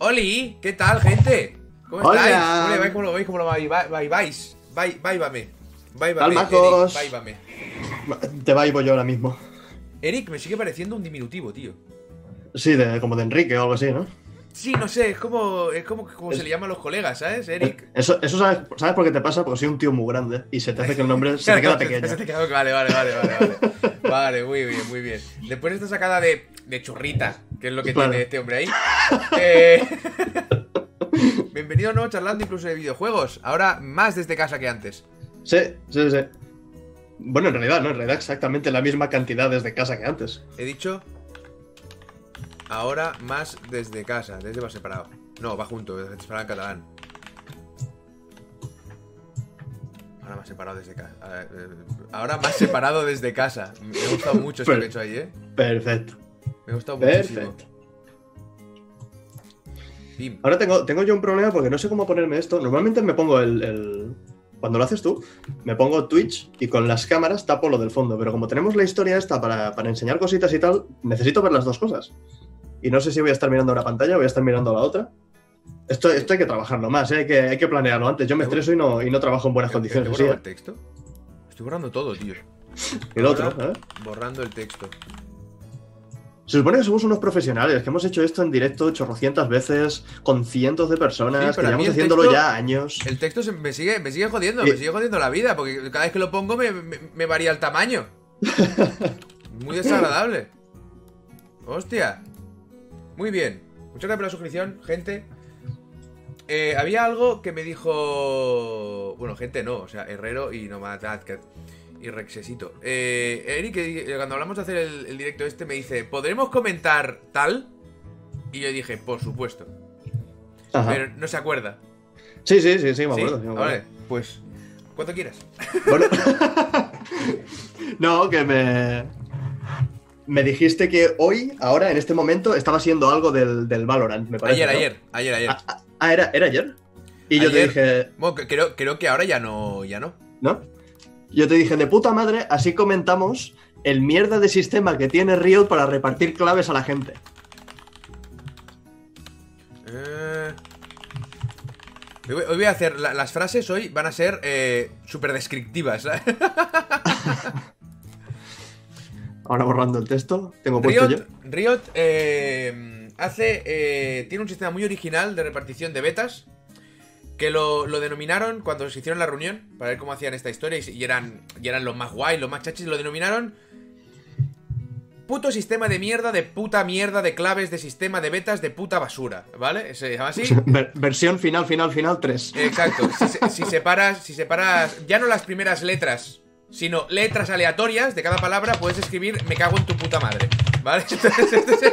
Oli, ¿qué tal, gente? ¿Cómo Hola. estáis? Vais, ¿Cómo lo veis? ¿Cómo lo vais? Vais, vais, váibame. Te vaivo yo ahora mismo. Eric me sigue pareciendo un diminutivo, tío. Sí, de, como de Enrique o algo así, ¿no? Sí, no sé, es como, es como, como se le llama a los colegas, ¿sabes, Eric? Eso, eso sabes, ¿sabes por qué te pasa? Porque soy un tío muy grande y se te hace que el nombre se te queda pequeño. Se te queda- Vale, vale, vale, vale, vale. Vale, muy bien, muy bien. Después de esta sacada de, de churrita, que es lo que Claro. tiene este hombre ahí. eh, Bienvenido a nuevo charlando incluso de videojuegos. Ahora más desde casa que antes. Sí, sí, sí. Bueno, en realidad, no, en realidad exactamente la misma cantidad desde casa que antes. He dicho. Ahora más desde casa. Desde va separado. No, va junto, es separado en catalán. Ahora más separado desde casa. Ahora más separado desde casa. Me ha gustado mucho esto que he hecho ahí, eh. Perfecto, Me ha gustado muchísimo. perfecto. Ahora tengo, tengo yo un problema porque no sé cómo ponerme esto. Normalmente me pongo el, el- Cuando lo haces tú, me pongo Twitch y con las cámaras tapo lo del fondo. Pero como tenemos la historia esta para, para enseñar cositas y tal, necesito ver las dos cosas. Y no sé si voy a estar mirando una pantalla o voy a estar mirando la otra. Esto, esto hay que trabajarlo más, ¿eh? hay, que, hay que planearlo antes. Yo me estreso y no, y no trabajo en buenas ¿Te- te- te condiciones. he así, borrado ¿eh? el texto? Estoy borrando todo, tío. El otro, ¿eh? Borrando el texto. Se supone que somos unos profesionales, que hemos hecho esto en directo chorrocientas veces, con cientos de personas, Sí, que llevamos haciéndolo texto- ya años. El texto se- me sigue, me sigue jodiendo, Y- me sigue jodiendo la vida, porque cada vez que lo pongo me, me- me varía el tamaño. Muy desagradable. Hostia. Muy bien. Muchas gracias por la suscripción, gente. Eh, había algo que me dijo. Bueno, gente no, o sea, Herrero y Nomad Adcat y Rexesito. Eh, Eric, cuando hablamos de hacer el, el directo este, me dice: ¿Podremos comentar tal? Y yo dije: Por supuesto. Ajá. Pero no se acuerda. Sí, sí, sí, sí, me acuerdo. sí, me acuerdo. Vale, pues. Cuando quieras. Bueno. no, que me. Me dijiste que hoy, ahora, en este momento, estaba siendo algo del, del Valorant, me parece. Ayer, ¿no? ayer, ayer, ayer. Ah, ah, ah, ¿era, ¿era ayer? Y yo te dije, Bueno, creo, creo que ahora ya no, ya no. ¿no? Yo te dije, de puta madre, así comentamos el mierda de sistema que tiene Riot para repartir claves a la gente. Eh, Hoy voy- a hacer. la- las frases hoy van a ser eh, súper descriptivas. Ahora borrando el texto, tengo puesto Riot, yo. Riot eh, hace. eh, tiene un sistema muy original de repartición de betas. Que lo, lo denominaron cuando se hicieron la reunión. Para ver cómo hacían esta historia. Y, eran, y eran los más guay, los más chachis. Lo denominaron. Puto sistema de mierda, de puta mierda, de claves, de sistema de betas, de puta basura. ¿Vale? Se llama así. Ver- versión final, final, final 3. Exacto. Si separas, si separas ya no las primeras letras, sino letras aleatorias de cada palabra, puedes escribir me cago en tu puta madre. ¿Vale? Entonces, entonces-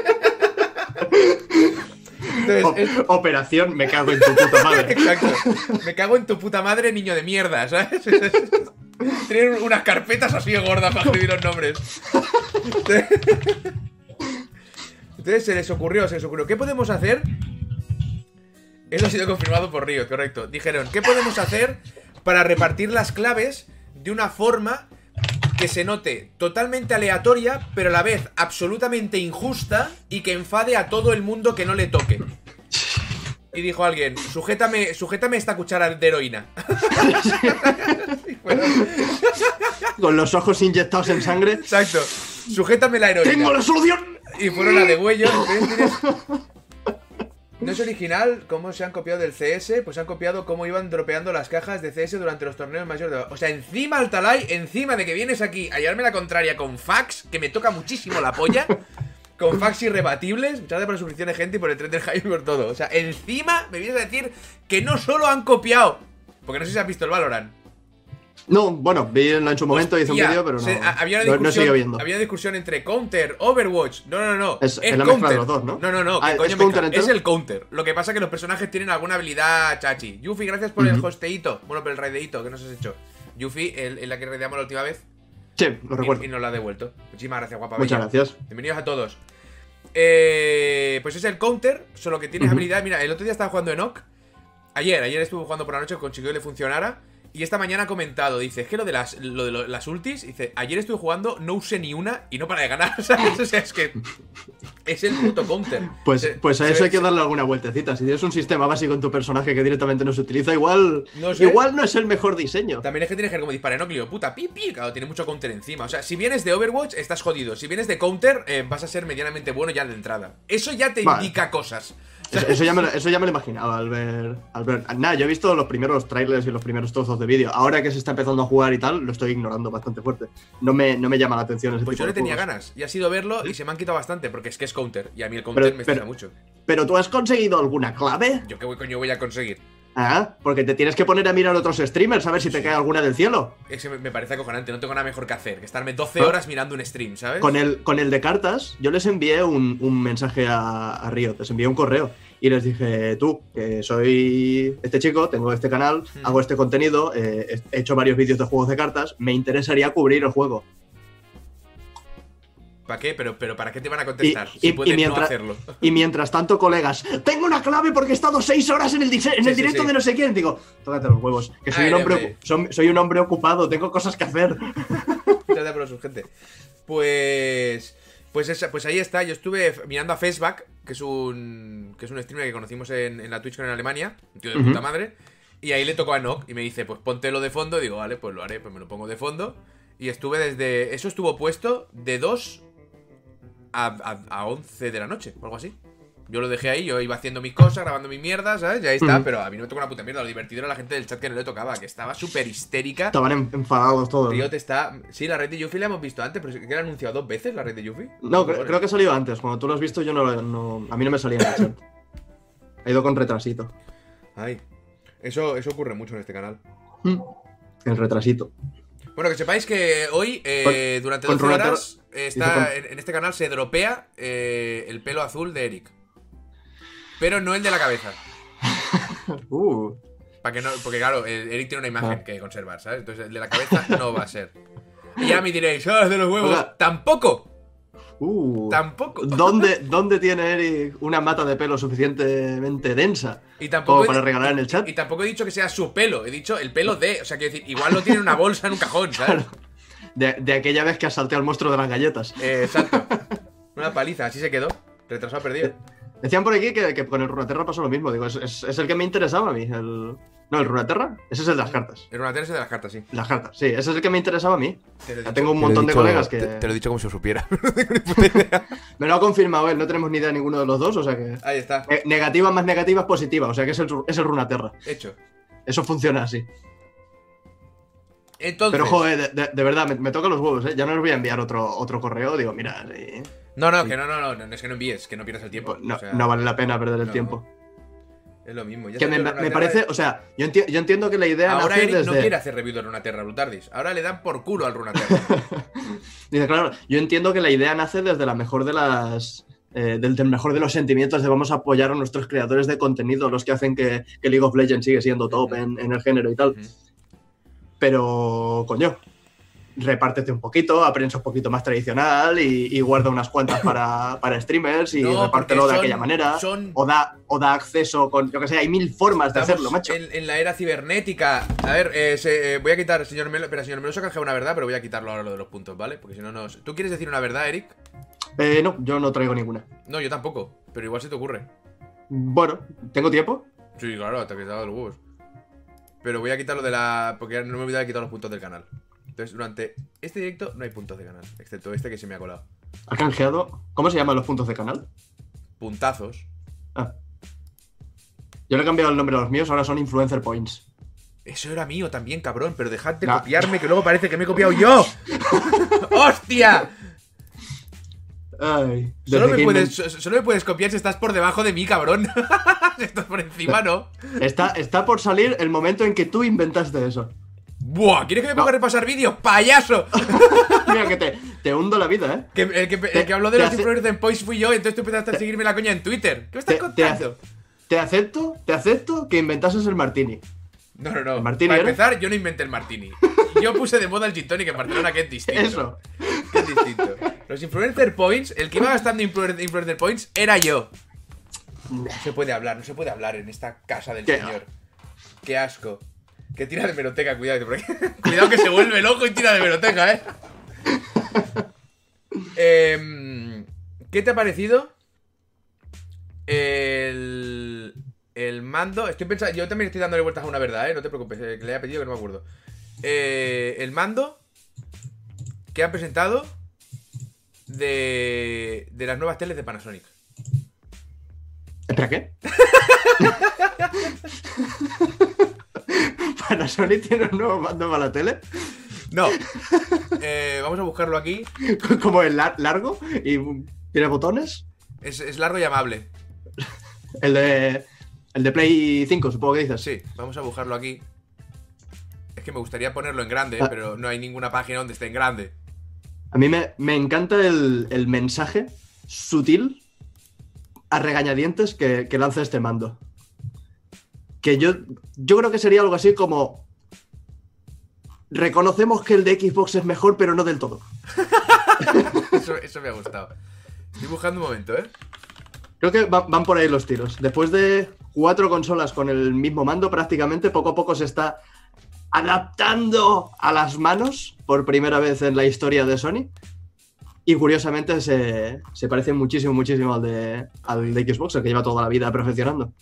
Entonces, es- Operación, me cago en tu puta madre. exacto. Me cago en tu puta madre, niño de mierda, ¿sabes? Tienen unas carpetas así de gordas para escribir los nombres. Entonces se les ocurrió, se les ocurrió, ¿qué podemos hacer? Eso ha sido confirmado por Río, correcto. Dijeron, ¿qué podemos hacer para repartir las claves de una forma que se note totalmente aleatoria, pero a la vez absolutamente injusta y que enfade a todo el mundo que no le toque? Y dijo alguien, sujétame, sujétame esta cuchara de heroína. Con los ojos inyectados en sangre. exacto. Sujétame la heroína. ¡Tengo la solución! Y fueron a de huello. entonces tienes- No es original cómo se han copiado del CS, pues han copiado cómo iban dropeando las cajas de CS durante los torneos mayores de... O sea, encima Altalay, encima de que vienes aquí a llevarme la contraria con fax, que me toca muchísimo la polla, con fax irrebatibles, muchas gracias por las suscripciones, gente, y por el tren del y por todo. O sea, encima me vienes a decir que no solo han copiado, porque no sé si has visto el Valorant. No, bueno, vi en, su momento, hice un vídeo, pero no, se- había una no, no viendo. había una discusión entre Counter, Overwatch. No, no, no. Es- es la mezcla de los dos, ¿no? No, no, no. Ah, ¿qué ¿es Counter el Counter. Lo que pasa es que los personajes tienen alguna habilidad chachi. Yuffie, gracias por el Ujú. hosteíto. Bueno, por el raideíto que nos has hecho. Yuffie, el, el la que raideamos la última vez. Sí, lo recuerdo. Y, y nos la ha devuelto. Muchísimas gracias, guapa. Muchas bella. gracias. Bienvenidos a todos. Eh, pues es el counter, solo que tienes habilidad. Mira, el otro día estaba jugando en Ock. Ayer, ayer estuve jugando por la noche, consiguió que le funcionara. Y esta mañana ha comentado, dice, es que lo de las, lo de lo- las ultis, dice, ayer estuve jugando, no usé ni una y no para de ganar, ¿sabes? O sea, es que es el puto counter. Pues, Se- pues a eso hay que darle alguna vueltecita. Si tienes un sistema básico en tu personaje que directamente no se utiliza, igual No sé. igual no es el mejor diseño. También es que tienes que como dispara Nócleo, puta, pi, pi, claro, tiene mucho counter encima. O sea, si vienes de Overwatch, estás jodido. Si vienes de counter, eh, vas a ser medianamente bueno ya de entrada. Eso ya te Vale. indica cosas. Eso, eso ya me lo, eso ya me lo imaginaba al ver, al ver. Nada, yo he visto los primeros trailers y los primeros trozos de vídeo. Ahora que se está empezando a jugar y tal, lo estoy ignorando bastante fuerte. No me, no me llama la atención ese Pues tipo yo le tenía juegos. ganas. Y ha sido verlo y se me han quitado bastante, porque es que es counter. Y a mí el counter Pero- me pero- mucho. Pero tú has conseguido alguna clave? ¿Yo qué voy- coño voy a conseguir? Ah, porque te tienes que poner a mirar otros streamers a ver si te cae alguna del cielo. Es que me, parece acojonante, no tengo nada mejor que hacer que estarme 12 Ah. horas mirando un stream, ¿sabes? Con el, con el de cartas, yo les envié un, un mensaje a, a Riot, les envié un correo y les dije, tú, que soy este chico, tengo este canal, Hmm. hago este contenido, eh, he hecho varios vídeos de juegos de cartas, me interesaría cubrir el juego. ¿Para qué? Pero, pero ¿para qué te van a contestar? Y- si y- pueden y mientras- no hacerlo. Y mientras tanto, colegas, tengo una clave porque he estado seis horas en el, en Sí, el sí, directo sí. de no sé quién. Digo, tócate los huevos, que soy, Ay, un hombre, som- soy un hombre ocupado, tengo cosas que hacer. Gracias por su gente. Pues. Pues, esa, pues ahí está. Yo estuve mirando a Facebook, que es un. que es un streamer que conocimos en, en la TwitchCon en Alemania. Un tío de puta madre. Y ahí le tocó a Nock y me dice, pues póntelo de fondo. Digo, vale, pues lo haré, pues me lo pongo de fondo. Y estuve desde. Eso estuvo puesto de 2 a, a, a 11 de la noche, o algo así. Yo lo dejé ahí, yo iba haciendo mis cosas, grabando mi mierda, ¿sabes? Y ahí está, pero a mí no me tocó una puta mierda. Lo divertido era la gente del chat que no le tocaba, que estaba súper histérica. Estaban en- enfadados todos. Riot está. Sí, la red de Yuffie la hemos visto antes, pero ¿que la anunciado dos veces la red de Yuffie? No, creo, creo que ha salido antes. Cuando tú lo has visto, yo no, lo- no- a mí no me salía en el chat. Ha ido con retrasito. Ay. Eso, eso ocurre mucho en este canal. Mm. El retrasito. Bueno, que sepáis que hoy, eh, durante con 12 Runaterra- horas, está, en, en este canal se dropea eh, el pelo azul de Eric. Pero no el de la cabeza. Uh, Para que no, porque claro, Eric tiene una imagen Ah. que conservar, ¿sabes? Entonces el de la cabeza no va a ser. Y ya me diréis, ¡ah, es de los huevos! ¡Tampoco! Uh. ¡Tampoco! ¿Dónde, ¿Dónde tiene Eric una mata de pelo suficientemente densa Y tampoco, como para regalar en el chat? y tampoco he dicho que sea su pelo, he dicho el pelo de. O sea, quiero decir, igual lo tiene en una bolsa en un cajón, ¿sabes? De, de aquella vez que asalté al monstruo de las galletas. Eh, exacto. Una paliza, así se quedó. Retrasado perdido. Decían por aquí que, que con el Runaterra pasó lo mismo. Digo, es, es- es el que me interesaba a mí. El... No, el Runaterra. Ese es el de las cartas. Era una tercera de las cartas, sí. Las cartas, sí. Ese es el que me interesaba a mí. Te Ya dicho- tengo un te montón de colegas que- Te, te lo he dicho como si lo supiera. Me lo ha confirmado él. No tenemos ni idea ninguno de los dos. O sea que. Ahí está. Ne- negativa más negativa es positiva. O sea que es el, es el Runaterra. Hecho. Eso funciona así. Entonces. Pero, joder, de, de- de verdad, me, me toca los huevos, ¿eh? Ya no les voy a enviar otro, otro correo. Digo, mira, sí, No, no, que no, no, no, no, es que no envíes, que no pierdas el tiempo. pues no, o sea, no vale la pena perder el no. tiempo. Es lo mismo. Ya Que me, parece, de- o sea, yo, enti- yo entiendo que la idea Ahora nace Eric desde. no quiere hacer review de Runaterra, Brutardis. Ahora le dan por culo al Runaterra. Dice, claro, yo entiendo que la idea nace desde la mejor de las. eh, del, del mejor de los sentimientos de vamos a apoyar a nuestros creadores de contenido, los que hacen que, que League of Legends sigue siendo top en, en el género y tal. Pero, coño, repártete un poquito, aprende un poquito más tradicional y, y guarda unas cuantas para, para streamers y No, repártelo de aquella manera. son- O, da, o da acceso con, yo que sé, hay mil formas de hacerlo, macho. En, en la era cibernética. A ver, eh, se- eh, voy a quitar, señor Melo. Pero señor Meloso canjea una verdad, pero voy a quitarlo ahora lo de los puntos, ¿vale? Porque si no nos. ¿Tú quieres decir una verdad, Eric? Eh, no, yo no traigo ninguna. No, yo tampoco. Pero igual se te ocurre. Bueno, ¿tengo tiempo? Sí, claro, hasta que te ha dado los huevos. Pero voy a quitar lo de la. Porque no me he olvidado de quitar los puntos del canal. Entonces, durante este directo no hay puntos de canal. Excepto este que se me ha colado. Ha canjeado. ¿Cómo se llaman los puntos de canal? Puntazos. Ah. Yo le he cambiado el nombre a los míos, ahora son Influencer Points. Eso era mío también, cabrón. Pero dejad de copiarme, que luego parece que me he copiado yo. ¡Hostia! Ay, Solo me, puedes, solo me puedes copiar si estás por debajo de mí, cabrón. si estás por encima, no. está, está por salir el momento en que tú inventaste eso. ¡Buah! ¿Quieres que me ponga No. a repasar vídeos? ¡Payaso! Mira que te, te hundo la vida, ¿eh? Que, el, que, el Te- que habló de los hace- influencers en Poise fui yo, entonces tú empezaste a seguirme la coña en Twitter. ¿Qué me estás Te, contando? te acepto, te acepto que inventases el martini. No, no, no. ¿El martini Para era? empezar, yo no inventé el martini. Yo puse de moda el gin tonic en Barcelona, que es distinto. Eso. Que es distinto. Los influencer points, el que iba gastando influ- influencer points era yo. No se puede hablar, no se puede hablar en esta casa del ¿Qué? señor. Qué asco. Que tira de meroteca, cuidado. porque- cuidado que se vuelve loco y tira de meroteca, ¿eh? Em, ¿Qué te ha parecido? El, el mando. Estoy pensando. Yo también estoy dándole vueltas a una verdad, ¿eh? No te preocupes, eh, que le haya pedido que no me acuerdo. Eh, el mando que han presentado de, de las nuevas teles de Panasonic. ¿Espera qué? Panasonic tiene un nuevo mando para la tele, No. Eh, vamos a buscarlo aquí. como el lar- largo y tiene botones. Es, es largo y amable. El de, el de Play 5, supongo que dices. Sí, vamos a buscarlo aquí. Es que me gustaría ponerlo en grande, Ah. pero no hay ninguna página donde esté en grande. A mí me, me encanta el, el mensaje sutil a regañadientes que, que lanza este mando. Que yo, yo creo que sería algo así como... Reconocemos que el de Xbox es mejor, pero no del todo. Eso, eso me ha gustado. Estoy buscando un momento, ¿eh? Creo que va- van por ahí los tiros. Después de cuatro consolas con el mismo mando, prácticamente poco a poco se está adaptando a las manos por primera vez en la historia de Sony. Y curiosamente se, se parece muchísimo, muchísimo al de, al de Xbox, el que lleva toda la vida perfeccionando.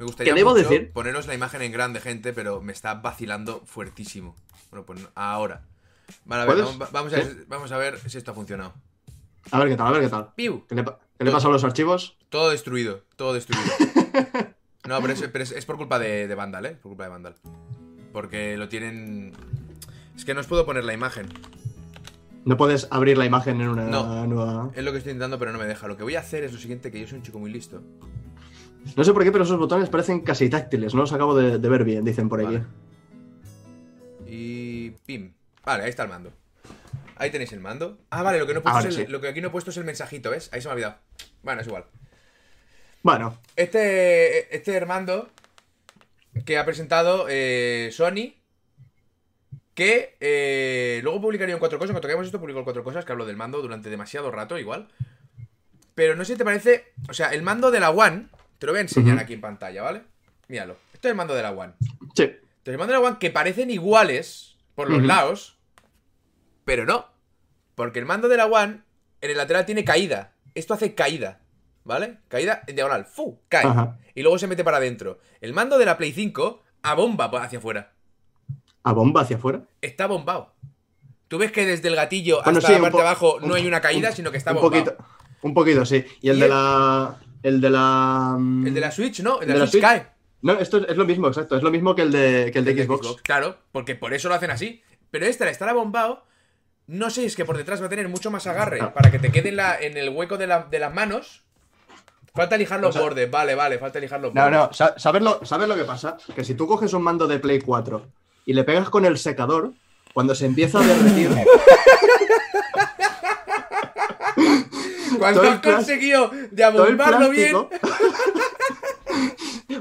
Me gustaría ¿Qué debo mucho decir? poneros la imagen en grande, gente, pero me está vacilando fuertísimo. Bueno, pues ahora. Vale, a ver, vamos, vamos a ver, vamos a ver si esto ha funcionado. A ver qué tal, a ver qué tal. ¡Piu! ¿Qué le, qué le pasa a los archivos? Todo destruido, todo destruido. No, pero es, pero es- es por culpa de, de Vandal, ¿eh? Por culpa de Vandal. Porque lo tienen... Es que no os puedo poner la imagen. No puedes abrir la imagen en una No. nueva... Es lo que estoy intentando, pero no me deja. Lo que voy a hacer es lo siguiente, que yo soy un chico muy listo. No sé por qué, pero esos botones parecen casi táctiles. No los acabo de, de ver bien, dicen por aquí. Y... Pim. Vale, ahí está el mando. Ahí tenéis el mando. Ah, vale, lo que, no he puesto Ahora es el- sí. lo que aquí no he puesto es el mensajito, ¿ves? Ahí se me ha olvidado. Bueno, es igual. Bueno, Este, este Armando que ha presentado eh, Sony, que eh, luego publicaría en cuatro cosas. Cuando toquemos esto, publicó en cuatro cosas, que hablo del mando durante demasiado rato, igual. Pero no sé si te parece. O sea, el mando de la One, te lo voy a enseñar aquí en pantalla, ¿vale? Míralo. Esto es el mando de la One. sí. Entonces, el mando de la One que parecen iguales por los lados, pero no. Porque el mando de la One en el lateral tiene caída. Esto hace caída, ¿vale? Caída en diagonal. ¡Fu! Cae. Ajá. Y luego se mete para adentro. El mando de la Play 5 a bomba hacia afuera. A bomba hacia afuera. Está bombado. Tú ves que desde el gatillo Bueno, hasta sí, la un parte de abajo un- no hay una caída, un- sino que está un bombado. poquito, un poquito, sí. Y el Y de la. El de la. mm, El de la Switch, ¿no? El de, ¿De la, Switch, Switch? cae. No, esto es, lo mismo, exacto. Es lo mismo que el de, que el de El de Xbox. Claro, porque por eso lo hacen así. Pero este, al estar bombado, no sé, es que por detrás va a tener mucho más agarre Ah. para que te quede en, la- en el hueco de, la- de las manos. Falta lijar los O sea- bordes, vale, vale, falta lijar los No, bordes. no, sa- ¿sabes lo, ¿sabes lo que pasa? Que si tú coges un mando de Play 4 y le pegas con el secador, cuando se empieza a derretir, Cuando has conseguido todo el diabombarlo bien.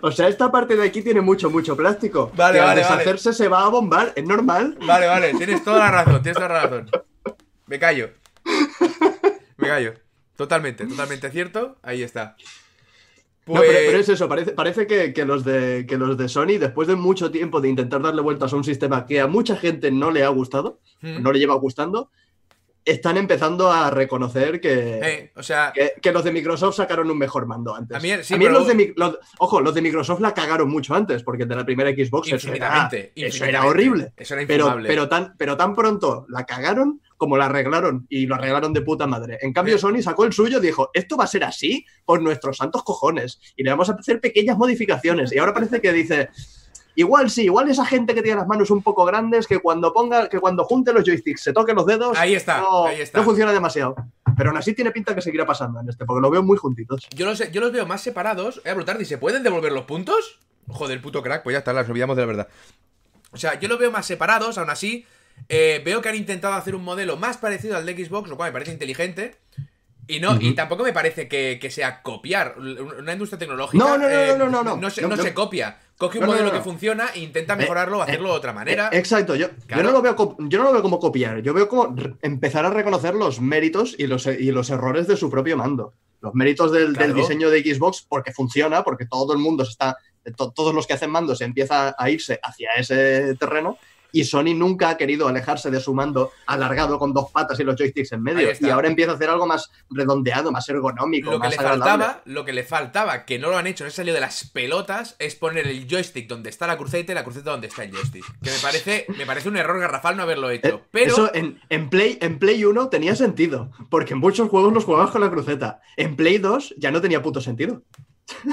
o sea, esta parte de aquí tiene mucho, mucho plástico. Vale, que al vale, vale. deshacerse se va a bombar, es normal. Vale, vale, tienes toda la razón, tienes toda la razón. Me callo. Me callo. Totalmente, totalmente cierto. Ahí está. No, Pues... pero, pero es eso, parece, parece que, que los de, que los de Sony, después de mucho tiempo de intentar darle vueltas a un sistema que a mucha gente no le ha gustado, Mm. no le lleva gustando, están empezando a reconocer que, o sea, que, que los de Microsoft sacaron un mejor mando antes. A mí- sí, A mí pero- los de, los- ojo, los de Microsoft la cagaron mucho antes, porque de la primera Xbox eso era, eso era horrible. Eso era Pero, pero, tan, pero tan pronto la cagaron como la arreglaron y lo arreglaron de puta madre. En cambio. Sony sacó el suyo y dijo: Esto va a ser así por nuestros santos cojones y le vamos a hacer pequeñas modificaciones. Y ahora parece que dice: Igual sí, igual esa gente que tiene las manos un poco grandes, que cuando ponga, que cuando junte los joysticks se toquen los dedos, Ahí está, no, ahí está. no funciona demasiado. Pero aún así tiene pinta que seguirá pasando en este, porque lo veo muy juntitos. Yo los, yo los veo más separados. Eh, Brutardi, ¿se pueden devolver los puntos? Joder, puto crack, pues ya está, las olvidamos de la verdad. O sea, yo los veo más separados, aún así. eh, veo que han intentado hacer un modelo más parecido al de Xbox, lo cual me parece inteligente. Y no, y Ujú. tampoco me parece que, que sea copiar. Una industria tecnológica. No, no, no, eh, no, no, no, No se, no, no no. se copia. Coge un No, modelo no, no. que funciona e intenta mejorarlo o hacerlo de otra manera. Eh, Exacto, yo, Claro. yo, no lo veo yo no lo veo como copiar, yo veo como empezar a reconocer los méritos y los, y los errores de su propio mando. Los méritos del, diseño de Xbox porque funciona, porque todo el mundo se está to- todos los que hacen mandos empiezan a irse hacia ese terreno y Sony nunca ha querido alejarse de su mando alargado con dos patas y los joysticks en medio. Y ahora empieza a hacer algo más redondeado, más ergonómico, Lo que más le agradable. faltaba, lo que le faltaba, que no lo han hecho, no se salió de las pelotas, es poner el joystick donde está la cruceta y la cruceta donde está el joystick. Que me parece, me parece un error garrafal no haberlo hecho. Eh, Pero Eso en, en Play, en Play 1 tenía sentido, porque en muchos juegos los jugabas con la cruceta. En Play 2 ya no tenía puto sentido.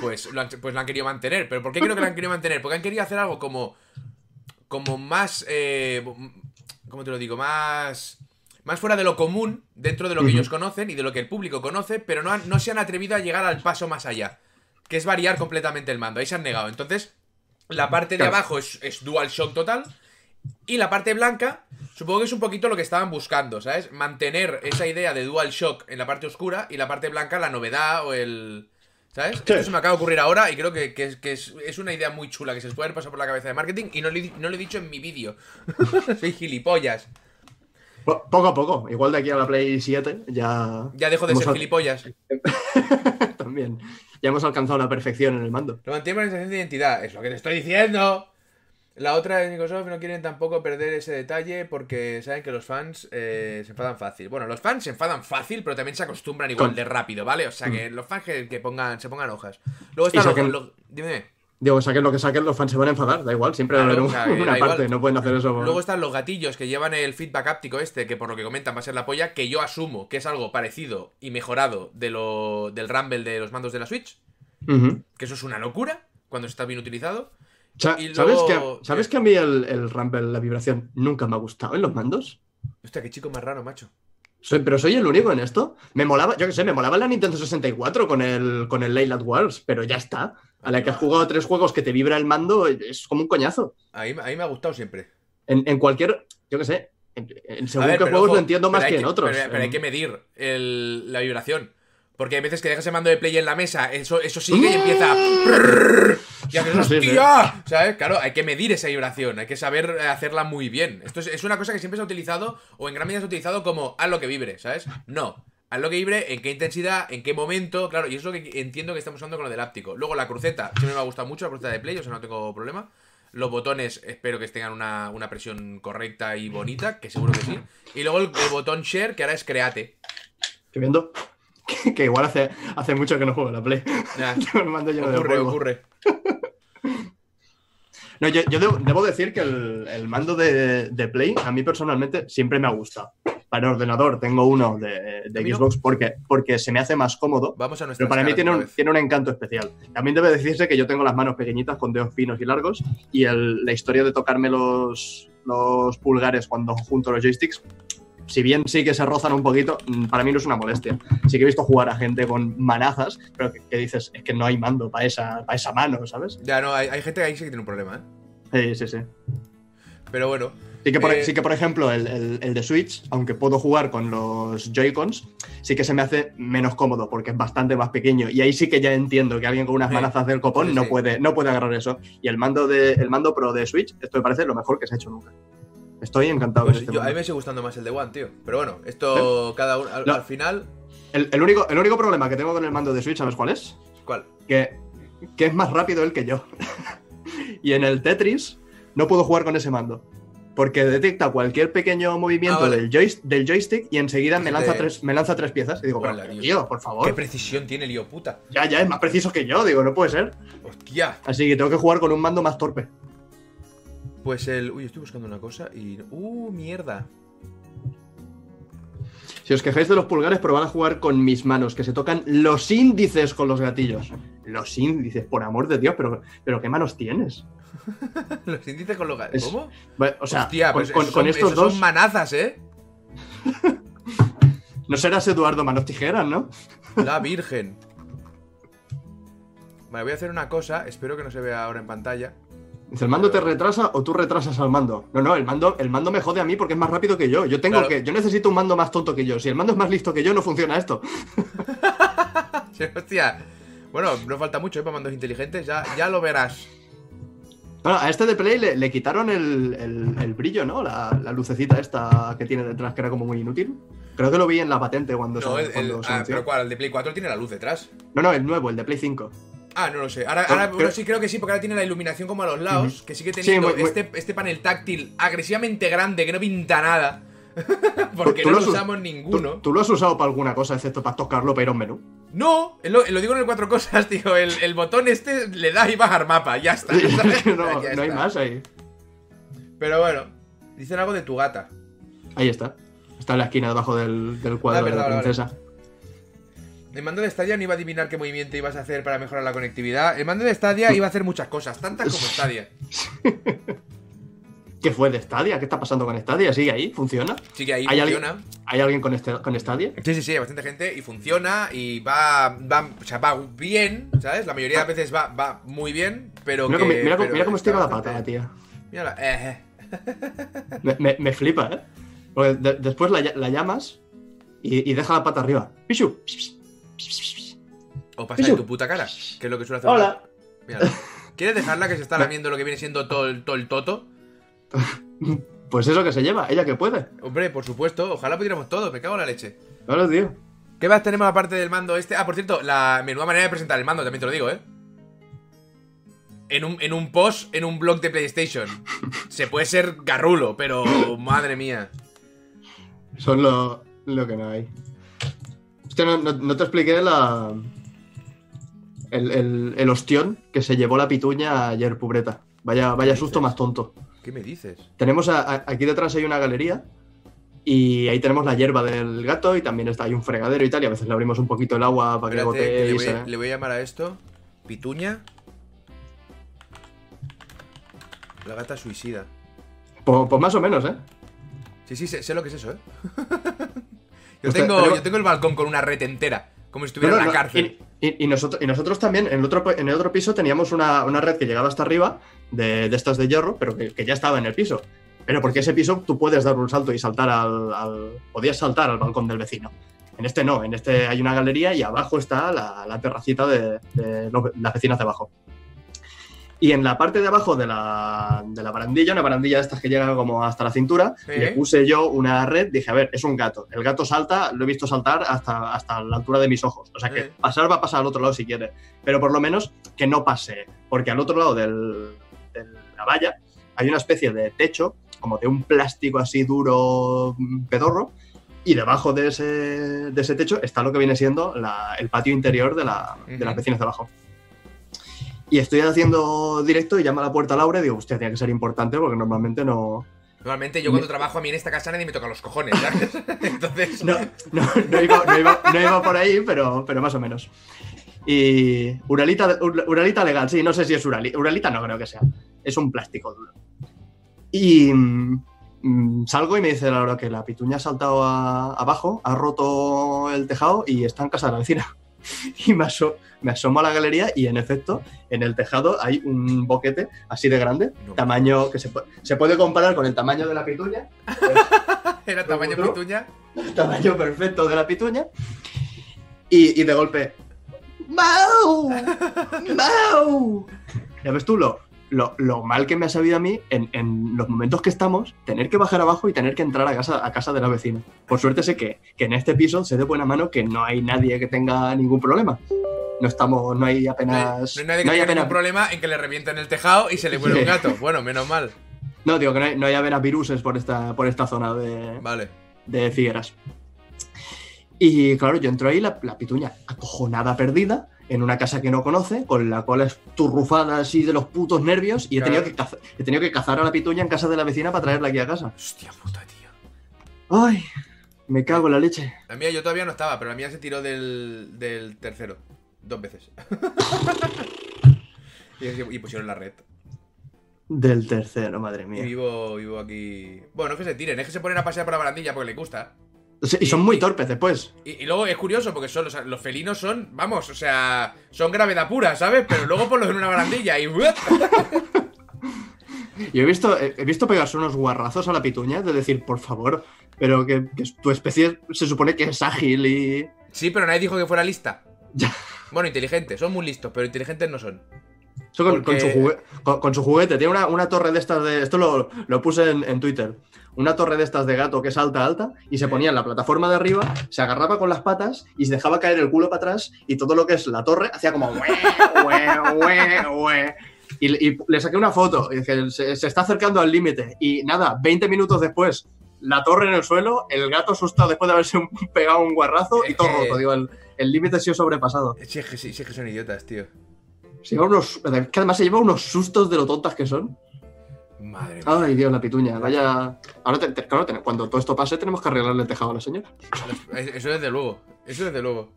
pues lo, han, pues lo han querido mantener. ¿Pero por qué creo que lo han querido mantener? Porque han querido hacer algo como. Como más. Eh, ¿Cómo te lo digo? Más. Más fuera de lo común, dentro de lo que ellos conocen y de lo que el público conoce, pero no, han- no se han atrevido a llegar al paso más allá. Que es variar completamente el mando. Ahí se han negado. Entonces, la parte de abajo es, es Dual Shock total. Y la parte blanca, supongo que es un poquito lo que estaban buscando, ¿sabes? Mantener esa idea de Dual Shock en la parte oscura y la parte blanca la novedad o el. ¿Sabes? Esto se me acaba de ocurrir ahora y creo que, que es, que es, es una idea muy chula que se les puede haber pasado por la cabeza de marketing y no lo he, di- no lo he dicho en mi vídeo. Soy gilipollas. Po- Poco a poco, igual de aquí a la Play 7 ya. Ya dejo de ser al- gilipollas. También. Ya hemos alcanzado la perfección en el mando. Lo mantiene la sensación de identidad. Es lo que te estoy diciendo. La otra de Microsoft no quieren tampoco perder ese detalle porque saben que los fans eh, se enfadan fácil. Bueno, los fans se enfadan fácil, pero también se acostumbran igual de rápido, ¿vale? O sea que los fans que, que pongan, se pongan hojas. Luego está saquen- lo- lo- dime. Digo, saquen lo que saquen, los fans se van a enfadar, da igual, siempre va a Claro, haber un- o sea, que una da parte, igual. no pueden hacer eso. por- Luego están los gatillos que llevan el feedback áptico este, que por lo que comentan va a ser la polla, que yo asumo que es algo parecido y mejorado de lo, del Rumble de los mandos de la Switch, que eso es una locura cuando está bien utilizado. Sa- Y ¿Sabes, que, ¿Sabes que a mí el, el rumble, la vibración, nunca me ha gustado en los mandos? Hostia, qué chico más raro, macho. Soy- pero soy el único en esto. Me molaba, yo qué sé, me molaba la Nintendo 64 con el, con el Leyland Wars, pero ya está. A la que has jugado tres juegos que te vibra el mando, es como un coñazo. A mí, a mí me ha gustado siempre. En, en cualquier, yo qué sé, en, en según ver, qué juegos ojo, lo entiendo más que en otros. Pero, pero hay que medir el- la vibración. Porque hay veces que dejas el mando de play en la mesa, eso, eso sigue y empieza. Y haces. ¡hostia! ¿Sabes? Claro, hay que medir esa vibración, hay que saber eh, hacerla muy bien. Esto es, es una cosa que siempre se ha utilizado, o en gran medida se ha utilizado como haz lo que vibre, ¿sabes? No. Haz lo que vibre, en qué intensidad, en qué momento, claro, y eso es lo que entiendo que estamos usando con lo del áptico. Luego la cruceta, siempre me ha gustado mucho la cruceta de play, o sea, no tengo problema. Los botones, espero que tengan una, una presión correcta y bonita, que seguro que sí. Y luego el, el botón share, que ahora es create. Estoy viendo que, que igual hace, hace mucho que no juego a la Play. Tengo el mando lleno de polvo. ocurre. No, yo, yo debo, debo decir que el, el mando de, de Play a mí personalmente siempre me ha gustado. Para ordenador tengo uno de, de. Xbox porque, porque se me hace más cómodo, Vamos a pero para mí tiene un, tiene un encanto especial. También debe decirse que yo tengo las manos pequeñitas con dedos finos y largos y el- la historia de tocarme los, los pulgares cuando junto los joysticks, si bien sí que se rozan un poquito, mm, para mí no es una molestia. Sí que he visto jugar a gente con manazas, pero que, que dices, es que no hay mando para esa, para esa mano, ¿sabes? Ya, no, hay, hay gente que ahí sí que tiene un problema, ¿eh? Sí, sí, sí. Pero bueno, Sí que, por, Eh, sí que, por ejemplo, el, el- el de Switch, aunque puedo jugar con los Joy-Cons, sí que se me hace menos cómodo porque es bastante más pequeño. Y ahí sí que ya entiendo que alguien con unas manazas del copón Sí, no. Puede, no puede agarrar eso. Y el mando, de, el mando Pro de Switch, esto me parece lo mejor que se ha hecho nunca. Estoy encantado pues con este yo, a mí me sigue gustando más el de One, tío. Pero bueno, esto cada uno. Al, No. al final. el, el único, el único problema que tengo con el mando de Switch, ¿sabes cuál es? ¿Cuál? Que, que es más rápido él que yo. y en el Tetris no puedo jugar con ese mando. Porque detecta cualquier pequeño movimiento Ah, vale. del, joys- del joystick y enseguida me Sí, lanza, tres, me lanza tres piezas. Y digo, Hola, pero, tío. tío, por favor. ¿Qué precisión tiene el lío puta? Ya, ya, es más preciso que yo. Digo, no puede ser. ¡Hostia! Así que tengo que jugar con un mando más torpe. Pues el. Uy, estoy buscando una cosa y. ¡Uh, mierda! Si os quejáis de los pulgares, probad a jugar con mis manos, que se tocan los índices con los gatillos. Los índices, por amor de Dios, pero, pero ¿qué manos tienes? Los índices con los. ga- Es- ¿Cómo? Bueno, O sea, Hostia, con, pues con- esos con son- estos dos, son manazas, ¿eh? no serás Eduardo Manos Tijeras, ¿no? La Virgen. Vale, voy a hacer una cosa. Espero que no se vea ahora en pantalla. Dice, ¿el mando te retrasa o tú retrasas al mando? No, no, el mando, el mando me jode a mí porque es más rápido que yo. Yo tengo Claro. que. Yo necesito un mando más tonto que yo. Si el mando es más listo que yo, no funciona esto. Sí, Hostia. Bueno, no falta mucho, ¿eh? Para mandos inteligentes. Ya, ya lo verás. Bueno, a este de Play le, le quitaron el, el- el brillo, ¿no? La, la lucecita esta que tiene detrás, que era como muy inútil. Creo que lo vi en la patente cuando No, se, el, cuando ah, pero ¿cuál? El de Play 4 tiene la luz detrás. No, no, el nuevo, el de Play 5. Ah, no lo sé. Ahora, ahora creo- bueno, sí creo que sí, porque ahora tiene la iluminación como a los lados, que sigue teniendo muy- muy- Este, este panel táctil agresivamente grande que no pinta nada. porque Tú no lo usamos ¿Tú, ninguno. tú lo has usado para alguna cosa, excepto para tocarlo para ir a un menú? No, lo, lo digo en el cuatro cosas, tío. El, el botón este le da y bajar mapa, ya está. ¿sabes? no, Ya no hay más ahí. Pero bueno, dicen algo de tu gata. Ahí está. Está en la esquina debajo del, del cuadro Ah, de la vale. El mando de Stadia no iba a adivinar qué movimiento ibas a hacer para mejorar la conectividad. El mando de Stadia iba a hacer muchas cosas, tantas como Stadia. ¿Qué fue de Stadia? ¿Qué está pasando con Stadia? ¿Sigue ahí? ¿Funciona? Sí que ahí ¿Hay funciona. alguien, ¿Hay alguien con, este, con Stadia? Sí, sí, sí, hay bastante gente y funciona y va, va, o sea, va bien, ¿sabes? La mayoría de veces va, va muy bien, pero Mira, que- cómo- mira, cómo- pero mira cómo está estira la pata, tía. Mírala, eh, eh. Me, me- me flipa, ¿eh? Porque de- después la, la llamas y, y deja la pata arriba. ¡Pichu! O pasa de tu puta cara, que es lo que suele hacer. Hola. ¿Quieres dejarla que se está lamiendo lo que viene siendo todo el, todo el toto? Pues eso que se lleva, ella que puede. Hombre, por supuesto, ojalá pudiéramos todo, me cago en la leche. Claro, tío. ¿Qué más tenemos aparte del mando este? Ah, por cierto, la menuda manera de presentar el mando, también te lo digo, ¿eh? En un, en un post, en un blog de PlayStation. Se puede ser garrulo, pero madre mía. Son lo, lo que no hay. Hostia, no, no- no te expliqué la. El, el, el ostión que se llevó la pituña ayer, pubreta. Vaya, vaya susto más tonto. ¿Qué me dices? Tenemos a- a- aquí detrás hay una galería y ahí tenemos la hierba del gato y también está hay un fregadero y tal y a veces le abrimos un poquito el agua para que Espérate, que gotee le, y voy, se- le voy a llamar a esto Pituña. La gata suicida. Pues, pues más o menos, ¿eh? Sí, sí, sé, sé lo que es eso, ¿eh? yo, Usted- tengo, pero- yo tengo el balcón con una red entera. Como si estuviera No, no, en la cárcel. Y, y- y nosotros, y nosotros también, en el otro, en el otro piso teníamos una, una red que llegaba hasta arriba, de, de estas de hierro, pero que, que ya estaba en el piso. Pero porque ese piso tú puedes dar un salto y saltar al, al- Podías saltar al balcón del vecino. En este no, en este hay una galería y abajo está la, la terracita de, de los- las vecinas de abajo. Y en la parte de abajo de la, de la barandilla, una barandilla de estas que llega como hasta la cintura, Sí. le puse yo una red, dije, a ver, es un gato. El gato salta, lo he visto saltar hasta, hasta la altura de mis ojos. O sea que Sí. pasar va a pasar al otro lado si quiere. Pero por lo menos que no pase. Porque al otro lado del- de la valla hay una especie de techo, como de un plástico así duro, pedorro. Y debajo de ese, de ese techo está lo que viene siendo la- el patio interior de, la- de las vecinas de abajo. Y estoy haciendo directo y llama a la puerta a Laura y digo, hostia, tiene que ser importante porque normalmente no, Normalmente yo cuando trabajo a mí en esta casa nadie me toca los cojones, ¿sabes? Entonces. No, no, no iba, no iba- no iba por ahí, pero, pero más o menos. Y Uralita, Ur- Uralita legal, sí, no sé si es Uralita. Uralita no creo que sea. Es un plástico duro. Y mm, salgo y me dice Laura que la pituña ha saltado a- abajo, ha roto el tejado y está en casa de la vecina. Y me, aso- me asomo a la galería y en efecto, en el tejado hay un boquete así de grande, No. tamaño que se, se puede comparar con el tamaño de la pituña. Era tamaño ¿Otro? pituña. tamaño perfecto de la pituña. Y, y de golpe. ¡Mau! ¡Mau! Ya ves tú lo, lo, lo mal que me ha sabido a mí en, en los momentos que estamos, tener que bajar abajo y tener que entrar a casa, a casa de la vecina. Por suerte sé que, que en este piso sé de buena mano que no hay nadie que tenga ningún problema. No estamos, no hay apenas. no hay nadie que no hay tenga apenas- ningún problema en que le revienten el tejado y se le muere un gato. Bueno, menos mal. No, digo que no hay, no hay apenas viruses por esta, por esta zona de, Vale. de Figueras. Y claro, yo entro ahí, la, la pituña acojonada, perdida, en una casa que no conoce, con la cola esturrufada así de los putos nervios, y he, tenido que caza- he tenido que cazar a la pituña en casa de la vecina para traerla aquí a casa. Hostia puta, tío. ¡Ay! Me cago en la leche. La mía yo todavía no estaba, pero la mía se tiró del, del tercero. Dos veces. y, y pusieron la red. Del tercero, madre Y mía. vivo, vivo aquí. Bueno, no es que se tiren, es que se ponen a pasear por la barandilla porque le gusta. Sí, Y son muy torpes después. Y, y luego es curioso porque son, o sea, los felinos son, vamos, o sea, son gravedad pura, ¿sabes? Pero luego ponlos en una barandilla y. Yo he visto, he visto pegarse unos guarrazos a la pituña de decir, por favor, pero que, que tu especie se supone que es ágil y. Sí, pero nadie dijo que fuera lista. Ya. Bueno, inteligente, son muy listos, pero inteligentes no son. Eso con, Porque- con su jugue- con- con su juguete. Tiene una, una torre de estas de. Esto lo, lo puse en, en Twitter. Una torre de estas de gato que es alta, alta, y se ponía en la plataforma de arriba, se agarraba con las patas y se dejaba caer el culo para atrás, y todo lo que es la torre hacía como. Y, y le saqué una foto, y dije, se, se está acercando al límite. Y nada, 20 minutos después, la torre en el suelo, el gato asustado después de haberse un- pegado un guarrazo y todo roto. Digo, el, límite ha sido sobrepasado. Sí, es que, sí, sí, es que son idiotas, tío. Se lleva unos, que además se lleva unos sustos de lo tontas que son. Madre mía. Ay, Dios, la pituña. Vaya. Ahora, te- te- claro, cuando todo esto pase, tenemos que arreglarle el tejado a la señora. Eso desde luego. Eso desde luego.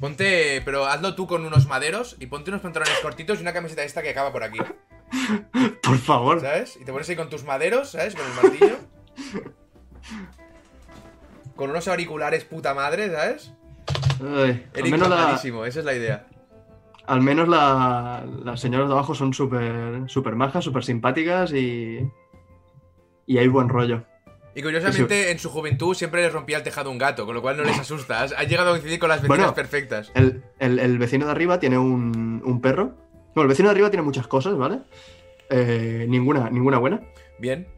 Ponte, pero hazlo tú con unos maderos y ponte unos pantalones cortitos y una camiseta esta que acaba por aquí, Por favor. ¿sabes? Y te pones ahí con tus maderos, ¿sabes? Con el martillo. Con unos auriculares puta madre, ¿sabes? Ay, Eric menos, la, esa es la idea. Al menos la- las señoras de abajo son súper súper majas, súper simpáticas y. Y hay buen rollo. Y curiosamente, en su juventud siempre les rompía el tejado un gato, con lo cual no les asusta. Has, has llegado a coincidir con las vecinas Bueno. perfectas. El, el- el vecino de arriba tiene un, un perro. Bueno, el vecino de arriba tiene muchas cosas, ¿vale? Eh, ninguna, ninguna buena. Bien.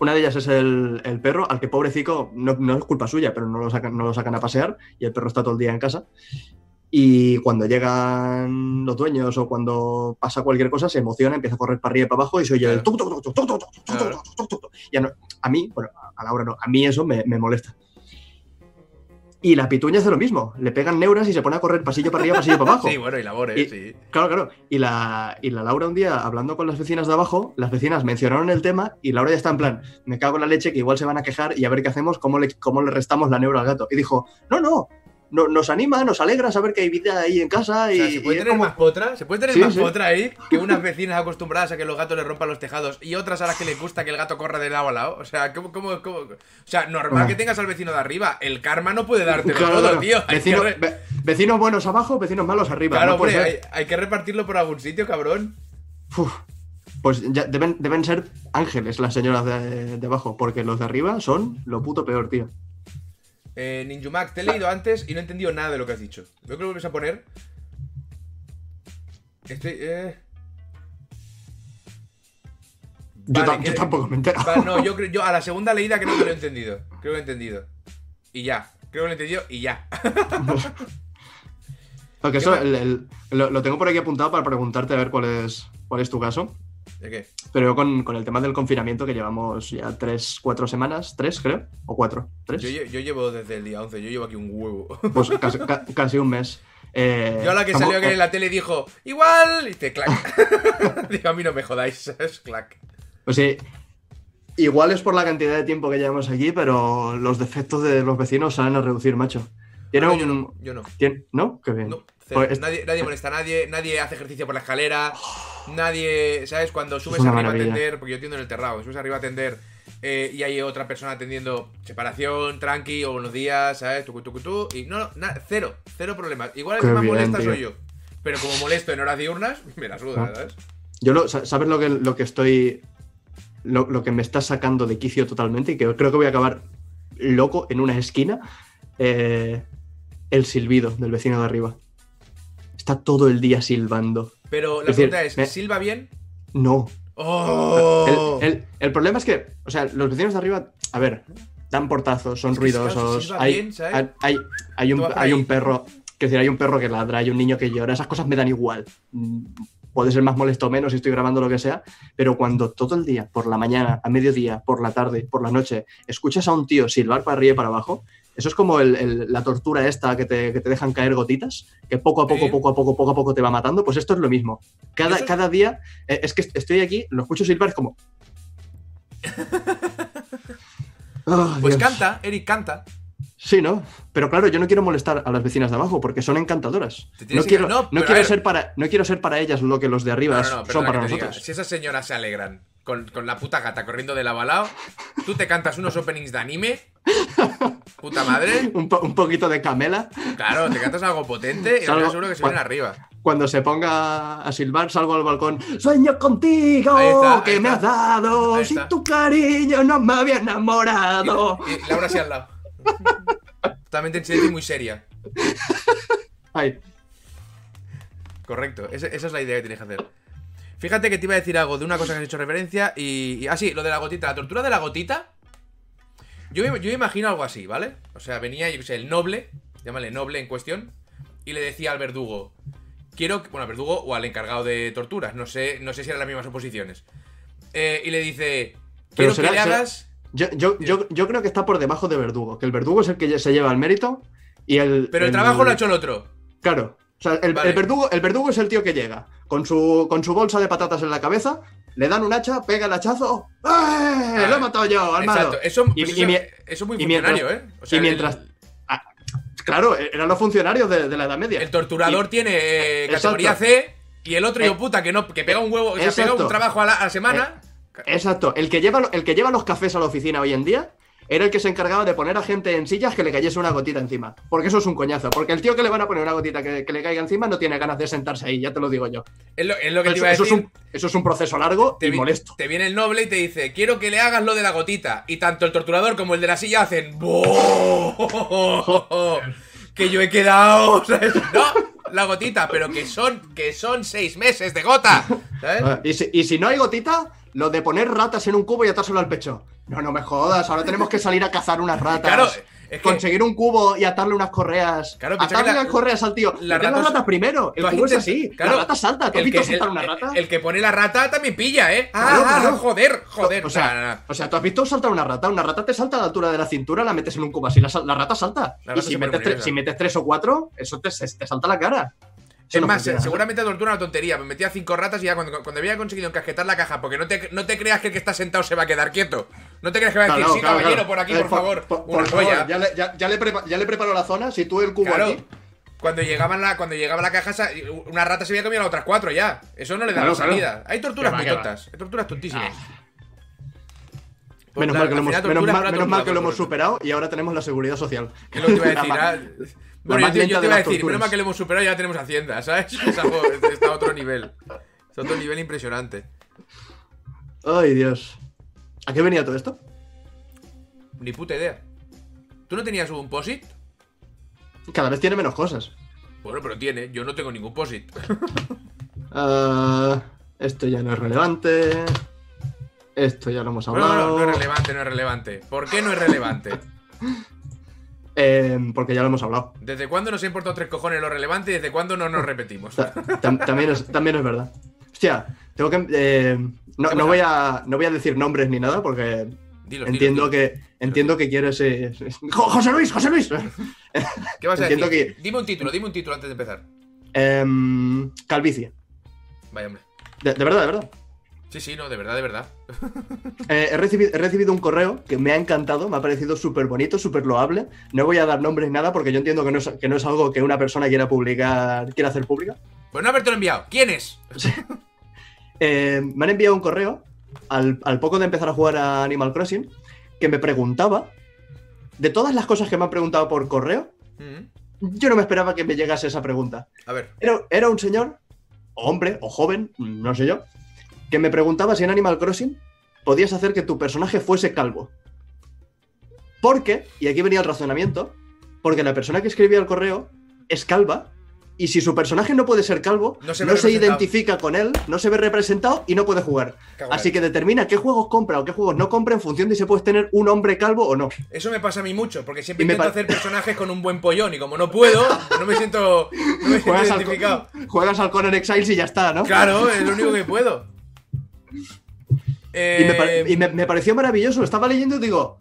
Una de ellas es el, el perro, al que pobrecito, no, no es culpa suya, pero no lo, sacan, no lo sacan a pasear y el perro está todo el día en casa. Y cuando llegan los dueños o cuando pasa cualquier cosa, se emociona, empieza a correr para arriba y para abajo y se oye el A mí, bueno, a la hora no, a mí eso me, molesta. Y la pituña hace lo mismo. Le pegan neuras y se pone a correr pasillo para arriba, pasillo para abajo. Sí, bueno, y labores, sí. Claro, claro. Y la, y la Laura un día, hablando con las vecinas de abajo, las vecinas mencionaron el tema y Laura ya está en plan, me cago en la leche que igual se van a quejar y a ver qué hacemos, cómo le, cómo le restamos la neura al gato. Y dijo, no, no, no- nos anima, nos alegra saber que hay vida ahí en casa O y, sea, ¿se puede y tener como- más potra? ¿Se puede tener Sí, más sí. potra ahí? Que unas vecinas acostumbradas a que los gatos les rompan los tejados y otras a las que les gusta que el gato corra de lado a lado. O sea, ¿cómo, cómo, cómo? O sea, normal Ah. que tengas al vecino de arriba. El karma no puede dártelo Claro, todo, tío. Hay Vecino- que re- ve- vecinos buenos abajo, vecinos malos arriba. Claro, no hombre, hay, hay que repartirlo por algún sitio, cabrón. Uf, pues ya deben, deben ser ángeles las señoras de, de abajo, porque los de arriba son lo puto peor, tío. Eh, Ninjumac, te he leído antes y no he entendido nada de lo que has dicho. Veo que lo vuelves a poner. Estoy. Eh... Yo, Vale, tam- yo que- tampoco me entero. Vale, no, yo, creo- yo a la segunda leída creo que lo he entendido. Creo que lo he entendido. Y ya. Creo que lo he entendido y ya. Lo, lo tengo por aquí apuntado para preguntarte a ver cuál es, cuál es tu caso. ¿De qué? Pero yo con, con el tema del confinamiento que llevamos ya tres, cuatro semanas, tres creo, o cuatro, tres, Yo, yo llevo desde el día 11, yo llevo aquí un huevo. pues casi, ca- casi un mes. Eh, Yo a la que salió que en la tele dijo, igual, y te clac. Digo, a mí no me jodáis, es clac. Pues sí, igual es por la cantidad de tiempo que llevamos aquí, pero los defectos de los vecinos salen a reducir, macho. Tiene un... yo no, yo no. tiene- ¿No? Qué bien. No. Pues es- nadie, nadie molesta a nadie, nadie hace ejercicio por la escalera, nadie, ¿sabes? Cuando subes arriba maravilla. a atender, porque yo atiendo en el terrado, subes arriba a atender eh, y hay otra persona atendiendo separación, tranqui, o buenos días, ¿sabes? Tucu, tucu, tu, y no, no, cero, cero problemas. Igual el que más bien, molesta tío. soy yo. Pero como molesto en horas diurnas, me la suda. ¿sabes? Yo lo, sa- ¿Sabes lo que, lo que estoy. Lo, lo que me está sacando de quicio totalmente y que creo que voy a acabar loco en una esquina? Eh, el silbido del vecino de arriba. Está todo el día silbando. Pero la Es decir, pregunta es, ¿silba bien? No. ¡Oh! El, el- el problema es que, o sea, los vecinos de arriba, a ver, dan portazos, son Es que ruidosos. si silba hay, bien, ¿sabes? hay, hay- hay un, hay un perro. Que decir, hay un perro que ladra, hay un niño que llora, esas cosas me dan igual. Mm, Puede ser más molesto o menos si estoy grabando lo que sea, pero cuando todo el día, por la mañana, a mediodía, por la tarde, por la noche, escuchas a un tío silbar para arriba y para abajo, eso es como el- el- la tortura esta que te, que te dejan caer gotitas, que poco a poco, Sí. poco a poco, poco a poco te va matando, pues esto es lo mismo. Cada, Eso- cada día, eh, es que estoy aquí, lo escucho silbar, es como... Oh, Pues Dios. canta, Eric, canta. Sí, ¿no? Pero claro, yo no quiero molestar a las vecinas de abajo porque son encantadoras. No quiero, no, quiero ser para, no quiero ser para ellas lo que los de arriba No, no, no, son para diga, nosotros. Si esas señoras se alegran con, con la puta gata corriendo de lado a lado, tú te cantas unos openings de anime, puta madre, Un, po- un poquito de camela. claro, te cantas algo potente y Salgo- seguro que se vienen arriba. Cuando se ponga a silbar, salgo al balcón. ¡Sueño contigo! Está, que me has dado! Ahí Si está. tu cariño no me había enamorado. Y, y Laura así al lado. Totalmente en silencio y muy seria. Ay. Correcto, esa, esa es la idea que tienes que hacer. Fíjate que te iba a decir algo de una cosa que has hecho referencia y... y- ah, sí, lo de la gotita. La tortura de la gotita... Yo, me- yo me imagino algo así, ¿vale? O sea, venía, yo sé, el noble, llámale noble en cuestión, y le decía al verdugo, quiero, que- bueno, al verdugo o al encargado de torturas, no sé, no sé si eran las mismas oposiciones. Eh, y le dice, quiero será- que le hagas... Yo, yo, yo, yo creo que está por debajo de Verdugo, que el Verdugo es el que se lleva el mérito y el... Pero el trabajo lo ha hecho el otro. Claro. O sea, el, Vale. el verdugo, el verdugo es el tío que llega con su, con su bolsa de patatas en la cabeza, le dan un hacha, pega el hachazo. ¡Eh! ¡Lo he matado yo, armado! Exacto, eso, pues y eso, es muy mientras- funcionario, ¿eh? O sea, y mientras. el- Ah, claro, eran los funcionarios de, de la Edad Media. El torturador Y- tiene eh, categoría C y el otro, Eh, hijo puta, que no, que pega un huevo, sea, pega un trabajo a la, a semana. Exacto. El que, lleva, el que lleva los cafés a la oficina hoy en día era el que se encargaba de poner a gente en sillas que le cayese una gotita encima. Porque eso es un coñazo. Porque el tío que le van a poner una gotita que, que le caiga encima no tiene ganas de sentarse ahí, ya te lo digo yo. Es, lo, es lo que te Eso, iba a eso decir. es un, eso es un proceso largo te, y vi- molesto. te viene el noble y te dice, quiero que le hagas lo de la gotita. Y tanto el torturador como el de la silla hacen... Que yo he quedado, ¿sabes? No, la gotita, pero que son, que son seis meses de gota. ¿Sabes? Ah, Y si, y si no hay gotita, lo de poner ratas en un cubo y atárselo al pecho. No, no me jodas, ahora tenemos que salir a cazar unas ratas. Claro, es que- Conseguir un cubo y atarle unas correas. Claro, atarle la- las correas al tío. las Mete las ratas- primero. El cubo es así. claro, la rata salta. ¿Tú has visto saltar una rata? El, que pone la rata también pilla, ¿eh? Ah, Claro, ah, joder, joder. O sea, Nah, nah, nah. o sea, tú has visto saltar una rata. Una rata te salta a la altura de la cintura, la metes en un cubo así. La, la rata salta. La y rata si metes, tres, si metes tres o cuatro, eso te, te salta la cara. Es no más, funciona. seguramente tortura una tontería. Me metía cinco ratas y ya cuando, cuando había conseguido encasquetar la caja, porque no te, no te creas que el que está sentado se va a quedar quieto. No te creas que va a decir, Claro, sí, claro, caballero, claro. por aquí, Eh, por favor. por- una por favor, ya, le, ya- ya le prepa- ya le preparo la zona. Si tú el cubo Claro. aquí. Cuando llegaba, la, cuando llegaba la caja, una rata se había comido las otras cuatro ya. Eso no le da Claro, la claro. salida. Hay torturas muy tontas. Hay torturas tontísimas. Menos Pues mal que lo hemos, menos mal, menos que lo hemos superado y ahora tenemos la seguridad social. Es lo que te iba a decir. Bueno, yo, te- yo iba a decir, mal que lo hemos superado ya tenemos Hacienda, ¿sabes? Es algo, está a otro nivel. Está a otro nivel impresionante. Ay, Dios. ¿A qué venía todo esto? Ni puta idea. ¿Tú no tenías un POSIT? Cada vez tiene menos cosas. Bueno, pero tiene. Yo no tengo ningún POSIT. Ah, esto ya no es relevante. Esto ya lo hemos No, no, hablado. no, no es relevante, no es relevante. ¿Por qué no es relevante? Eh, porque ya lo hemos hablado. ¿Desde cuándo nos ha importado tres cojones lo relevante y desde cuándo no nos repetimos? Ta- tam- también, es, también es verdad. Hostia, tengo que. eh, no, no voy a, no voy a decir nombres ni nada porque Dilo, entiendo que entiendo que quieres. eh, ¡Jo- José Luis, José Luis. ¿Qué vas a decir? Dime un título, dime un título antes de empezar. Em, calvicie. Vaya, hombre. De, de verdad, de verdad. Sí, sí, no, de verdad, de verdad. Eh, he, recibido, he recibido un correo que me ha encantado, me ha parecido súper bonito, súper loable. No voy a dar nombres ni nada porque yo entiendo que no, es, que no es algo que una persona quiera publicar, quiera hacer pública. Pues no haberte lo enviado. ¿Quién es? Eh, me han enviado un correo al, al poco de empezar a jugar a Animal Crossing que me preguntaba, de todas las cosas que me han preguntado por correo, Mm, yo no me esperaba que me llegase esa pregunta. A ver. Era, era un señor, o hombre, o joven, no sé yo, que me preguntaba si en Animal Crossing podías hacer que tu personaje fuese calvo. Porque, y aquí venía el razonamiento, porque la persona que escribía el correo es calva, y si su personaje no puede ser calvo, No no se se, ve representado. identifica con él, no se ve representado y no puede jugar. Así que determina qué juegos compra o qué juegos no compra en función de si puedes tener un hombre calvo o no. Eso me pasa a mí mucho, porque siempre Y intento hacer personajes con un buen pollón y como no puedo, no me siento, no me siento Juegas al, identificado. juegas al Conan Exiles y ya está, ¿no? Claro, es lo único que puedo. Y, me, pare- Eh, y me- me pareció maravilloso. Lo estaba leyendo y digo,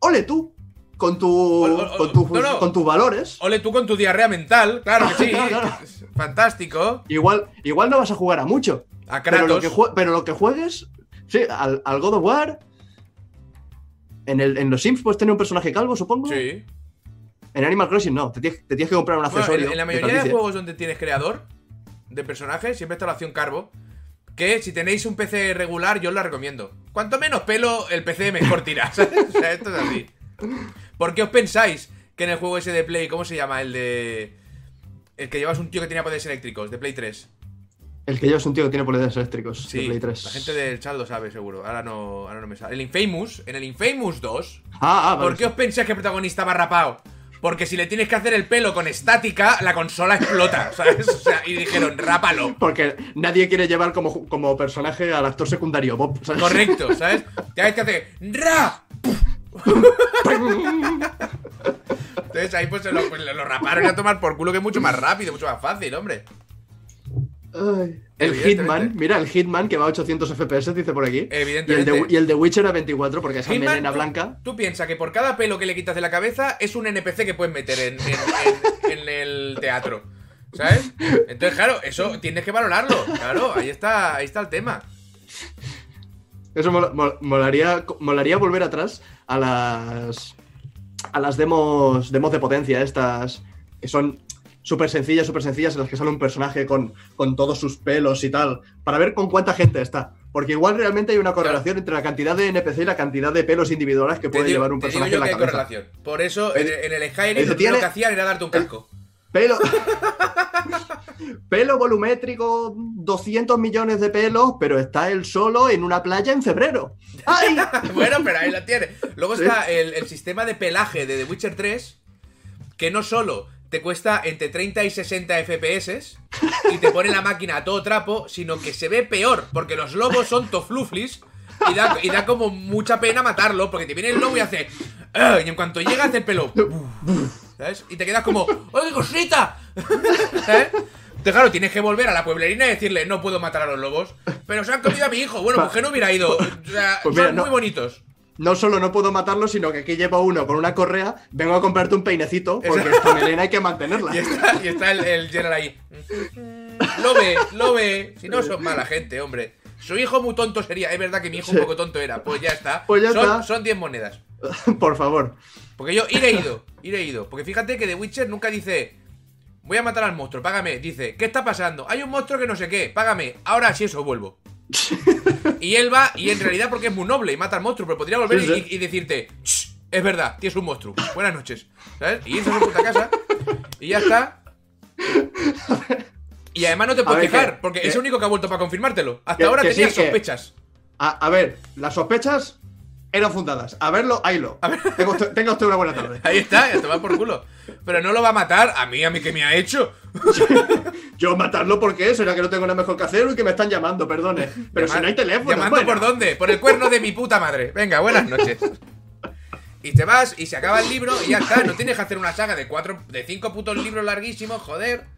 ole tú, con, tu, Ol- ol- con, tu- no, no. con tus valores. Ole tú con tu diarrea mental, claro que sí. Claro. Fantástico. Igual, igual no vas a jugar a mucho. A Pero lo, que pero lo que juegues, sí, al, al God of War. En, el, en los Sims puedes tener un personaje calvo, supongo. Sí. En Animal Crossing no, te tienes, te tienes que comprar un Bueno, accesorio. en, en la mayoría de juegos donde tienes creador de personajes, siempre está la opción Carbo. Que si tenéis un PC regular, yo os la recomiendo. Cuanto menos pelo, el PC mejor tira. ¿sabes? O sea, esto es así. ¿Por qué os pensáis que en el juego ese de Play, ¿cómo se llama? El de. El que llevas un tío que tenía poderes eléctricos, de Play 3. El que llevas un tío que tiene poderes eléctricos Sí, de Play 3. la gente del chat lo sabe, seguro. Ahora no, ahora no me sale. El Infamous, en el Infamous 2, Ah, ah, vale, ¿por qué sí. os pensáis que el protagonista va rapado? Porque si le tienes que hacer el pelo con estática, la consola explota, ¿sabes? O sea, y dijeron, rápalo. Porque nadie quiere llevar como, como personaje al actor secundario Bob. ¿sabes? Correcto, ¿sabes? Te hay que hacer ¡Ra! Entonces ahí pues se lo, pues, lo raparon a tomar por culo que es mucho más rápido, mucho más fácil, hombre. Ay. El. Hitman, mira, el Hitman que va a 800 FPS, dice por aquí. Y el, Evidentemente. de, y el de Witcher a 24, porque esa Hitman, melena tú- blanca. Tú piensas que por cada pelo que le quitas de la cabeza es un NPC que puedes meter en, en- en- en el teatro. ¿Sabes? Entonces, claro, eso tienes que valorarlo. Claro, ahí está, ahí está el tema. Eso mol- mol- molaría, molaría volver atrás a las. a las demos, demos de potencia, estas que son súper sencillas, súper sencillas, en las que sale un personaje con, con todos sus pelos y tal, para ver con cuánta gente está. Porque igual realmente hay una correlación entre la cantidad de NPC y la cantidad de pelos individuales que puede digo- llevar un personaje en la cabeza. correlación. Por eso, en, en el Skyrim, lo tiene- que hacían era darte un casco. Pelo. pelo volumétrico, 200 millones de pelos, pero está él solo en una playa en febrero. ¡Ay! bueno, pero ahí la tiene. Luego está el, el sistema de pelaje de The Witcher 3, que no solo te cuesta entre 30 y 60 FPS y te pone la máquina a todo trapo, sino que se ve peor, porque los lobos son tofluflis y da, y da como mucha pena matarlo, porque te viene el lobo y hace... "Ah", y en cuanto llega hace el pelo... ¿Sabes? Y te quedas como... ¡Oye, cosita! ¿Sabes? Entonces, claro, tienes que volver a la pueblerina y decirle, no puedo matar a los lobos. Pero se han comido a mi hijo. Bueno, pues que no hubiera ido. O sea, Pues mira, son no- muy bonitos. No solo no puedo matarlo, sino que aquí llevo uno con una correa, vengo a comprarte un peinecito, porque esta melena hay que mantenerla. Y está, y está el, el Geralt ahí. Lo ve, lo ve. Si no, son mala gente, hombre. Su hijo muy tonto sería. Es verdad que mi hijo un poco tonto era. Pues ya está. Pues ya son, está. Son 10 monedas. Por favor. Porque yo iré ido, iré ido. Porque fíjate que The Witcher nunca dice. Voy a matar al monstruo, págame. Dice, ¿qué está pasando? Hay un monstruo que no sé qué, págame. Ahora sí eso vuelvo. Y él va, y en realidad porque es muy noble y mata al monstruo, pero podría volver Sí, y- sí. Y, y decirte, "Shh, es verdad, tienes un monstruo. Buenas noches. ¿Sabes? Y irse a su puta casa. Y ya está. Y además no te puedes quejar, que- porque que- es el único que ha vuelto para confirmártelo. Hasta que- ahora tenías sí, sospechas. A, a ver, las sospechas eran fundadas. A verlo, haylo. Tenga usted, tenga usted una buena tarde. Ahí está, ya te va por culo. Pero no lo va a matar a mí, a mí que me ha hecho. Yo matarlo porque será que no tengo nada mejor que hacer y que me están llamando, perdone. Pero si no hay teléfono. ¿Llamando bueno. por dónde? Por el cuerno de mi puta madre. Venga, buenas noches. Y te vas y se acaba el libro y ya está. No tienes que hacer una saga de cuatro, de cinco putos libros larguísimos, joder.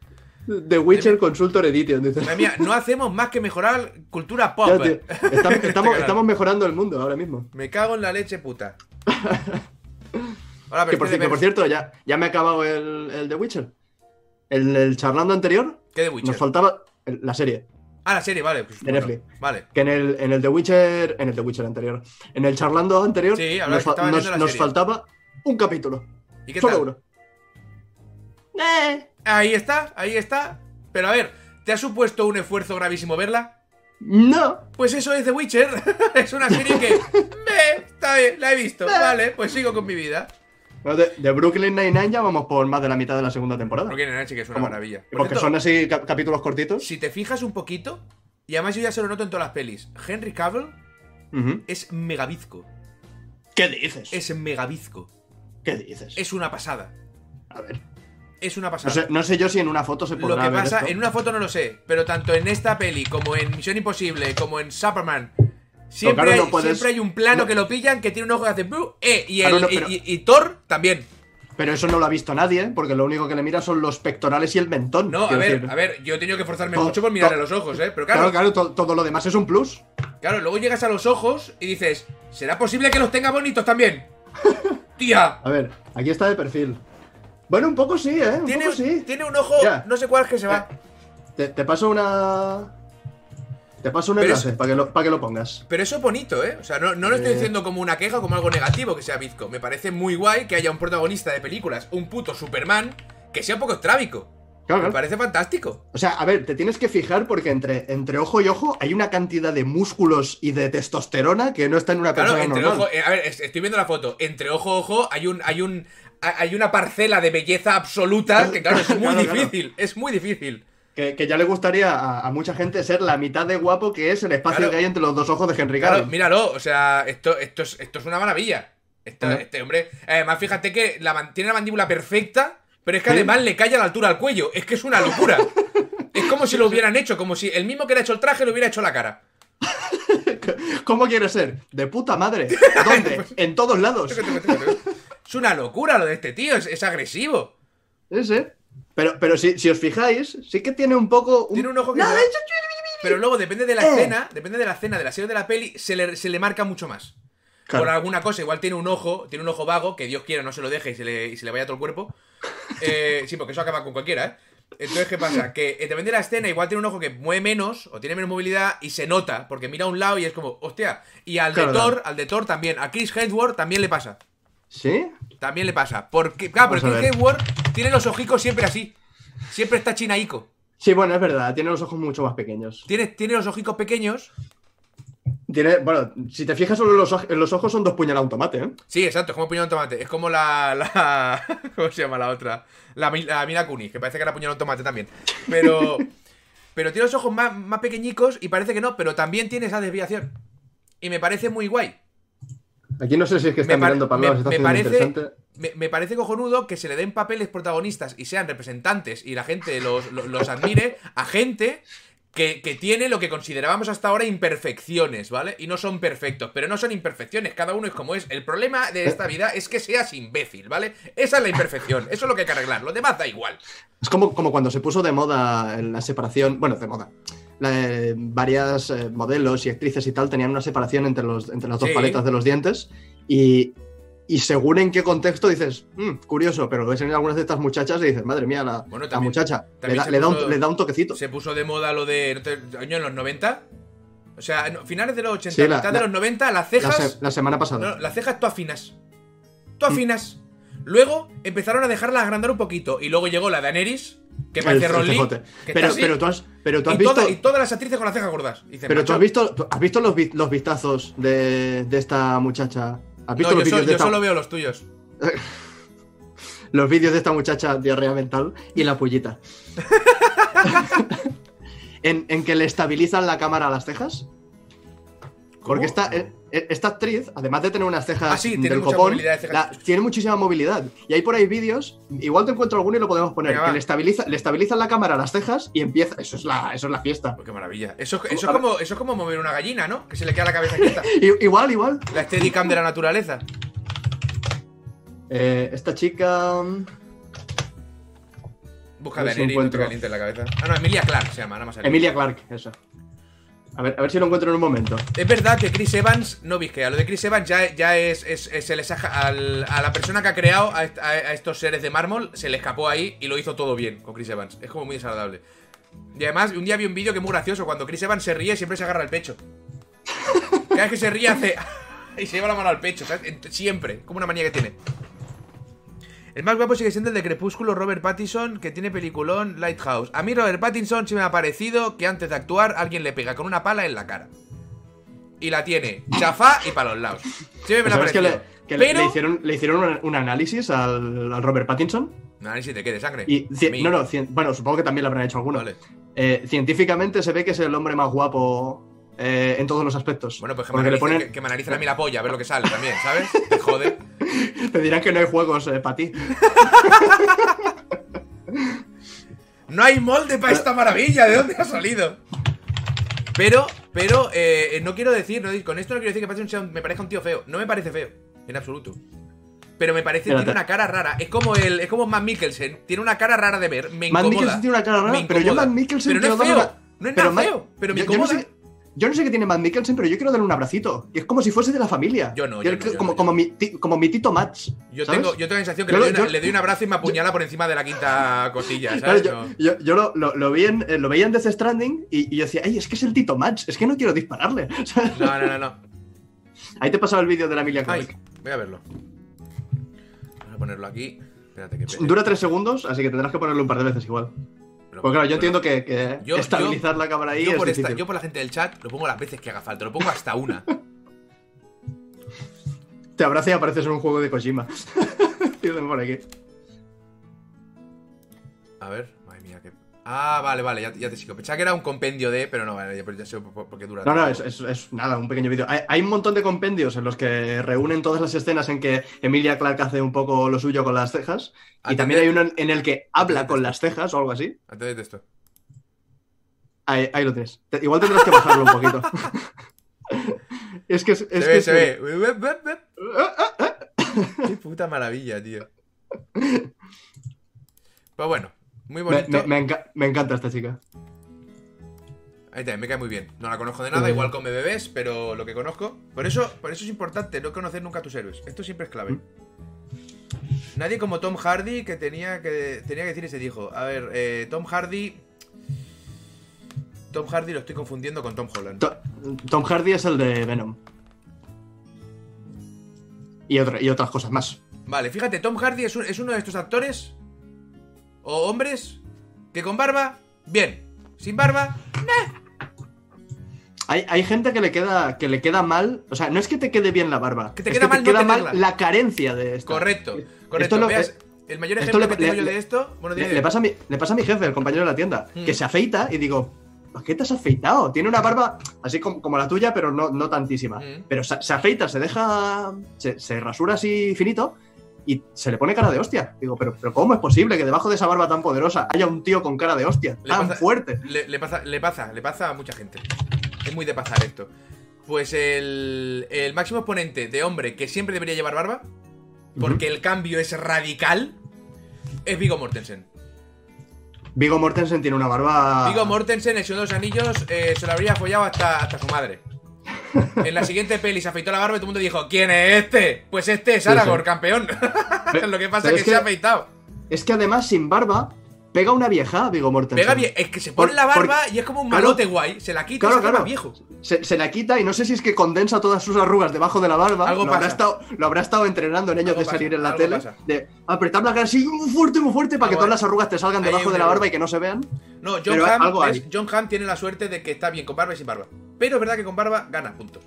The Witcher Consultor Edition, dice. Mía, no hacemos más que mejorar cultura pop. Ya, tío, estamos, Este estamos, mejorando el mundo ahora mismo. Me cago en la leche puta. Ahora, Que por, que por cierto, ya, ya me he acabado el, el The Witcher. El, el charlando anterior, ¿Qué de Witcher? nos faltaba el- la serie. Ah, la serie, vale. Pues, De bueno, Netflix. Vale. Que en el, en el The Witcher. En el The Witcher anterior. En el charlando anterior. Sí, nos, que faltaba un capítulo. ¿Y qué Solo tal? uno. Eh, Ahí está, ahí está. Pero a ver, ¿te ha supuesto un esfuerzo gravísimo verla? no. Pues eso es The Witcher. es una serie que. Ve, está bien, la he visto. Vale, pues sigo con mi vida. De, de Brooklyn Nine-Nine ya vamos por más de la mitad de la segunda temporada. Porque en que es una ¿Cómo? maravilla. Por Porque cierto, son así cap- capítulos cortitos. Si te fijas un poquito, y además yo ya se lo noto en todas las pelis, Henry Cavill es megavizco. ¿Qué dices? Es megavizco. ¿Qué dices? Es una pasada. A ver. Es una No pasada. sé, no sé yo si en una foto se Lo podrá que ver pasa, esto. en una foto no lo sé, pero tanto en esta peli como en Misión Imposible, como en Superman, siempre, claro, no hay, puedes- siempre hay un plano no- que lo pillan que tiene un ojo que hace eh, y, Claro, el- no, pero- y- y- y Thor también. Pero eso no lo ha visto nadie, porque lo único que le mira son los pectorales y el mentón. No, a ver, decir. a ver, yo he tenido que forzarme mucho por mirarle los ojos, eh, pero Claro, claro, claro, to- todo lo demás es un plus. claro, luego llegas a los ojos y dices, ¿será posible que los tenga bonitos también? Tía, A ver, aquí está de perfil. Bueno, un poco sí, ¿eh? Un tiene, poco sí. tiene un ojo, Ya. no sé cuál es que se va. Te, te paso una. Te paso un enlace para que, lo, para que lo pongas. Pero eso es bonito, ¿eh? O sea, no, no lo estoy Eh. diciendo como una queja o como algo negativo que sea bizco. Me parece muy guay que haya un protagonista de películas, un puto Superman, que sea un poco estrábico. Claro, Me claro. parece fantástico. O sea, a ver, te tienes que fijar porque entre, entre ojo y ojo hay una cantidad de músculos y de testosterona que no está en una Claro, persona entre normal. ojo, eh, a ver, es- estoy viendo la foto. Entre ojo ojo hay un, hay un, hay una parcela de belleza absoluta que claro, es muy Claro, claro. difícil, es muy difícil. Que, que ya le gustaría a, a mucha gente ser la mitad de guapo que es el espacio Claro. que hay entre los dos ojos de Henry Claro, Cavill. míralo, o sea, esto, esto es, esto es una maravilla. Este, este hombre. Además, fíjate que la tiene la mandíbula perfecta, pero es que Sí. además le cae a la altura al cuello. Es que es una locura. es como si lo hubieran hecho, como si el mismo que le ha hecho el traje le hubiera hecho la cara. ¿Cómo quieres ser? De puta madre. ¿Dónde? en todos lados. Es una locura lo de este tío, es, es agresivo. Ese. Pero, pero si, si os fijáis, sí que tiene un poco. un- Tiene un ojo que. No, se Pero luego, depende de la Eh. escena, depende de la escena, de la serie de la peli, se le, se le marca mucho más. Claro. Por alguna cosa, igual tiene un ojo, tiene un ojo vago, que Dios quiera no se lo deje y se le, y se le vaya todo el cuerpo. Eh, sí, porque eso acaba con cualquiera, ¿eh? Entonces, ¿qué pasa? Que eh, depende de la escena, igual tiene un ojo que mueve menos o tiene menos movilidad y se nota, porque mira a un lado y es como, hostia. Y al Claro, de Thor, claro. al de Thor también, a Chris Hemsworth también le pasa. ¿Sí? También le pasa. Porque, claro, Vamos pero a Chris ver. Hemsworth tiene los ojicos siempre así. Siempre está chinaico. Sí, bueno, es verdad. Tiene los ojos mucho más pequeños. Tiene, tiene los ojicos pequeños. Tiene, bueno, si te fijas solo los, los ojos son dos puñaladas un tomate, ¿eh? Sí, exacto, es como puñal de tomate. Es como la. la ¿Cómo se llama la otra? La, la Mila Kunis, que parece que era puñal de tomate también. Pero. pero tiene los ojos más, más pequeñicos y parece que no, pero también tiene esa desviación. Y me parece muy guay. Aquí no sé si es que está Me, par- mirando para me- está me parece, interesante. me, me parece cojonudo que se le den papeles protagonistas y sean representantes y la gente los, los, los admire a gente que, que tiene lo que considerábamos hasta ahora imperfecciones, ¿vale? Y no son perfectos, pero no son imperfecciones, cada uno es como es. El problema de esta vida es que seas imbécil, ¿vale? Esa es la imperfección, eso es lo que hay que arreglar, lo demás da igual. Es como, como cuando se puso de moda la separación, bueno, de moda. Eh, varias eh, modelos y actrices y tal tenían una separación entre, los, entre las dos Sí. paletas de los dientes y, y según en qué contexto dices, "Mm, curioso, pero ves en algunas de estas muchachas y dices, madre mía, la, Bueno, la también- muchacha le da, le da puso- un, le da un toquecito. Se puso de moda lo de ¿no te- año en los 90. O sea, no, finales de los 80, Sí, la- mitad la- de los 90, las La, cejas. se- la semana pasada. No, las cejas tú afinas. Tú Mm. afinas. Luego empezaron a dejarlas agrandar un poquito. Y luego llegó la Daenerys, que parece el Ron Lee, que pero, pero tú has, pero tú has y, visto. toda- y todas las actrices con las cejas gordas. Pero tú "Macho, has visto, tú has visto los, los vistazos de, de esta muchacha. ¿Has visto No, los yo, so- vídeos de yo esta, solo veo los tuyos. los vídeos de esta muchacha diarrea mental y la pullita? en, en que le estabilizan la cámara a las cejas. Porque esta, eh, eh, esta actriz, además de tener unas cejas Ah, sí, tiene del copón, movilidad de cejas. la- tiene muchísima movilidad. Y hay por ahí vídeos, igual te encuentro alguno y lo podemos poner, Venga, que le, estabiliza, le estabilizan la cámara a las cejas y empieza. Eso es la, eso es la fiesta. Pues qué maravilla. Eso, eso, es como, eso es como mover una gallina, ¿no? Que se le queda la cabeza quieta. Igual, igual. La Steadicam de la naturaleza. Eh, esta chica. Busca A Daenerys, no te calientes la cabeza. Ah, no, Emilia Clark se llama, nada más. Emilia Clark, eso. A ver, a ver si lo encuentro en un momento. Es verdad que Chris Evans, no a lo de Chris Evans ya, ya es, se les ha- al- a la persona que ha creado a, est- a- a estos seres de mármol, se le escapó ahí y lo hizo todo bien con Chris Evans. Es como muy desagradable. Y además, un día vi un vídeo que es muy gracioso, cuando Chris Evans se ríe siempre se agarra el pecho. Cada vez que se ríe hace... y se lleva la mano al pecho, ¿sabes? Siempre, como una manía que tiene. El más guapo sigue siendo el de Crepúsculo, Robert Pattinson, que tiene peliculón Lighthouse. A mí Robert Pattinson sí me ha parecido que antes de actuar alguien le pega con una pala en la cara. Y la tiene chafá y para los lados. Sí me, me la ha ¿Sabes que, parecido. le, que Pero... le hicieron, le hicieron un, un análisis al, al Robert Pattinson? Análisis de qué, de sangre. Y, no, no, cien- bueno, supongo que también le habrán hecho alguno. Vale. Eh, científicamente se ve que es el hombre más guapo eh, en todos los aspectos. Bueno, pues que me, analice, ponen, que, que me analicen a mí la polla, a ver lo que sale también, ¿sabes? Te jode. te dirán que no hay juegos para ti. No hay molde para esta maravilla, ¿de dónde ha salido? Pero, pero, eh, no quiero decir, no, con esto no quiero decir que un- me parezca un tío feo. No me parece feo, en absoluto. Pero me parece que Espérate. tiene una cara rara. Es como el, es como Matt Mikkelsen. Tiene una cara rara de ver. Me Matt. Mikkelsen tiene una cara rara, pero yo. Matt Mikkelsen Pero no es feo. una- No es pero nada feo. Pero me yo, yo no sé, yo no sé qué tiene Matt Mikkelsen, pero yo quiero darle un abracito. Que es como si fuese de la familia. Yo no, yo no, yo como, no, como, mi, ti- como mi tito Mats. Yo tengo, yo tengo la sensación que le, doy una- yo- le doy un abrazo y me apuñala por encima de la quinta costilla, ¿sabes? yo, lo, lo- lo vi en, eh, lo veía en Death Stranding y, y yo decía, ay, es que es el Tito Mats, es que no quiero dispararle. ¿sabes? No, no, no, no. Ahí te he pasado el vídeo de la Emilia Clarke. voy a verlo. Vamos a ponerlo aquí. Espérate que Dura tres segundos, así que tendrás que ponerlo un par de veces igual. Pero- Porque claro, yo entiendo que, que Yo- estabilizar la cámara ahí yo es por, esta- yo por la gente del chat lo pongo las veces que haga falta, lo pongo hasta una. Te abraza y apareces en un juego de Kojima. Por aquí. A ver. Ah, vale, vale, ya, ya te sigo. Pensaba que era un compendio de, pero no, vale, ya, sé por, por qué dura. No, no, es, es- es nada, un pequeño vídeo. Hay, hay un montón de compendios en los que reúnen todas las escenas en que Emilia Clarke hace un poco lo suyo con las cejas. Y también hay uno en- en el que habla con las cejas o algo así. Antes de esto. Ahí, ahí lo tienes. Igual tendrás que bajarlo un poquito. es que es, es se que ve, se ve. Qué puta maravilla, tío. Pues bueno, muy bonito. me- me enca- me encanta esta chica. Ahí también me cae muy bien. No la conozco de nada, igual come bebés, pero lo que conozco. Por eso, por eso es importante no conocer nunca a tus héroes. Esto siempre es clave. Mm. Nadie como Tom Hardy que tenía que tenía que decir y se dijo. A ver, eh, Tom Hardy. Tom Hardy lo estoy confundiendo con Tom Holland. To- Tom Hardy es el de Venom. Y, otra- y otras cosas más. Vale, fíjate, Tom Hardy es, un- es uno de estos actores o hombres que con barba, bien. Sin barba, Hay, hay gente que le queda que le queda mal, o sea, no es que te quede bien la barba, Que te es queda mal no queda mal la carencia de esto. correcto. Esto Correcto. lo- Veas, eh, el mayor esto ejemplo le- que tengo le- yo de esto. Bueno, dime, Le, pasa a mi, le pasa a mi jefe, el compañero de la tienda, que se afeita y digo, ¿por qué te has afeitado? Tiene una barba así como, como la tuya, pero no, no tantísima. Mm. Pero se, se afeita, se deja, se, se rasura así finito y se le pone cara de hostia. Digo, pero, pero ¿cómo es posible que debajo de esa barba tan poderosa haya un tío con cara de hostia Le tan pasa- fuerte? Le, le pasa, le pasa, le pasa a mucha gente. Es muy de pasar esto. Pues el, el máximo exponente de hombre que siempre debería llevar barba, porque el cambio es radical, es Vigo Mortensen. Vigo Mortensen tiene una barba. Vigo Mortensen, el Señor de los Anillos, eh, se lo habría follado hasta, hasta su madre. En la siguiente peli se afeitó la barba y todo el mundo dijo, ¿quién es este? Pues este es Aragorn, sí. campeón. Lo que pasa es es que, que- se ha afeitado. Es que además, sin barba, pega una vieja, Vigo Mortensen. Pega bien, es que se pone Por- la barba por- y es como un claro. malote guay. Se la quita y Claro, se queda claro. viejo. Se, se la quita y no sé si es que condensa todas sus arrugas debajo de la barba. Algo lo, habrá pasa. estado, lo habrá estado entrenando en ellos Algo de pasa, salir en la tele. pasa. De apretar la cara así muy fuerte, muy fuerte para que todas las arrugas te salgan Ahí debajo de la barba y que no se vean. No, John Hamm. John Hamm tiene la suerte de que está bien con barba y sin barba. Pero es verdad que con barba gana puntos.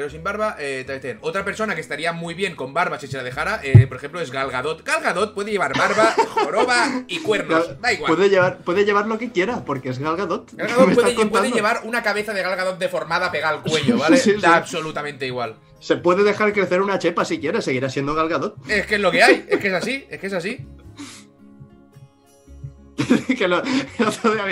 Pero sin barba, eh. Otra persona que estaría muy bien con barba si se la dejara, eh, por ejemplo, es Gal Gadot. Gal Gadot puede llevar barba, joroba y cuernos. Da igual. Puede llevar, puede llevar lo que quiera, porque es Gal Gadot. Gal ¿Qué Gadot me puede, llevar una cabeza de Gal Gadot deformada pegada al cuello, ¿vale? Sí, sí. Da absolutamente igual. Se puede dejar crecer una chepa si quiere, seguirá siendo Gal Gadot. Es que es lo que hay, es que es así, es que es así. que lo, el otro día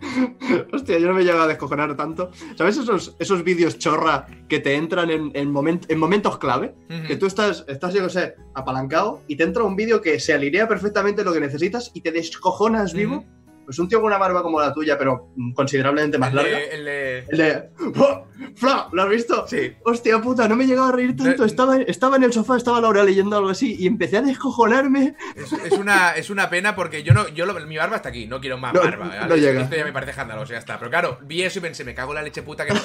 Hostia, yo no me llego a descojonar tanto. ¿Sabes esos, esos vídeos chorra que te entran en, en, moment- en momentos clave? Que tú estás, estás, yo no sé, apalancado y te entra un vídeo que se alinea perfectamente lo que necesitas y te descojonas vivo. Pues un tío con una barba como la tuya, pero mm, considerablemente más El larga. de- el de- El de. ¡Oh! ¡Fla! ¿Lo has visto? Sí. Hostia puta, no me llegaba a reír tanto. Estaba, estaba en el sofá, estaba Laura leyendo algo así y empecé a descojonarme. Es, es una, es una pena porque yo no, yo lo- mi barba está aquí, no quiero más No, barba. ¿vale? no llega. Esto ya me parece escandaloso, ya está. Pero claro, vi eso y pensé, me cago en la leche puta que no.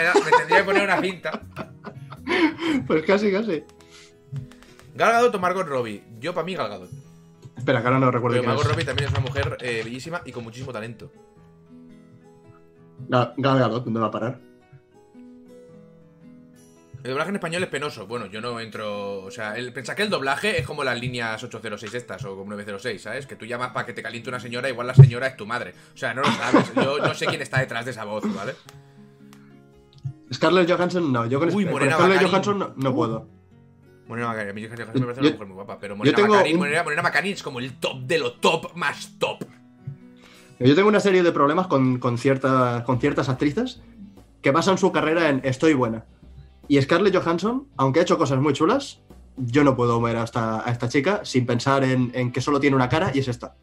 Era- me tendría que poner una cinta. Pues casi, casi. Gal Gadot o Margot Robbie. Yo para mí Gal Gadot. Espera, que ahora no recuerdo Pero es. Robbie también es una mujer eh, bellísima y con muchísimo talento. Gal Gadot, ¿dónde va a parar? El doblaje en español es penoso. Bueno, yo no entro. O sea, el, pensá que el doblaje es como las líneas 806 estas o como 906, ¿sabes? Que tú llamas para que te caliente una señora, igual la señora es tu madre. O sea, no lo sabes. Yo no sé quién está detrás de esa voz, ¿vale? Scarlett Johansson no. Yo con, Uy, con Scarlett. Johansson no, no Uh. puedo. Morena a mí Baccarin me parece una mujer muy guapa, pero Morena tengo Baccarin, un- Morena, Morena Baccarin es como el top de lo top más top. Yo tengo una serie de problemas con, con, cierta- con ciertas actrices que basan su carrera en estoy buena. Y Scarlett Johansson, aunque ha hecho cosas muy chulas, yo no puedo ver a esta, a esta chica sin pensar en, en que solo tiene una cara y es esta.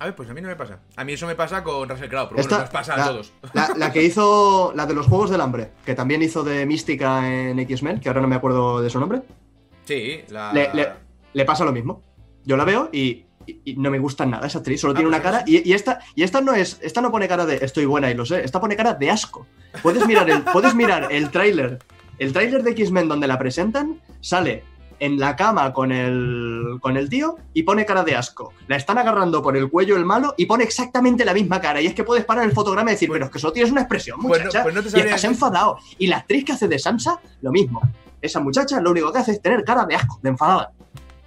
A ver, pues a mí no me pasa. A mí eso me pasa con Russell Crowe, pero Esta- bueno, nos pasa la- a todos. La, la que hizo, la de los Juegos del Hambre, que también hizo de Mística en X-Men, que ahora no me acuerdo de su nombre, Sí, la. le, le- le pasa lo mismo. Yo la veo y, y- y no me gusta nada esa actriz, solo Ah, tiene pues una cara. Y, y esta, y esta no es, esta no pone cara de estoy buena y lo sé, esta pone cara de asco. Puedes mirar el, puedes mirar el tráiler. El tráiler de X-Men donde la presentan sale en la cama con el, con el tío y pone cara de asco. La están agarrando por el cuello el malo y pone exactamente la misma cara. Y es que puedes parar el fotograma y decir, Pues- pero es que solo tienes una expresión, pues no- muchacha. pues no te y estás enfadado. Y la actriz que hace de Sansa, lo mismo. Esa muchacha lo único que hace es tener cara de asco, de enfadada.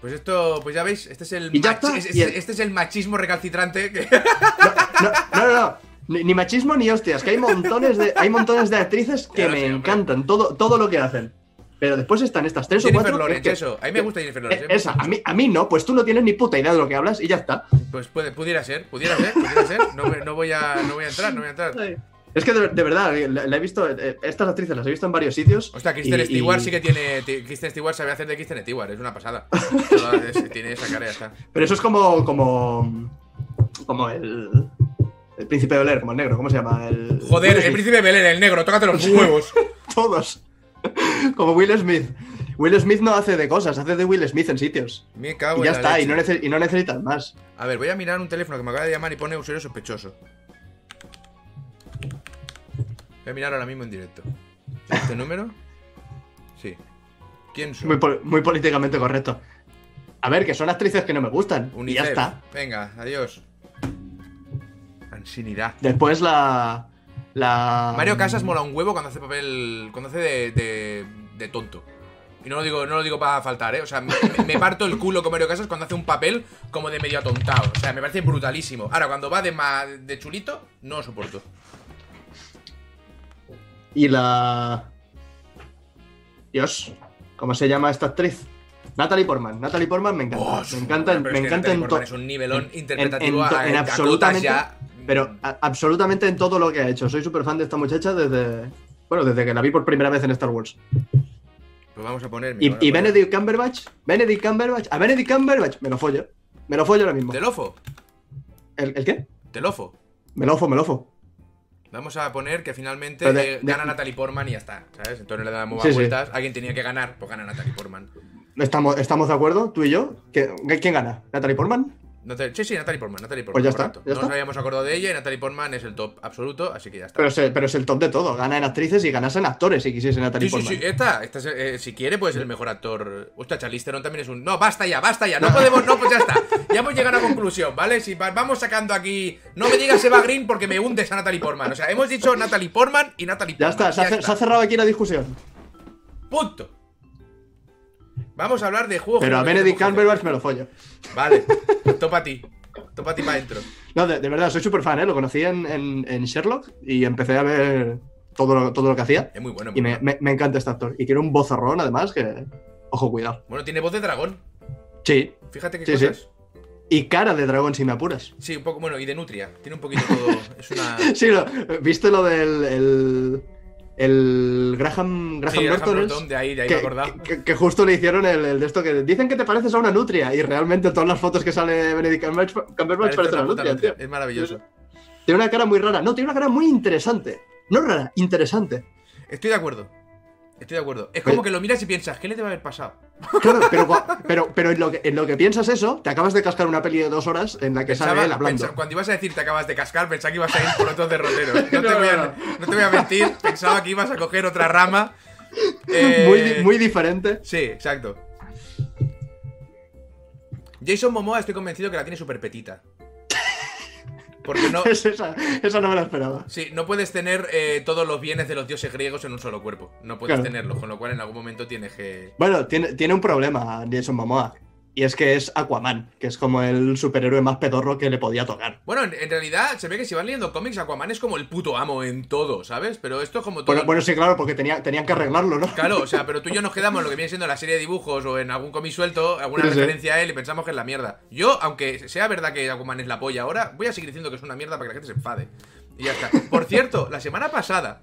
Pues esto, pues ya veis, este es el, está, es- este es el machismo recalcitrante que... No, no, no, no. Ni, ni machismo ni hostias, que hay montones de, hay montones de actrices que me encantan, todo, todo lo que hacen. Pero después están estas tres o Jennifer cuatro. Lawrence, que- eso. A mí me gusta Jennifer Eh, Lawrence. ¿eh? Esa, a mí, a mí no, pues tú no tienes ni puta idea de lo que hablas y ya está. Pues puede, pudiera ser, pudiera ser, pudiera ser. No, voy a, no voy a entrar, no voy a entrar. Es que de, de verdad, eh, la, la he visto, eh, estas actrices las he visto en varios sitios. Hostia, Kristen y- Stewart y- sí que tiene. ti- Kristen Stewart sabe hacer de Kristen Stewart, es una pasada. Es- tiene esa cara y ya está. Pero eso es como, como, como el, el príncipe de Bel Air, como el negro, ¿cómo se llama? El, Joder, el príncipe de Belén, el negro, tócate los huevos. Todos. como Will Smith. Will Smith no hace de cosas, hace de Will Smith en sitios. Me cago Y en ya la está, y no, y no necesitan más. A ver, voy a mirar un teléfono que me acaba de llamar y pone usuario sospechoso. Voy a mirar ahora mismo en directo. ¿Este número? Sí. ¿Quién soy? Muy, pol- muy políticamente correcto. A ver, que son actrices que no me gustan. Y ya está. Venga, adiós. Ansinidad. Después la. La. Mario Casas mola un huevo cuando hace papel. cuando hace de, de, de tonto. Y no lo digo, no lo digo para faltar, ¿eh? O sea, me, parto el culo con Mario Casas cuando hace un papel como de medio atontado. O sea, me parece brutalísimo. Ahora, cuando va de, ma- de chulito, no lo soporto. Y la. Dios. ¿Cómo se llama esta actriz? Natalie Portman. Natalie Portman me encanta. Oh, me encanta, me encanta en todo. Es un nivelón interpretativo en a- en a cotas absolutamente- ya. Pero a- absolutamente en todo lo que ha hecho. Soy súper fan de esta muchacha desde. Bueno, desde que la vi por primera vez en Star Wars. Pues vamos a poner. Y, a y poner- Benedict Cumberbatch. Benedict Cumberbatch. A Benedict Cumberbatch me lo follo. Me lo follo ahora mismo. Telofo. ¿El, el qué? Telofo. Me lo fo, me lo fo. Vamos a poner que finalmente de- eh, de- gana Natalie Portman y ya está, ¿sabes? Entonces le damos Sí, sí. vueltas. Alguien tenía que ganar, pues gana Natalie Portman. ¿Estamos, ¿Estamos de acuerdo, tú y yo? ¿Que- ¿Quién gana? ¿Natalie Portman? Natalie- sí, sí, Natalie Portman, Natalie Portman. Pues ya está, ya no nos está. habíamos acordado de ella y Natalie Portman es el top absoluto, así que ya está. Pero es, el, pero es el top de todo. Gana en actrices y ganas en actores si quisiese Natalie Sí, sí, Portman. sí, esta, esta es, eh, si quiere, pues el mejor actor. Hostia, Charlize Theron también es un. No, basta ya, basta ya. No podemos, no, pues ya está. Ya hemos llegado a una conclusión, ¿vale? Si va- vamos sacando aquí. No me digas Eva Green porque me hundes a Natalie Portman. O sea, hemos dicho Natalie Portman y Natalie Ya Portman. está, se ha, ce- se ha cerrado aquí la discusión. Punto. Vamos a hablar de juegos. Pero a que Benedict Cumberbatch me lo follo. Vale, topa a ti. Topa a ti para adentro. No, de, de verdad, soy súper fan, ¿eh? Lo conocí en, en- en Sherlock y empecé a ver todo lo, todo lo que hacía. Es muy bueno. muy Y me, bueno. me- me encanta este actor. Y quiero un bozarrón, además, que. Ojo, cuidado. Bueno, tiene voz de dragón. Sí. Fíjate qué Sí, sí. cosas. Y cara de dragón, si me apuras. Sí, un poco, bueno, y de nutria. Tiene un poquito todo. Es una. Sí, ¿viste lo del. El, el Graham, Graham Sí, Graham de ahí, de ahí que, me que- que justo le hicieron el, el de esto que dicen que te pareces a una nutria y realmente todas las fotos que sale Benedict Cumberbatch, Parece parecen otra una nutria. tío. Es maravilloso. Tiene una cara muy rara. No, tiene una cara muy interesante. No rara, interesante. Estoy de acuerdo. Estoy de acuerdo. Es como que lo miras y piensas, ¿qué le debe haber pasado? Claro, pero, pero, pero en, lo que, en lo que piensas eso, te acabas de cascar una peli de dos horas en la que Pensaba- sale él hablando. cuando ibas a decir te acabas de cascar, pensaba que ibas a ir por otros derroteros. No te, voy, a, no, no. no te voy a mentir, pensaba que ibas a coger otra rama. Eh, Muy, di- muy diferente. Sí, exacto. Jason Momoa estoy convencido que la tiene súper petita. Porque no... Es esa, esa no me la esperaba. Sí, no puedes tener eh, todos los bienes de los dioses griegos en un solo cuerpo. No puedes Claro. tenerlos, con lo cual en algún momento tienes que... Bueno, tiene, tiene un problema Jason Momoa. Y es que es Aquaman, que es como el superhéroe más pedorro que le podía tocar. Bueno, en, en realidad se ve que si van leyendo cómics, Aquaman es como el puto amo en todo, ¿sabes? Pero esto es como todo... Bueno, bueno, sí, claro, porque tenía, tenían que arreglarlo, ¿no? Claro, o sea, pero tú y yo nos quedamos en lo que viene siendo la serie de dibujos o en algún cómic suelto, alguna Sí, sí. referencia a él y pensamos que es la mierda. Yo, aunque sea verdad que Aquaman es la polla ahora, voy a seguir diciendo que es una mierda para que la gente se enfade. Y ya está. Por cierto, la semana pasada,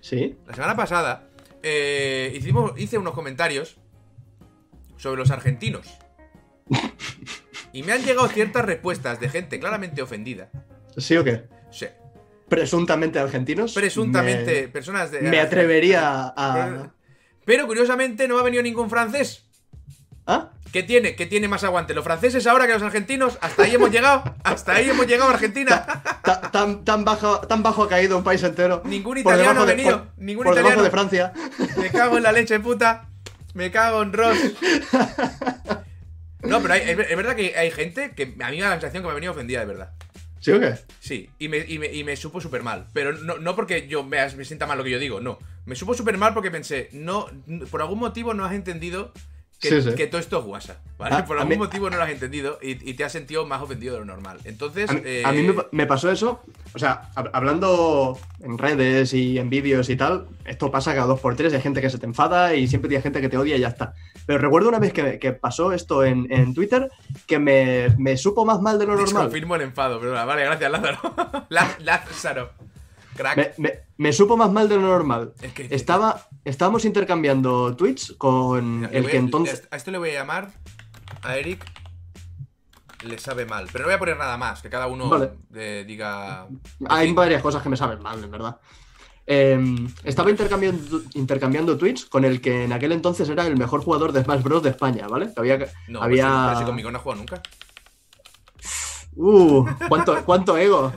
Sí. la semana pasada, eh, hicimos, hice unos comentarios sobre los argentinos. Y me han llegado ciertas respuestas de gente claramente ofendida. ¿Sí o qué? Sí. Presuntamente argentinos. Presuntamente, personas de. Me, atrevería a. Pero, curiosamente no ha venido ningún francés. ¿Ah? ¿Qué tiene? ¿Qué tiene más aguante? ¿Los franceses ahora que los argentinos? ¿Hasta ahí hemos llegado? ¿Hasta ahí hemos llegado, Argentina? Ta- Tan, tan, bajo, tan bajo ha caído un país entero. Ningún italiano ha de- venido. por- Ningún por italiano. de Francia. Me cago en la leche, puta. Me cago en Ross. No, pero hay- es ver- es verdad que hay gente que a mí me da la sensación que me ha venido ofendida de verdad. ¿Sí o qué? Sí, y me, y me, y me supo súper mal. Pero no, no porque yo me, me sienta mal lo que yo digo, no. Me supo súper mal porque pensé, no, por algún motivo no has entendido que, Sí, sí. que todo esto es WhatsApp, ¿vale? Ah, Por algún mí- motivo no lo has entendido y, y te has sentido más ofendido de lo normal. Entonces, A mí, eh, a mí me, pa- me pasó eso, o sea, hab- hablando en redes y en vídeos y tal, esto pasa cada dos por tres, hay gente que se te enfada y siempre hay gente que te odia y ya está. Pero recuerdo una vez que, que pasó esto en, en Twitter que me, me supo más mal de lo normal. confirmo el enfado, perdona. Vale, gracias, Lázaro. Lázaro. Crack. Me, me- me supo más mal de lo normal. Es que- Estaba, estábamos intercambiando tweets con Mira, el que a- entonces... A esto le voy a llamar a Eric. Le sabe mal. Pero no voy a poner nada más, que cada uno Vale. eh, diga. Hay varias cosas que me saben mal, en verdad. Eh, estaba intercambiando, intercambiando tweets con el que en aquel entonces era el mejor jugador de Smash Bros. de España, ¿vale? Había, No, había... pero si conmigo no ha jugado nunca. Uh, ¿cuánto, cuánto ego.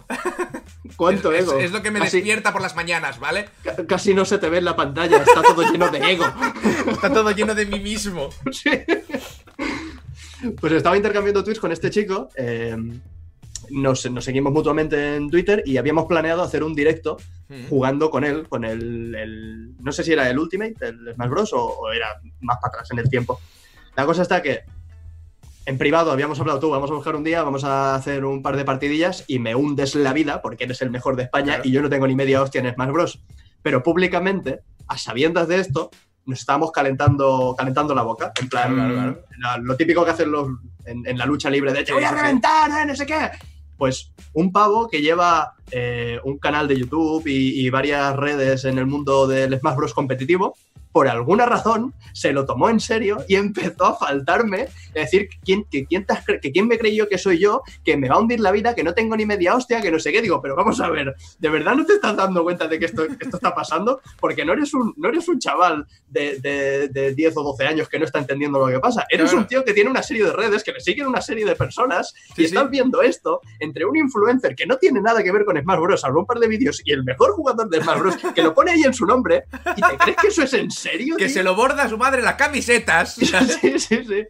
Cuánto es, ego. es lo que me despierta por las mañanas, ¿vale? ca- casi no se te ve en la pantalla, está todo lleno de ego. Está todo lleno de mí mismo. Sí. Pues estaba intercambiando tweets con este chico. eh, nos, nos seguimos mutuamente en Twitter y habíamos planeado hacer un directo jugando con él, con el, el- No sé si era el Ultimate, el Smash Bros. O, o era más para atrás en el tiempo. La cosa está que en privado habíamos hablado tú, vamos a buscar un día, vamos a hacer un par de partidillas y me hundes la vida porque eres el mejor de España Claro. y yo no tengo ni media hostia en Smash Bros. Pero públicamente, a sabiendas de esto, nos estábamos calentando, calentando la boca. En plan, Claro, claro, la- lo típico que hacen los en, en la lucha libre de te voy a reventar, eh, no sé qué. Pues un pavo que lleva eh, un canal de YouTube y, y varias redes en el mundo del Smash Bros. competitivo, por alguna razón se lo tomó en serio y empezó a faltarme, es decir, ¿quién, que, quién te has cre- que quién me creyó que soy yo, que me va a hundir la vida, que no tengo ni media hostia, que no sé qué. Digo, pero vamos a ver, ¿de verdad no te estás dando cuenta de que esto, que esto está pasando? Porque no eres un, no eres un chaval de, de- de 10 o 12 años que no está entendiendo lo que pasa. Eres Claro. un tío que tiene una serie de redes, que le siguen una serie de personas Sí, y estás sí. viendo esto entre un influencer que no tiene nada que ver con Smash Bros. salvo un par de vídeos y el mejor jugador de Smash Bros. que lo pone ahí en su nombre y te crees que eso es en serio. Que tío? se lo borda a su madre las camisetas. Sí, sí, sí.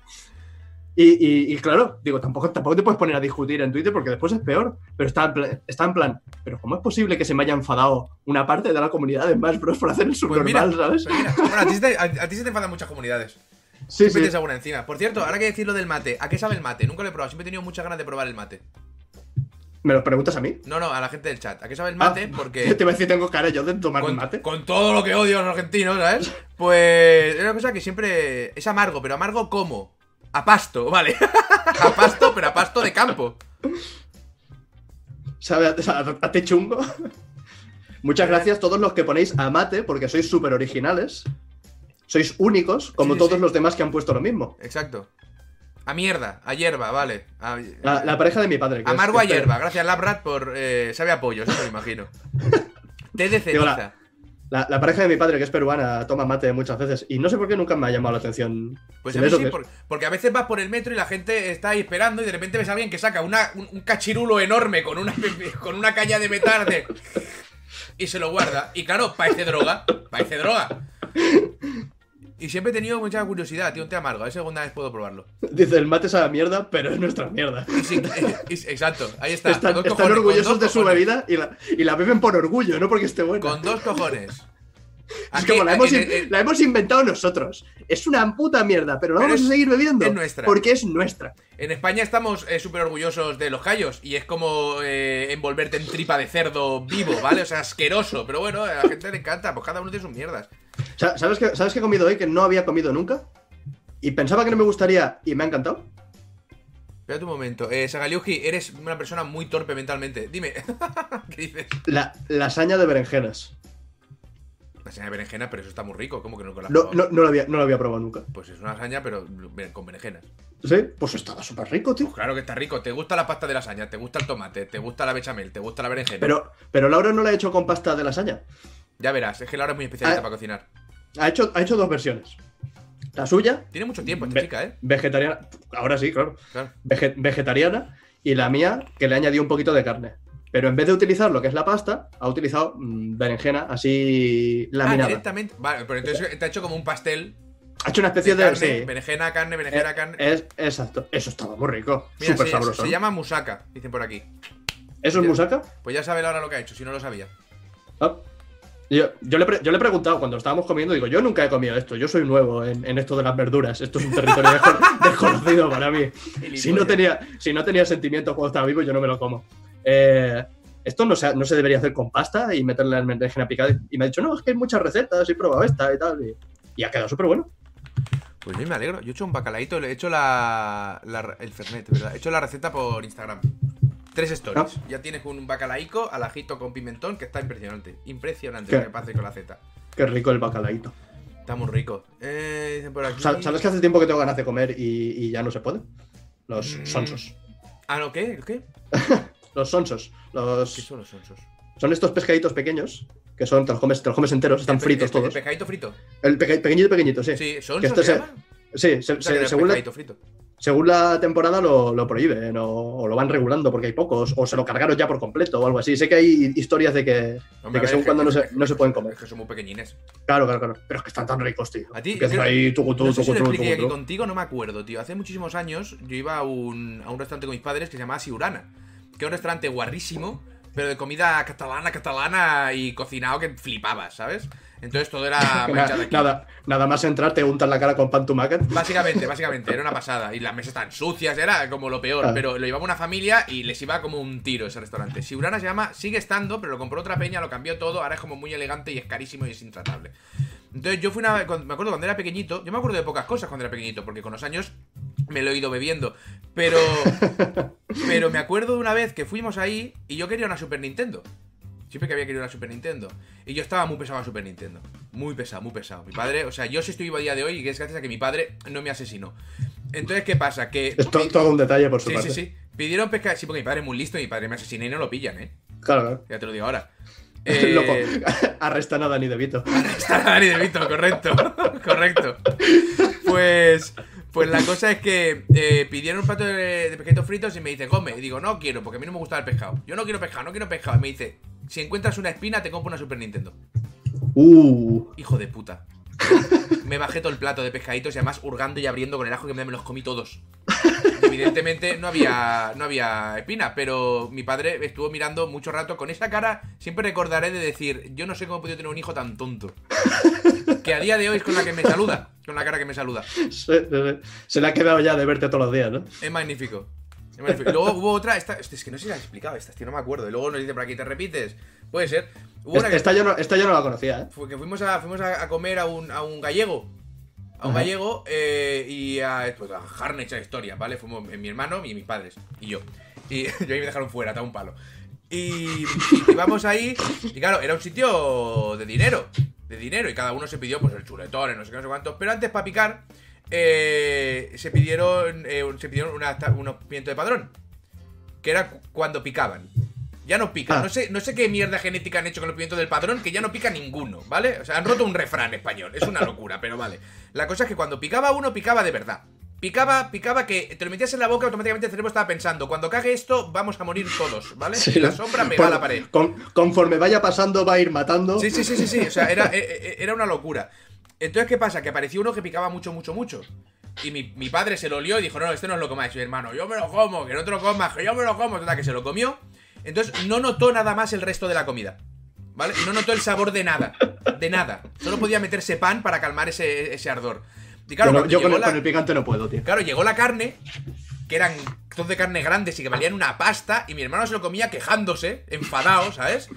Y, y- y claro, digo, tampoco, tampoco te puedes poner a discutir en Twitter porque después es peor. Pero está en, plan, está en plan, pero ¿cómo es posible que se me haya enfadado una parte de la comunidad de Smash Bros. por hacer el Pues subnormal, mira, ¿sabes? pues mira, bueno, a ti, se te, a, a ti se te enfadan muchas comunidades. Sí, Siempre sí. tienes alguna encima. Por cierto, ahora que decir lo del mate, ¿a qué sabe el mate? Nunca lo he probado, siempre he tenido muchas ganas de probar el mate. ¿Me lo preguntas a mí? No, no, a la gente del chat. ¿A qué sabe el Ah, mate? Porque. Te iba a decir, tengo cara yo de tomar Con, mate. con todo lo que odio a los argentinos, ¿sabes? Pues es una cosa que siempre es amargo, pero amargo como? A pasto, vale. a pasto, pero a pasto de campo. ¿Sabe a, a- a té chungo? Muchas gracias a todos los que ponéis a mate porque sois súper originales. Sois únicos, como sí, todos sí. los demás que han puesto lo mismo. Exacto. A mierda, a hierba, vale. A- La, la pareja de mi padre. que Amargo a que es- hierba. Gracias, Labrat, por. Eh, sabe a pollo, eso me imagino. Té de la- ceniza. La, la pareja de mi padre, que es peruana, toma mate muchas veces. Y no sé por qué nunca me ha llamado la atención. Pues ¿Sí a mí sí, por- porque a veces vas por el metro y la gente está ahí esperando y de repente ves a alguien que saca una, un, un cachirulo enorme con una, con una caña de metal de- y se lo guarda. Y claro, parece droga, parece droga. Y siempre he tenido mucha curiosidad, tío, un té amargo. A ver si alguna vez puedo probarlo. Dice, el mate es a la mierda, pero es nuestra mierda. Sí, y- y- exacto, ahí está. Están, cojones, orgullosos de su bebida y la, y la beben por orgullo, no porque esté buena. Con dos cojones. es Aquí- como la hemos, en- in- en- la hemos inventado nosotros. Es una puta mierda, pero la Pero vamos es- a seguir bebiendo. es nuestra. Porque es nuestra. En España estamos eh, súper orgullosos de los callos y es como eh, envolverte en tripa de cerdo vivo, ¿vale? O sea, asqueroso, pero bueno, a la gente le encanta, pues cada uno tiene sus mierdas. Sa- ¿Sabes qué, ¿Sabes qué he comido hoy que no había comido nunca? Y pensaba que no me gustaría y me ha encantado. Espérate un momento, eh, Sagaliuji, eres una persona muy torpe mentalmente. Dime, ¿qué dices? La lasaña de berenjenas. Lasaña de berenjena, pero eso está muy rico, ¿cómo que No, probado? no, no, lo había, no lo había probado nunca. Pues es una lasaña, pero con berenjenas. ¿Sí? Pues estaba súper rico, tío. Pues claro que está rico, te gusta la pasta de lasaña, te gusta el tomate, te gusta la bechamel, te gusta la berenjena. Pero, pero Laura no la ha hecho con pasta de lasaña. Ya verás, es que Laura es muy especialista Ah. para cocinar. Ha hecho, ha hecho dos versiones. La suya, Tiene mucho tiempo esta chica, ¿eh? vegetariana. Ahora sí, claro. Claro. Vege- vegetariana. Y la mía, que le añadió un poquito de carne. Pero en vez de utilizar lo que es la pasta, ha utilizado mm, berenjena así Ah, laminada. directamente. Vale, pero entonces te ha hecho como un pastel ha hecho una especie de sí. berenjena, carne, berenjena, Eh, carne. es, exacto. Eso estaba muy rico. Mira, Súper sabroso. se llama musaka, dicen por aquí. ¿Eso es musaca? Pues ya sabe Laura lo que ha hecho, si no lo sabía. Ah, Yo, yo, le, pre- yo le he preguntado cuando estábamos comiendo, digo, yo nunca he comido esto, yo soy nuevo en, en esto de las verduras, esto es un territorio desco- desconocido para mí. Si no, tenía, si no tenía sentimientos cuando estaba vivo, yo no me lo como. Eh, esto no se, no se debería hacer con pasta y meterle en berenjena picada. Y me ha dicho, no, es que hay muchas recetas, he probado esta y tal. Y, y ha quedado súper bueno. Pues yo me alegro. Yo he hecho un bacalaíto, le he hecho la, la- el fernet, ¿verdad? He hecho la receta por Instagram. Tres stories. Ah. Ya tienes un bacalaico al ajito con pimentón que está impresionante. Impresionante ¿Qué? lo que pasa con la Z. Qué rico el bacalaíto. Está muy rico. Eh, por aquí. Sa- ¿Sabes que hace tiempo que tengo ganas de comer y, y ya no se puede? Los Mm. sonsos. Ah, ¿no qué? ¿El qué? Los sonsos. ¿Qué Los, son los sonsos? son estos pescaditos pequeños que son, te los comes, te los comes enteros, están El fritos el pe- todos. El pescadito frito. El peque- pequeñito, pequeñito, sí. Sí, Que ¿sonsos esto se se- llama? Sí, se- O sea, se- según, la, frito. Según la temporada lo, lo prohíben o, o lo van regulando porque hay pocos, o se lo cargaron ya por completo o algo así. Sé que hay historias de que, Hombre, de que según cuando no se, no se pueden comer. Es que son muy pequeñines. Claro, claro, claro. Pero es que están tan ricos, tío. A ti, creo- ahí, tucu, tucu, No sé si tucu, lo tucu, expliqué aquí tucu. contigo, no me acuerdo, tío. Hace muchísimos años yo iba a un, a un restaurante con mis padres que se llamaba Siurana. Que era un restaurante guarrísimo, pero de comida catalana, catalana y cocinado que flipabas, ¿sabes? Entonces todo era Na- manchado aquí. nada, nada más entrar, te untan la cara con pan tumacat. Básicamente, básicamente, era una pasada. Y las mesas tan sucias, era como lo peor. Ah. Pero lo llevaba una familia y les iba como un tiro ese restaurante. Siurana se llama, sigue estando, pero lo compró otra peña, lo cambió todo. Ahora es como muy elegante y es carísimo y es intratable. Entonces yo fui una. cuando- Me acuerdo cuando era pequeñito. Yo me acuerdo de pocas cosas cuando era pequeñito, porque con los años me lo he ido bebiendo. Pero. pero me acuerdo de una vez que fuimos ahí y yo quería una Super Nintendo. Siempre que había querido una Super Nintendo. Y yo estaba muy pesado a Super Nintendo. Muy pesado, muy pesado. Mi padre, o sea, yo sí estoy vivo a día de hoy y es gracias a que mi padre no me asesinó. Entonces, ¿qué pasa? Que. Es to- todo un detalle por su Sí, parte. sí, sí. Pidieron pescado. Sí, porque mi padre es muy listo y mi padre me asesina y no lo pillan, ¿eh? Claro, claro. Ya te lo digo ahora. Loco. Eh, Arrestan a Dani De Vito. Está Dani De Vito, correcto. correcto. Pues. Pues la cosa es que eh, pidieron un plato de, de pescaditos fritos y me dice, come. Y digo, no quiero, porque a mí no me gusta el pescado. Yo no quiero pescado, no quiero pescado. Y me dice, si encuentras una espina, te compro una Super Nintendo. Uh. Hijo de puta. Me bajé todo el plato de pescaditos y además hurgando y abriendo con el ajo que me los comí todos. Evidentemente no había, no había espina, pero mi padre estuvo mirando mucho rato con esa cara. Siempre recordaré de decir, yo no sé cómo he podido tener un hijo tan tonto. Que a día de hoy es con la que me saluda. Con la cara que me saluda. Se, le ha quedado ya de verte todos los días, ¿no? Es magnífico. Es magnífico. Luego hubo otra, esta, es que no sé si la he explicado, esta, tío, no me acuerdo. Y luego nos dice por aquí, ¿te repites? Puede ser. Hubo una que- Esta yo, no, esta yo no la conocía, ¿eh? Fue que fuimos a, fuimos a comer a un, a un gallego. A un gallego eh, y a, pues, a dejarme esa historia, ¿vale? Fuimos mi hermano y mis padres. Y yo. Y yo ahí me dejaron fuera, estaba un palo. Y, y vamos ahí. Y claro, era un sitio de dinero. De dinero. Y cada uno se pidió, pues, el chuletón, no sé qué, no sé cuántos. Pero antes, para picar, eh, se pidieron, eh, se pidieron una- unos pimientos de padrón. Que era cu- cuando picaban. Ya no pican. Ah. No, sé, no sé qué mierda genética han hecho con los pimientos del padrón, que ya no pica ninguno, ¿vale? O sea, han roto un refrán español. Es una locura, pero vale. La cosa es que cuando picaba uno, picaba de verdad. Picaba, picaba que te lo metías en la boca, automáticamente el cerebro estaba pensando, cuando cague esto, vamos a morir todos, ¿vale? y la sombra Por- a la pared. con- conforme vaya pasando, va a ir matando. Sí, sí, sí, sí, sí. O sea, era, eh, eh, era una locura. Entonces, ¿qué pasa? Que apareció uno que picaba mucho, mucho, mucho. Y mi, mi padre se lo olió y dijo, no, este no os lo comáis. Mi hermano, yo me lo como, que no te lo comas, que yo me lo como. Total, que se lo comió. Entonces, no notó nada más el resto de la comida. ¿Vale? No notó el sabor de nada. De nada. Solo podía meterse pan para calmar ese, ese ardor. Y claro, yo no- cuando yo con el, la- con el picante no puedo, tío. Claro, llegó la carne, que eran trozos de carne grandes y que valían una pasta, y mi hermano se lo comía quejándose, enfadado, ¿sabes?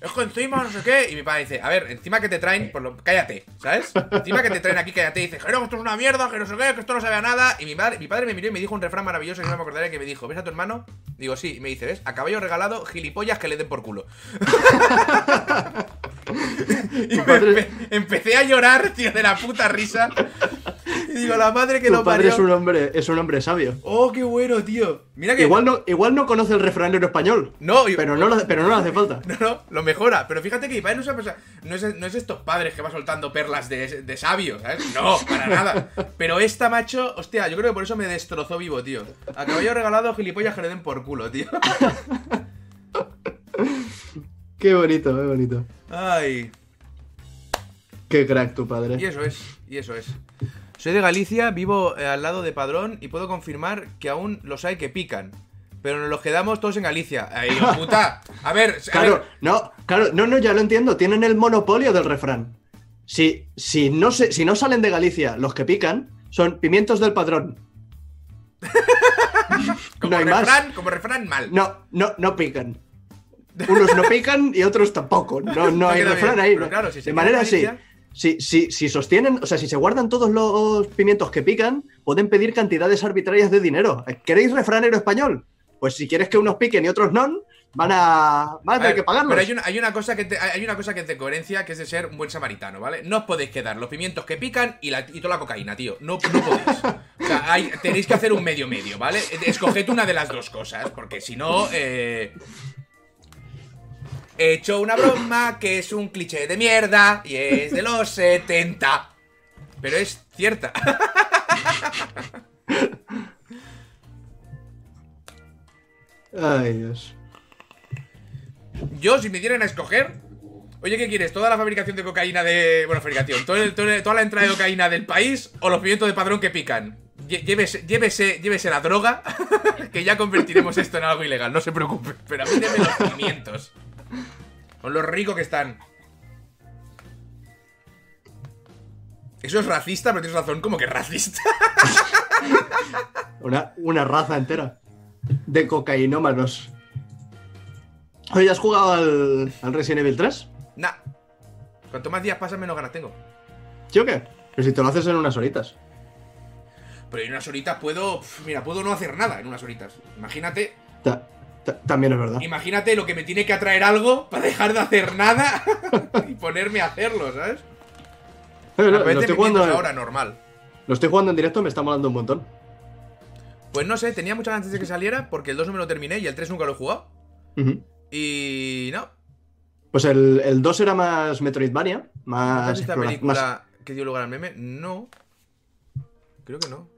Es que encima no sé qué. Y mi padre dice, a ver, encima que te traen, por lo, cállate, ¿sabes? Encima que te traen aquí, cállate. Y dice, que esto es una mierda, que no sé qué, que esto no sabe a nada. Y mi padre, mi padre me miró y me dijo un refrán maravilloso que no me acordaré que me dijo, ¿ves a tu hermano? Digo, sí. Y me dice, ¿ves? A caballo regalado, gilipollas que le den por culo. y empe- empecé a llorar, tío, de la puta risa. Y digo, la madre que Tu lo padre parió. es un hombre, es un hombre sabio. Oh, qué bueno, tío. Mira que. Igual no, igual no conoce el refranero español. No, pero no, le- pero no le hace falta. No, no, lo mejora. Pero fíjate que padre no es, una persona- no es, no es estos padres que va soltando perlas de, de sabio, ¿sabes? No, para nada. Pero esta, macho, hostia, yo creo que por eso me destrozó vivo, tío. A caballo regalado, gilipollas que le den por culo, tío. Qué bonito, qué bonito. Ay. Qué crack tu padre. Y eso es, y eso es. Soy de Galicia, vivo eh, al lado de Padrón y puedo confirmar que aún los hay que pican. Pero nos los quedamos todos en Galicia. ¡Ay, hijo puta! A ver, a Claro, ver. no, Claro, no, no, ya lo entiendo. Tienen el monopolio del refrán. Si, si, no, se, si no salen de Galicia los que pican, son pimientos del padrón. Como no hay más. refrán, como refrán mal. No, no, no pican. Unos no pican y otros tampoco. No, no hay refrán bien, ahí. pero ¿no? claro, si se de manera así. Si, si, si sostienen, o sea, si se guardan todos los pimientos que pican, pueden pedir cantidades arbitrarias de dinero. ¿Queréis refranero español? Pues si quieres que unos piquen y otros no, van a, van a A tener ver, que pagarlos. Pero hay una, hay una cosa que te- hay una cosa que es de coherencia, que es de ser un buen samaritano, ¿vale? No os podéis quedar los pimientos que pican y, la, y toda la cocaína, tío. No, no podéis. O sea, hay- tenéis que hacer un medio medio, ¿vale? Escoged una de las dos cosas, porque si no, eh... He hecho una broma que es un cliché de mierda y es de los 70. Pero es cierta. Ay, Dios. Yo, si me dieran a escoger. Oye, ¿qué quieres? ¿Toda la fabricación de cocaína de. Bueno, fabricación. todo el- todo el- toda la entrada de cocaína del país o los pimientos de padrón que pican? Llévese, llévese, llévese la droga, que ya convertiremos esto en algo ilegal, no se preocupe. Pero a mí denme los pimientos. Con lo rico que están. Eso es racista, pero tienes razón, como que racista. Una, una raza entera de cocainómanos. Oye, ¿has jugado al, al Resident Evil 3? nah. Cuanto más días pasan, menos ganas tengo. ¿Sí o qué? Pero si te lo haces en unas horitas. Pero en unas horitas puedo. Mira, puedo no hacer nada en unas horitas. Imagínate Ta- ta- también es verdad. Imagínate lo que me tiene que atraer algo para dejar de hacer nada y ponerme a hacerlo, ¿sabes? Lo, A lo estoy jugando, ahora, normal. lo estoy jugando en directo, me está molando un montón. Pues no sé, tenía muchas ganas de que saliera porque el 2 no me lo terminé y el 3 nunca lo he jugado. Y no. Pues el, el 2 era más Metroidvania, ¿Has más, explora- película más- que dio lugar al meme? No. Creo que no.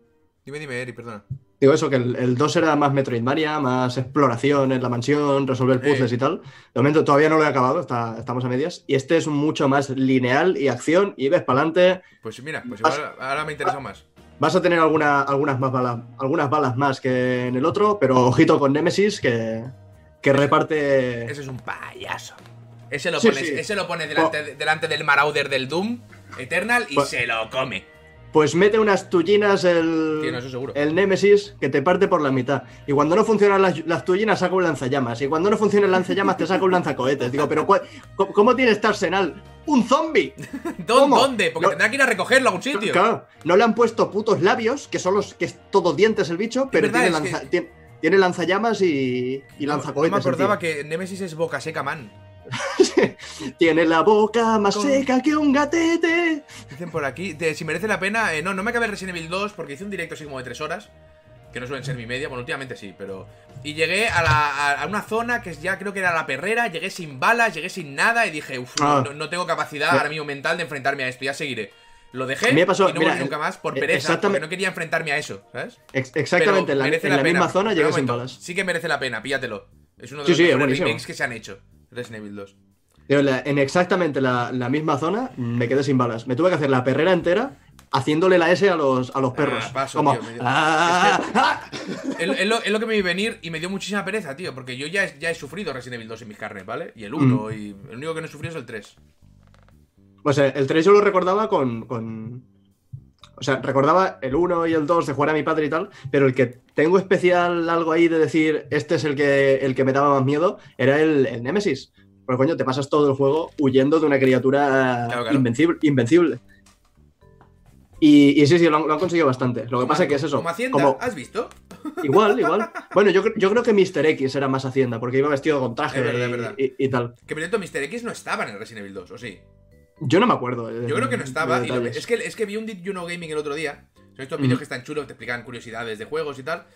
Dime, dime, Eri, perdona. Digo eso, que el, el 2 era más Metroidvania, más exploración en la mansión, resolver puzzles Eh. y tal. De momento todavía no lo he acabado, está- estamos a medias. Y este es mucho más lineal y acción, y ves para adelante. Pues mira, pues igual ahora me interesa más. Vas a tener alguna- algunas, más balas, algunas balas más que en el otro, pero ojito con Nemesis, que, que reparte... Ese es un payaso. Ese lo Sí, pones, sí. ese lo pone delante, delante del Marauder del Doom Eternal y Pues- se lo come. Pues mete unas tullinas el, Sí, no, eso seguro. el Nemesis que te parte por la mitad. Y cuando no funcionan las, las tullinas, saca un lanzallamas. Y cuando no funciona el lanzallamas, te saca un lanzacohetes. Digo, pero ¿cuál- ¿cómo, tiene este arsenal? ¡Un zombie! ¿Dó- ¿Cómo? ¿Dónde? Porque No- tendrá que ir a recogerlo a algún sitio. Claro, no le han puesto putos labios, que son los que es todo dientes el bicho, pero tiene, lanza- que- tiene, tiene lanzallamas y, y lanzacohetes. No me acordaba que Nemesis es boca seca, man. Tiene la boca más Con- seca que un gatete. Dicen por aquí, de- si merece la pena. eh, no, no me acabé Resident Evil 2 porque hice un directo así como de 3 horas. Que no suelen ser mi media, bueno, últimamente sí, pero. Y llegué a, la- a- una zona que es ya creo que era la perrera, llegué sin balas, llegué sin nada y dije, uff, Ah. no, no tengo capacidad ahora mismo mental de enfrentarme a esto, ya seguiré. Lo dejé me pasó- y no mira, volví nunca más por eh, pereza, exactamente- porque no quería enfrentarme a eso, ¿sabes? Ex- exactamente, Pero en la, en la misma zona llegué sin balas. Sí que merece la pena, píllatelo. Es uno de Sí, los sí, es mejores remakes que se han hecho. Resident Evil 2. Digo, en la- en exactamente la, la misma zona me quedé sin balas. Me tuve que hacer la perrera entera haciéndole la S a los, a los perros. Ah, paso, Como, tío, me dio- "Ah, ah". Es, es lo, es lo que me vi venir y me dio muchísima pereza, tío. Porque yo ya, he- ya he sufrido Resident Evil 2 en mis carnes, ¿vale? Y el 1, y el único que no he sufrido es el 3. Pues eh, el 3 yo lo recordaba con, con- O sea, recordaba el 1 y el 2 de jugar a mi padre y tal, pero el que tengo especial algo ahí de decir, este es el que, el que me daba más miedo, era el, el Nemesis. Porque coño, te pasas todo el juego huyendo de una criatura Claro, claro. Invencible, invencible. Y, y sí, sí, lo han, lo han conseguido bastante. Lo que pasa es que es eso. Como Hacienda, como- ¿has visto? Igual, igual. Bueno, yo, yo creo que Mr. X era más Hacienda, porque iba vestido con traje Es verdad, es y- verdad. y- y tal. Que por cierto, Mr. X no estaba en el Resident Evil 2, ¿o sí? Yo no me acuerdo. eh, Yo creo que no estaba. y lo- es, que, es que vi un Did You Know Gaming el otro día. Son estos vídeos que están chulos, te explican curiosidades de juegos y tal.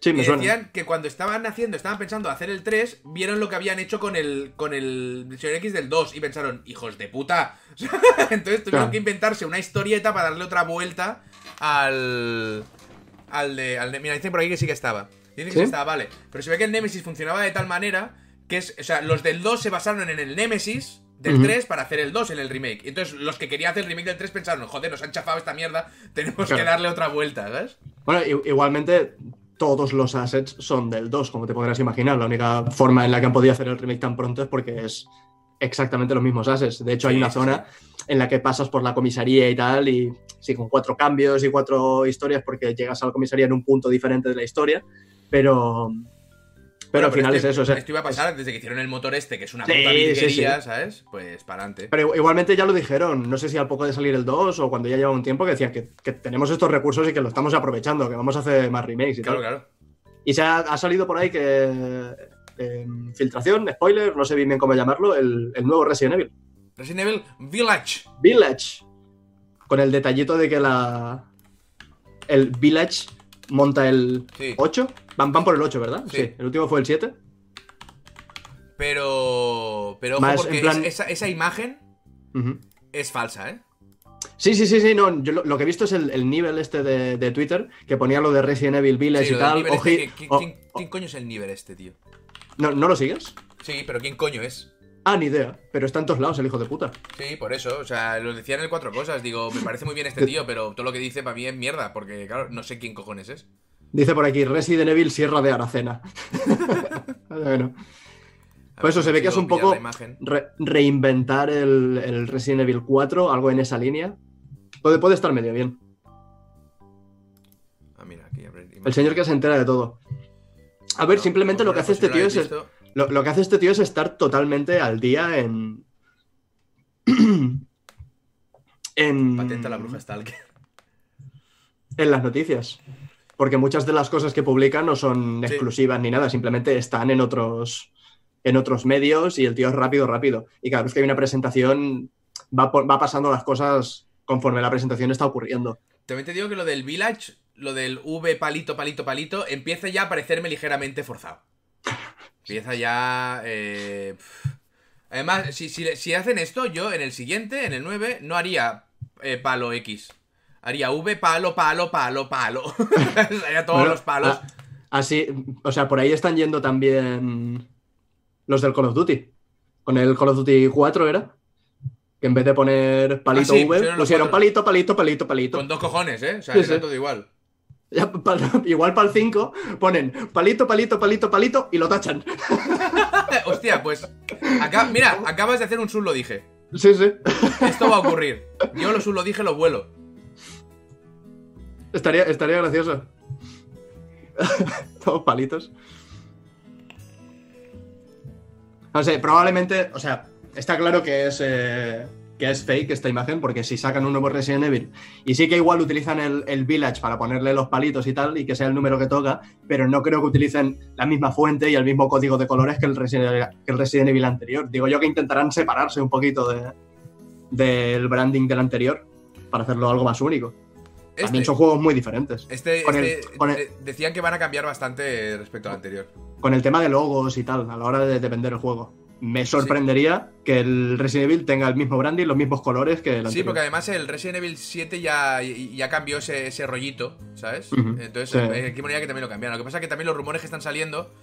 Sí, me y suena. decían que cuando estaban haciendo, estaban pensando hacer el 3, vieron lo que habían hecho con el con el Mr. X del 2 y pensaron, hijos de puta. Entonces tuvieron Claro. que inventarse una historieta para darle otra vuelta al. Al de. Al de- mira, dicen por aquí que sí que estaba. Dicen que sí, ¿Sí? estaba, vale. Pero se ve que el Nemesis funcionaba de tal manera que es. O sea, los del 2 se basaron en el Nemesis del Ujú. 3 para hacer el 2 en el remake. Entonces los que querían hacer el remake del 3 pensaron, joder, nos han chafado esta mierda, tenemos que darle otra vuelta, ¿sabes? Bueno, igualmente todos los assets son del 2, como te podrás imaginar. La única forma en la que han podido hacer el remake tan pronto es porque es, exactamente los mismos ases. De hecho, hay una zona en la que pasas por la comisaría y tal, y sí, con cuatro cambios y cuatro historias, porque llegas a la comisaría en un punto diferente de la historia, pero, pero Bueno, al final este- es eso. o sea, esto iba a pasar desde que hicieron el motor este, que es una Sí, puta virguería, sí. ¿sabes? Pues para adelante. Pero igualmente ya lo dijeron, no sé si al poco de salir el 2 o cuando ya lleva un tiempo, que decían que, que tenemos estos recursos y que lo estamos aprovechando, que vamos a hacer más remakes y Claro, tal. claro. Y se ha, ha salido por ahí que. eh, filtración, spoiler, no sé bien cómo llamarlo, el, el nuevo Resident Evil. Resident Evil Village. Village. Con el detallito de que la. El Village monta el Sí. 8. Van, van por el 8, ¿verdad? Sí. El último fue el 7. Pero. Pero ojo, Más, porque en plan- esa, esa imagen es falsa, ¿eh? Sí, sí, sí, sí. No, yo lo, lo que he visto es el, el nivel este de, de Twitter que ponía lo de Resident Evil Village Sí, y tal. este, Oji- que- ¿quién, o- quién- quién coño es el nivel este, tío? ¿no, ¿No lo sigues? Sí, pero ¿quién coño es? Ah, ni idea. Pero está en todos lados el hijo de puta. Sí, por eso. O sea, lo decían en el cuatro cosas. Digo, me parece muy bien este tío, pero todo lo que dice para mí es mierda, porque, claro, no sé quién cojones es. Dice por aquí Resident Evil Sierra de Aracena. bueno. A Por eso se ve que es un poco re- reinventar el, el Resident Evil 4, algo en esa línea. Puede, puede estar medio bien. Ah, mira, aquí imagen. El señor que se entera de todo. A ver, No, simplemente lo que hace este tío es. visto. Lo, lo que hace este tío es estar totalmente al día en. en. Patenta la bruja Stalker. en las noticias. Porque muchas de las cosas que publican no son Sí. exclusivas ni nada, simplemente están en otros, en otros medios y el tío es rápido, rápido. Y cada vez que hay una presentación, va, por- va pasando las cosas conforme la presentación está ocurriendo. También te digo que lo del Village, lo del V palito, palito, palito, empieza ya a parecerme ligeramente forzado. Empieza ya. eh. Además, si, si, si hacen esto, yo en el siguiente, en el 9, no haría eh, palo X. Haría V, palo, palo, palo, palo. haría todos Bueno, los palos. así, o sea, por ahí están yendo también los del Call of Duty. Con el Call of Duty 4 era. Que en vez de poner palito Ah, sí, V, pusieron pusieron palito, palito, palito, palito. Con dos cojones, ¿eh? O sea, sí. todo igual. Ya, pa- igual para el 5 ponen palito, palito, palito, palito y lo tachan. Hostia, pues. acá- mira, acabas de hacer un sub, lo dije. Sí, sí. Esto va a ocurrir. Yo lo sub, lo dije, lo vuelo. Estaría, estaría gracioso. Todos palitos. No sé, probablemente, o sea, está claro que es, eh, que es fake esta imagen, porque si sacan un nuevo Resident Evil, y sí que igual utilizan el, el Village para ponerle los palitos y tal, y que sea el número que toca, pero no creo que utilicen la misma fuente y el mismo código de colores que el Resident Evil, que el Resident Evil anterior. Digo yo que intentarán separarse un poquito de, del branding del anterior para hacerlo algo más único. También Este, son juegos muy diferentes. este, con el- este- con el- de- decían que van a cambiar bastante respecto al anterior. con el tema de logos y tal, a la hora de, de vender el juego. Me sorprendería que el Resident Evil tenga el mismo branding, los mismos colores que el Sí, anterior. porque además el Resident Evil 7 ya, ya cambió ese, ese rollito, ¿sabes? Entonces, sí. eh, aquí manera que también lo cambiaron. Lo que pasa es que también los rumores que están saliendo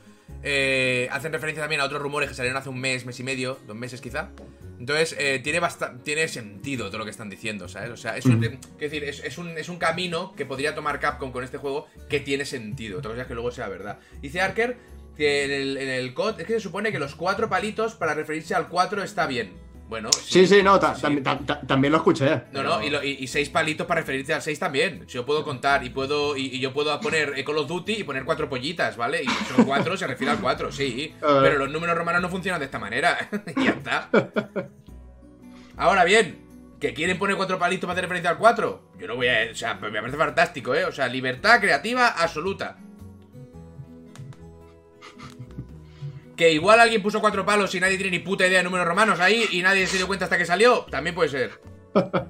eh, hacen referencia también a otros rumores que salieron hace un mes, mes y medio, dos meses quizá. Entonces, eh, tiene, tiene sentido todo lo que están diciendo, ¿sabes? O sea, es un, decir, es, es un, es un camino que podría tomar Capcom con este juego que tiene sentido. Otra cosa es que luego sea verdad. Dice Arker que en el, en el COD es que se supone que los cuatro palitos para referirse al 4 está bien. Bueno, Sí, sí, no, ta- sí. tam- tam- tam- también lo escuché. No, pero- no, y, lo- y- y seis palitos para referirse al 6 también. Si yo puedo contar y puedo y, y yo puedo poner Call of Duty y poner cuatro pollitas, ¿vale? Y son cuatro, se refiere al 4, sí. Pero los números romanos no funcionan de esta manera. y ya está. Ahora bien, ¿que quieren poner cuatro palitos para hacer referencia al 4? Yo no voy a. O sea, me parece fantástico, ¿eh? O sea, libertad creativa absoluta. Que igual alguien puso cuatro palos y nadie tiene ni puta idea de números romanos ahí y nadie se dio cuenta hasta que salió. También puede ser.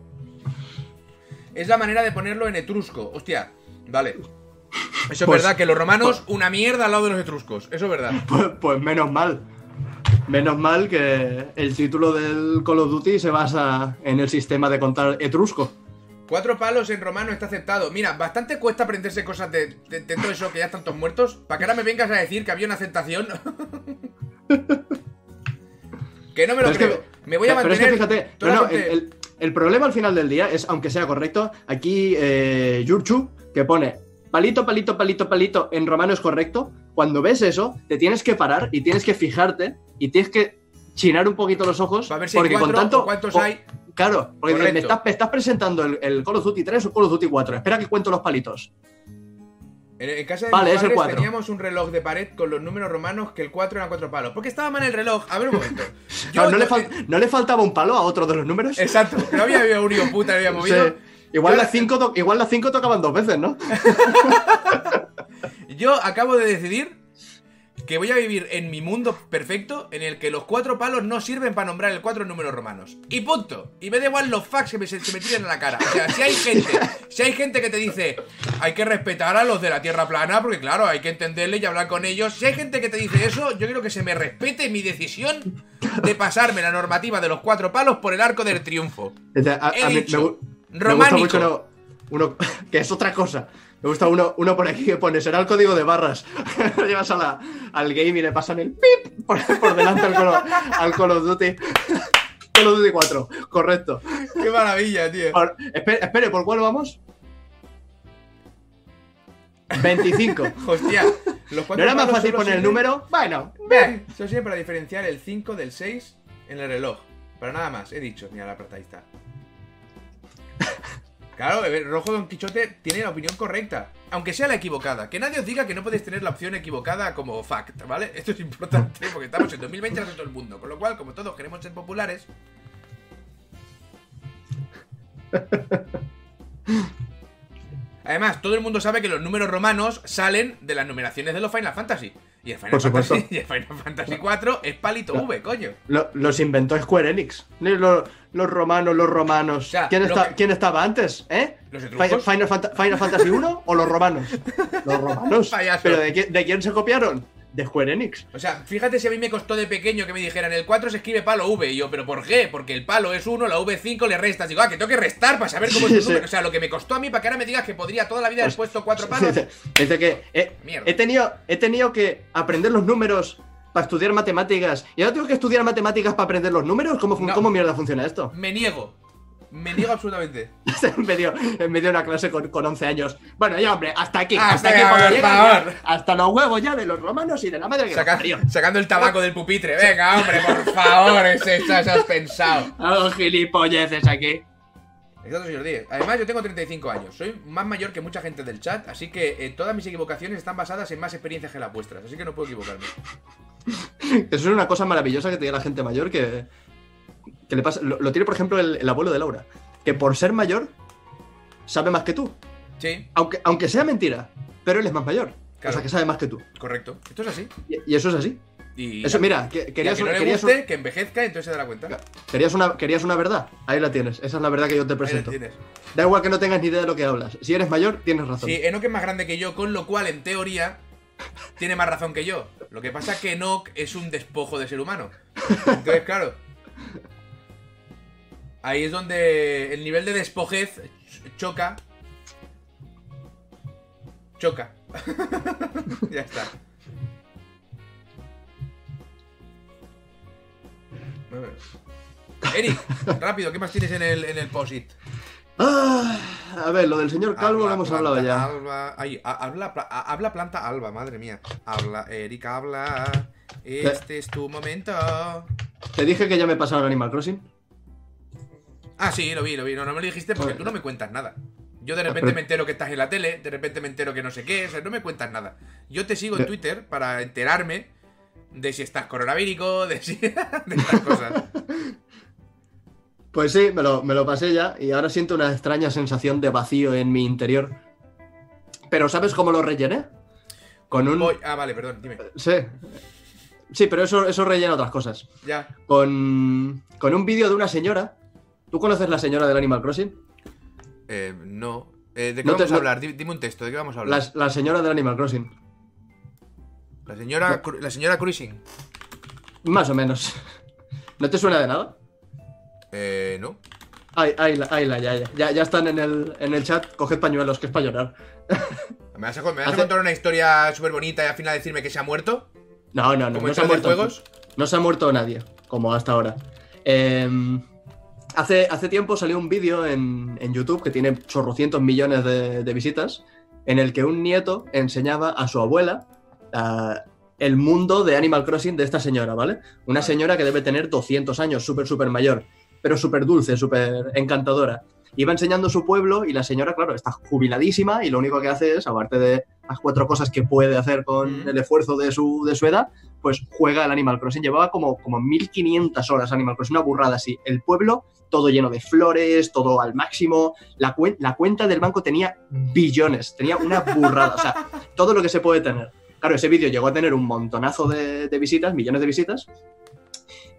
Es la manera de ponerlo en etrusco. Hostia, vale. Eso es Pues- verdad, que los romanos, una mierda al lado de los etruscos. Eso es verdad. Pues, pues menos mal. Menos mal que el título del Call of Duty se basa en el sistema de contar etrusco. Cuatro palos en romano está aceptado. Mira, bastante cuesta aprenderse cosas de, de- de todo eso que ya están todos muertos. Para que ahora me vengas a decir que había una aceptación. que no me lo Pero es que- creo. me voy a pero es que mantener. fíjate, no, no, el, totalmente- el- el problema al final del día es, aunque sea correcto, aquí eh, Yurchu, que pone palito, palito, palito, palito, en romano es correcto. Cuando ves eso, te tienes que parar y tienes que fijarte y tienes que chinar un poquito los ojos. Para ver si porque cuatro con tanto, cuántos hay. Claro, porque Correcto. me estás, me estás presentando el, el Call of Duty 3 o Call of Duty 4. Espera que cuento los palitos. En, en casa de Vale, mis padres teníamos un reloj de pared con los números romanos que el 4 eran cuatro palos. Porque estaba mal el reloj. A ver un momento. Yo ¿no, le to- fal- ¿No le faltaba un palo a otro de los números? Exacto. No había habido un puta, había movido. Sí. Igual, las cinco igual las 5 tocaban dos veces, ¿no? Yo acabo de decidir que voy a vivir en mi mundo perfecto en el que los cuatro palos no sirven para nombrar el cuatro en números romanos. Y punto. Y me da igual los facts que me, se, me tiren a la cara. O sea, si hay gente, si hay gente que te dice hay que respetar a los de la tierra plana, porque claro, hay que entenderles y hablar con ellos. Si hay gente que te dice eso, yo quiero que se me respete mi decisión de pasarme la normativa de los cuatro palos por el arco del triunfo. Este, A, He a mí me, dicho, gu- me gusta románico. mucho uno, uno- que es otra cosa. Me gusta uno, uno por aquí que pone, será el código de barras. Lo llevas a la- al game y le pasan el pip por, por delante al Call, of- al Call of Duty. Call of Duty 4, correcto. Qué maravilla, tío. Por- espere, espere, ¿por cuál vamos? 25. Hostia, los ¿No era más fácil poner el número? Bueno, Ve, Eso sirve para diferenciar el 5 del 6 en el reloj. Para nada más, he dicho. Mira la plata, ahí está. Claro, el rojo Don Quichote tiene la opinión correcta. Aunque sea la equivocada. Que nadie os diga que no podéis tener la opción equivocada como fact, ¿vale? Esto es importante porque estamos en 2020 en todo el mundo. Con lo cual, como todos queremos ser populares. Además, todo el mundo sabe que los números romanos salen de las numeraciones de los Final Fantasy. Y el Final, Por supuesto. Fantasy, y el Final Fantasy 4 es palito V, coño. lo- los inventó Square Enix. Los, los romanos, los romanos. O sea, ¿Quién, está- que- ¿Quién estaba antes? ¿Eh? ¿Los? Final, Final Fantasy 1 o los romanos? Los romanos. ¿Pero de, de quién se copiaron? De Square Enix. O sea, fíjate si a mí me costó de pequeño que me dijeran el 4 se escribe palo V. Y yo, ¿pero por qué? Porque el palo es 1, la V5 le restas. Digo, ah, que tengo que restar para saber cómo es el número. O sea, lo que me costó a mí para que ahora me digas que podría toda la vida haber puesto 4 palos. Dice, dice que he, tenido, he tenido que aprender los números para estudiar matemáticas. ¿Y ahora tengo que estudiar matemáticas para aprender los números? ¿Cómo, No. cómo mierda funciona esto? Me niego. Me niego absolutamente. en, medio, en medio de una clase con, con 11 años. Bueno, ya, hombre, hasta aquí. Ah, hasta aquí por ya. favor. Hasta los huevos ya de los romanos y de la madre que Saca- parió. sacando el tabaco del pupitre. Venga, hombre, por favor, ese estás has pensado. Oh, gilipolleces aquí. Exacto, señor Díez. Además, yo tengo 35 años. Soy más mayor que mucha gente del chat, así que eh, todas mis equivocaciones están basadas en más experiencias que las vuestras, así que no puedo equivocarme. Eso es una cosa maravillosa que diga la gente mayor que, que le pasa. Lo, lo tiene, por ejemplo, el, el abuelo de Laura. Que por ser mayor, sabe más que tú. Sí, Aunque, aunque sea mentira, pero él es más mayor. Claro. O sea, que sabe más que tú. correcto. Esto es así. Y, y eso es así. Y Eso, mira, que- querías, que no le querías, guste, que envejezca, entonces se dará cuenta. querías una, querías una verdad. Ahí la tienes. Esa es la verdad que yo te Ahí lo presento. tienes. Da igual que no tengas ni idea de lo que hablas. Si eres mayor, tienes razón. Sí, Enoch es más grande que yo, con lo cual, en teoría, tiene más razón que yo. Lo que pasa es que Enoch es un despojo de ser humano. Entonces, claro. Ahí es donde el nivel de despojez ch- choca. Choca. ya está. Eric, rápido, ¿qué más tienes en el, en el posit? Ah, a ver, lo del señor Calvo lo hemos hablado ya. Alba. Ay, habla, habla planta alba, madre mía. Habla, Eric, habla. Este es tu momento. Te dije que ya me pasaron Animal Crossing. Ah, sí, lo vi, lo vi. No, no me lo dijiste porque tú no me cuentas nada. Yo de repente me entero que estás en la tele, de repente me entero que no sé qué, o sea, no me cuentas nada. Yo te sigo en Twitter para enterarme de si estás coronavírico, de si. de estas cosas. Pues sí, me lo, me lo pasé ya y ahora siento una extraña sensación de vacío en mi interior. Pero ¿sabes cómo lo rellené? Con un... Voy- Ah, vale, perdón, dime. Sí. Sí, pero eso, eso rellena otras cosas. Ya. Con, con un vídeo de una señora. ¿Tú conoces la señora del Animal Crossing? Eh, no. Eh, ¿De qué No te- vamos a no- hablar? Di- Dime un texto, ¿de qué vamos a hablar? La, la señora del Animal Crossing. La señora, Cru- la señora Cruising. Más o menos. ¿No te suena de nada? Eh, no. Ahí, ahí, la- la, ya, ya, ya. Ya están en el, en el chat. Coged pañuelos, que es para llorar. ¿Me vas a, me vas a Hace- contar una historia súper bonita y al final decirme que se ha muerto? No, no, no. ¿Como No se, ha muerto, juegos? no se ha muerto nadie, como hasta ahora. Eh, hace, hace tiempo salió un vídeo en, en YouTube que tiene chorrocientos millones de, de visitas, en el que un nieto enseñaba a su abuela el mundo de Animal Crossing de esta señora, ¿vale? Una señora que debe tener 200 años, súper, súper mayor, pero súper dulce, súper encantadora. Iba enseñando su pueblo y la señora, claro, está jubiladísima y lo único que hace es, aparte de las cuatro cosas que puede hacer con Mm. el esfuerzo de su, de su edad, pues juega al Animal Crossing. Llevaba como, como 1500 horas Animal Crossing, una burrada así. El pueblo todo lleno de flores, todo al máximo. La, la cuenta del banco tenía billones, tenía una burrada, o sea, todo lo que se puede tener. Claro, ese vídeo llegó a tener un montonazo de, visitas, millones de visitas.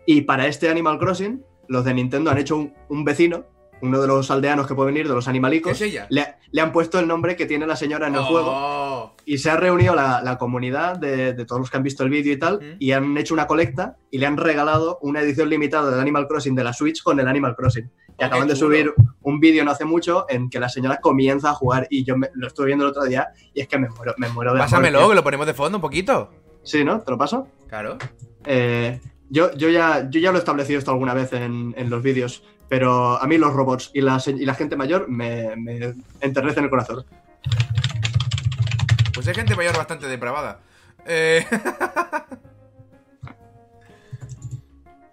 Y para este Animal Crossing, los de Nintendo han hecho un vecino, uno de los aldeanos que puede venir, de los ¿Qué animalicos. es ella? Le, le han puesto el nombre que tiene la señora en el juego Oh. y se ha reunido la, la comunidad de, de todos los que han visto el vídeo y tal, Mm. y han hecho una colecta y le han regalado una edición limitada del Animal Crossing de la Switch con el Animal Crossing. Y Oh, acaban de subir un vídeo no hace mucho en que la señora comienza a jugar y yo me- lo estuve viendo el otro día y es que me muero, me muero de Pásamelo, que lo ponemos de fondo un poquito. Sí, ¿no? ¿Te lo paso? Claro. Eh, yo, yo, ya, yo ya lo he establecido esto alguna vez en, en los vídeos, pero a mí los robots y la, y la gente mayor me, me enternecen el corazón. Pues hay gente mayor bastante depravada. Eh,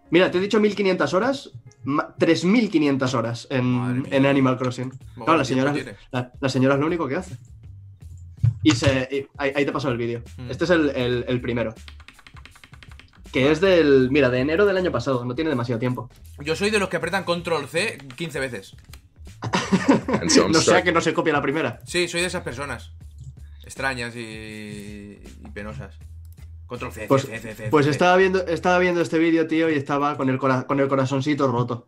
Mira, te he dicho 1500 horas, ma- 3500 horas en, en Animal Crossing. Claro, la señora, la, la señora es lo único que hace. Y se. y ahí, ahí te paso el vídeo. Mm. Este es el, el- el primero. Que es del. Mira, de enero del año pasado, no tiene demasiado tiempo. Yo soy de los que apretan control C 15 veces. No sea que no se copia la primera. Sí, soy de esas personas. Extrañas y, y penosas. Control C, Pues, C, C, C, pues C. estaba viendo, estaba viendo este vídeo, tío, y estaba con el, cora- con el corazoncito roto.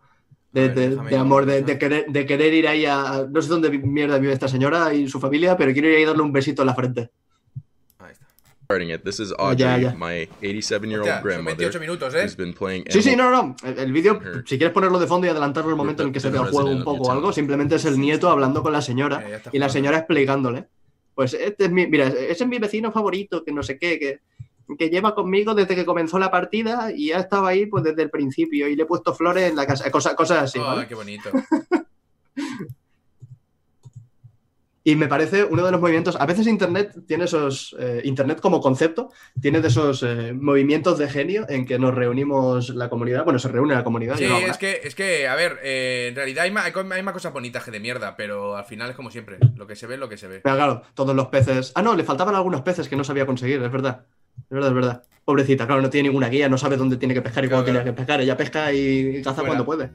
De, A ver, de- déjame de amor, de, eso. de querer, de querer ir ahí a. No sé dónde mierda vive esta señora y su familia, pero quiero ir ahí a darle un besito en la frente. Starting it. This is Audrey, yeah, yeah. my 87 year Hostia, old son grandmother, 28 minutos, ¿eh? who's been playing. Sí, sí, no, no. El, el vídeo, Her. si quieres ponerlo de fondo y adelantarlo el momento en el que se ve el juego un poco o algo, simplemente es el nieto hablando con la señora Eh, ya está y la jugando. señora explicándole. Pues este es mi, mira, ese es mi vecino favorito, que no sé qué, que, que lleva conmigo desde que comenzó la partida y ha estado ahí pues desde el principio y le he puesto flores en la casa, cosas, cosas así, Ay, ¿vale? qué bonito. Y me parece uno de los movimientos. A veces Internet tiene esos. eh, Internet como concepto tiene de esos eh, movimientos de genio en que nos reunimos la comunidad. Bueno, se reúne la comunidad. Sí, es que, es que, a ver, eh, en realidad hay más, hay, más cosas bonitas que de mierda, pero al final es como siempre. Lo que se ve es lo que se ve. Pero claro, todos los peces. Ah, no, le faltaban algunos peces que no sabía conseguir, es verdad. Es verdad, es verdad. Pobrecita, claro, no tiene ninguna guía, no sabe dónde tiene que pescar y Claro, cuándo claro. tiene que pescar. Ella pesca y caza Fuera. cuando puede.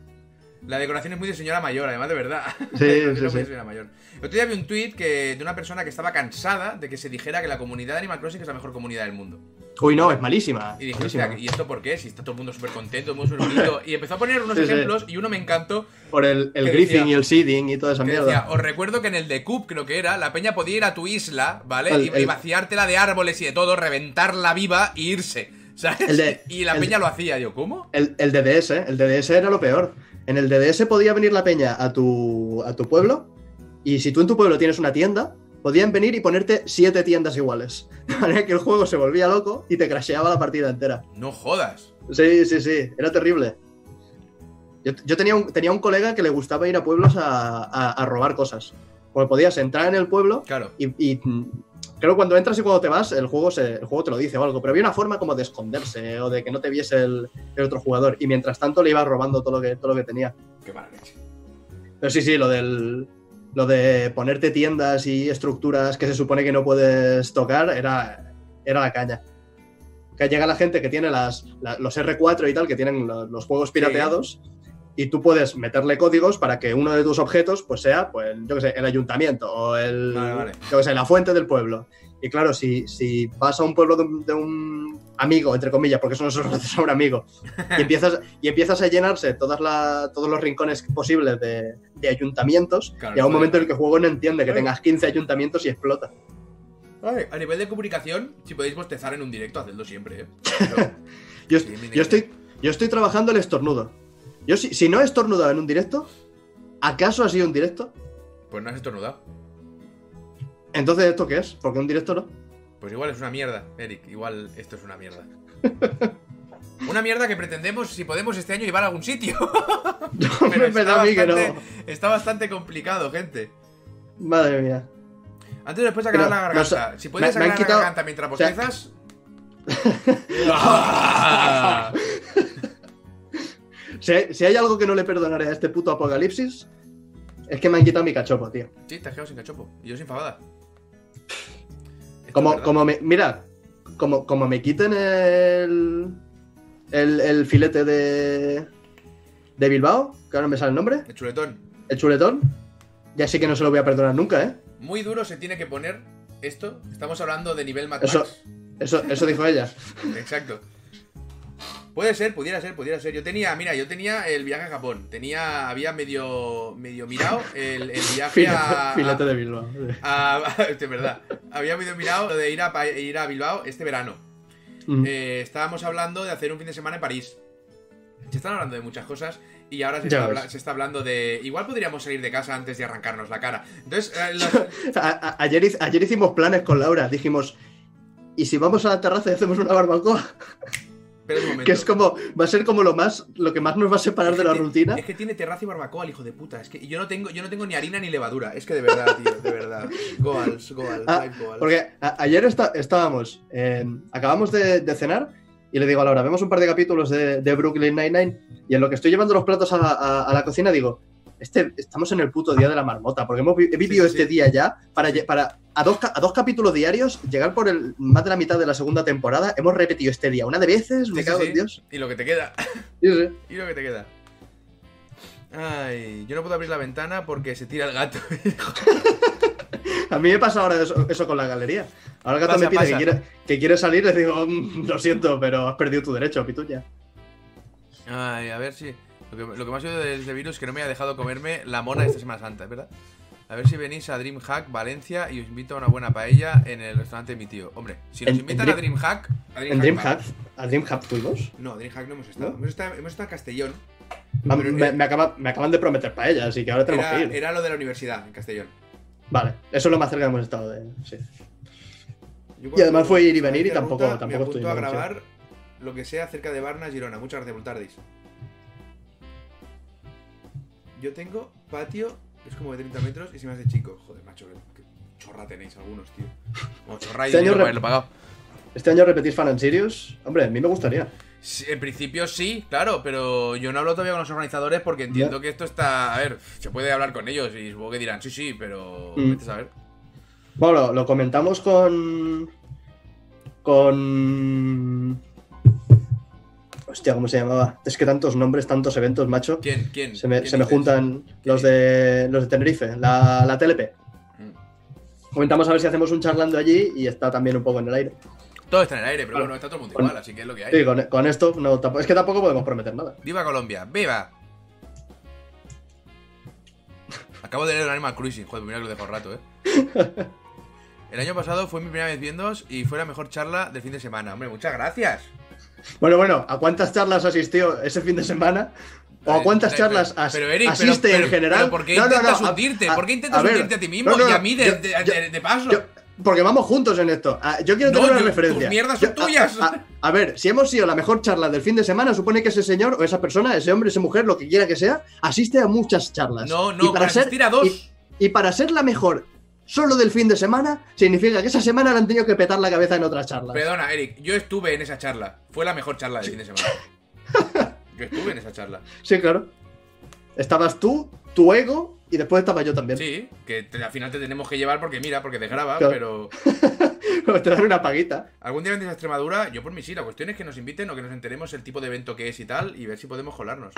La decoración es muy de señora mayor, además de verdad. Sí, sí, muy sí. de señora mayor. El otro día vi un tweet que, de una persona que estaba cansada de que se dijera que la comunidad de Animal Crossing es la mejor comunidad del mundo. Uy, no, es malísima. Y dije, malísima. ¿y esto por qué? Si está todo el mundo súper contento, súper bonito. Y empezó a poner unos Sí, sí. ejemplos y uno me encantó. Por el, el decía- y el seeding y toda esa mierda. decía, os recuerdo que en el de Coop, creo que era, la peña podía ir a tu isla, ¿vale? El- y, el- y vaciártela de árboles y de todo, reventarla viva e irse. ¿Sabes? De- y la peña lo hacía. Yo, ¿cómo? El, el DDS, ¿eh? el DDS era lo peor. En el DDS podía venir la peña a tu, a tu pueblo y si tú en tu pueblo tienes una tienda, podían venir y ponerte siete tiendas iguales. De manera que el juego se volvía loco y te crasheaba la partida entera. No jodas. Sí, sí, sí, era terrible. Yo, yo tenía, un, tenía un colega que le gustaba ir a pueblos a, a- a robar cosas. Porque podías entrar en el pueblo Claro. y, y, creo que cuando entras y cuando te vas, el juego, se, el juego te lo dice o algo. Pero había una forma como de esconderse o de que no te viese el, el otro jugador. Y mientras tanto le ibas robando todo lo que, todo lo que tenía. Qué mala leche. Pero sí, sí, lo del. Lo de ponerte tiendas y estructuras que se supone que no puedes tocar era, era la caña. Que llega la gente que tiene las, la- los R4 y tal, que tienen lo- los juegos pirateados, y tú puedes meterle códigos para que uno de tus objetos pues sea, pues, yo qué sé, el ayuntamiento o el, Vale, vale. yo qué sé, la fuente del pueblo. Y claro, si, si vas a un pueblo de un, de un amigo, entre comillas, porque eso no se lo haces a un amigo, y empiezas, y empiezas a llenarse todas la- todos los rincones posibles de, de ayuntamientos, Claro, llega un momento en el que el juego no entiende que tengas 15 ayuntamientos y explota. Ay, a nivel de comunicación, si podéis bostezar en un directo, hacedlo siempre, ¿eh? Yo, yo estoy, yo estoy trabajando el estornudo. Yo si, si no he estornudado en un directo, ¿acaso ha sido un directo? Pues no has estornudado. Entonces, ¿esto qué es? Porque un directo no. Pues igual es una mierda, Eric. Igual esto es una mierda. Una mierda que pretendemos, si podemos, este año llevar a algún sitio. Pero me mí que no. bastante, está bastante complicado, gente. Madre mía. Antes o después de Pero, la no garganta. si puedes me- me han aclarar quitado- la garganta mientras o sea, bostezas, ¡Ah! Si hay, si hay algo que no le perdonaré a este puto apocalipsis, es que me han quitado mi cachopo, tío. Sí, te has quedado sin cachopo. Y yo sin fabada. Como, como me. Mira, como, como me quiten el. El, el filete de. De Bilbao, que ahora me sale el nombre, El chuletón. el chuletón, ya sí que no se lo voy a perdonar nunca, ¿eh? Muy duro se tiene que poner esto. Estamos hablando de nivel Mad. Eso, eso dijo ella. Exacto. Puede ser, pudiera ser, pudiera ser. Yo tenía, mira, yo tenía el viaje a Japón. Tenía, había medio, medio mirado el, el viaje a, a- de Bilbao. a- de verdad. Había medio mirado lo de ir a, ir a Bilbao este verano. Mm. Eh, estábamos hablando de hacer un fin de semana en París. Se están hablando de muchas cosas y ahora se, está, se hablando de. Igual podríamos salir de casa antes de arrancarnos la cara. Entonces, eh, los- A- a- ayer, ayer hicimos planes con Laura. Dijimos, ¿y si vamos a la terraza y hacemos una barbacoa? Espera un momento. Que es como, va a ser como lo más, lo que más nos va a separar de la ti- rutina. Es que tiene terraza y barbacoa, el hijo de puta. Es que yo no tengo, yo no tengo ni harina ni levadura. Es que de verdad, tío, de verdad. Goals, goals, Ah, goals. Porque ayer está- estábamos, eh, acabamos de, de cenar y le digo a Laura, vemos un par de capítulos de, de Brooklyn Nine-Nine y en lo que estoy llevando los platos a, a- a la cocina digo, este, estamos en el puto día de la marmota, porque hemos vi- he vivido Sí, este sí. día ya para, para a, dos, a dos capítulos diarios llegar por el, más de la mitad de la segunda temporada. Hemos repetido este día una de veces, me Sí, cago en Dios. Y lo que te queda. Y lo que te queda. Ay, yo no puedo abrir la ventana porque se tira el gato. A mí me pasa ahora eso, eso con la galería. Ahora el gato Pasa, me pide pasa. que quiere, que quiere salir, le digo, "Mm, lo siento, pero has perdido tu derecho, pitulla. Ay, a ver si. Lo que, lo que más oído de este virus es que no me ha dejado comerme la mona esta Semana Santa, ¿es verdad? A ver si venís a Dreamhack Valencia y os invito a una buena paella en el restaurante de mi tío. Hombre, si nos invitan a Dream- Dreamhack. a En Dreamhack. ¿a Dreamhack fuimos? No, Dreamhack no hemos estado. ¿No? Hemos estado, hemos estado en Castellón. Me, me acaba- me acaban de prometer para ella, así que ahora tenemos Era, que ir. era lo de la universidad en Castellón. Vale, eso es lo más cerca que hemos estado de. Sí. Y además fue ir y venir y tampoco- ruta, tampoco Me apunto a estuvimos, sí. grabar lo que sea cerca de Barna, Girona. Muchas gracias por tardis. Yo tengo patio, es como de 30 metros y se me hace chico. Joder, macho, qué chorra tenéis algunos, tío. Como chorra y Este año haberlo pagado. ¿Este año repetís Fan and Sirius? Hombre, a mí me gustaría. Sí, en principio sí, claro, pero yo no hablo todavía con los organizadores porque entiendo Ya. que esto está. A ver, se puede hablar con ellos y supongo que dirán sí, sí, pero. Mm. Vete a saber. Bueno, lo comentamos con. Con. Hostia, ¿cómo se llamaba? Es que tantos nombres, tantos eventos, macho. ¿Quién? ¿Quién? Se me, ¿Quién se me dices? juntan los de, los de Tenerife, la, la TLP. Mm. Comentamos a ver si hacemos un charlando allí y está también un poco en el aire. Todo está en el aire, pero bueno, está todo el mundo Con- igual, así que es lo que hay. Sí, con, con esto, no, tampoco- es que tampoco podemos prometer nada. ¡Viva Colombia! ¡Viva! Acabo de leer el Animal Cruising, joder, mira que lo dejo rato, eh. El año pasado fue mi primera vez viéndoos y fue la mejor charla del fin de semana. Hombre, muchas gracias. Bueno, bueno, ¿a cuántas charlas asistió ese fin de semana? ¿O a cuántas Pero- charlas pero- as- pero, Eric, asiste pero- en general? ¿por qué No, intentas no, hundirte? ¿Por qué intentas a ver, hundirte a ti mismo no, no, y a mí de, yo- de- yo- de- de paso? yo- porque vamos juntos en esto. Ah, Yo quiero tener una yo- referencia. tus mierdas son a- tuyas. A, a ver, si hemos sido la mejor charla del fin de semana, supone que ese señor o esa persona, ese hombre, esa mujer, lo que quiera que sea, asiste a muchas charlas. No, Y no, para ser- asistir a dos. Y, y para ser la mejor solo del fin de semana, significa que esa semana le han tenido que petar la cabeza en otras charlas. Perdona, Eric, yo estuve en esa charla. Fue la mejor charla del fin de semana. Yo estuve en esa charla. Sí, claro. Estabas tú, tu ego, y después estaba yo también. Sí, que te- al final te tenemos que llevar porque mira, porque desgraba, Claro. pero Te dan una paguita. algún día vendréis a Extremadura, yo por mí sí, la cuestión es que nos inviten o que nos enteremos el tipo de evento que es y tal, y ver si podemos colarnos.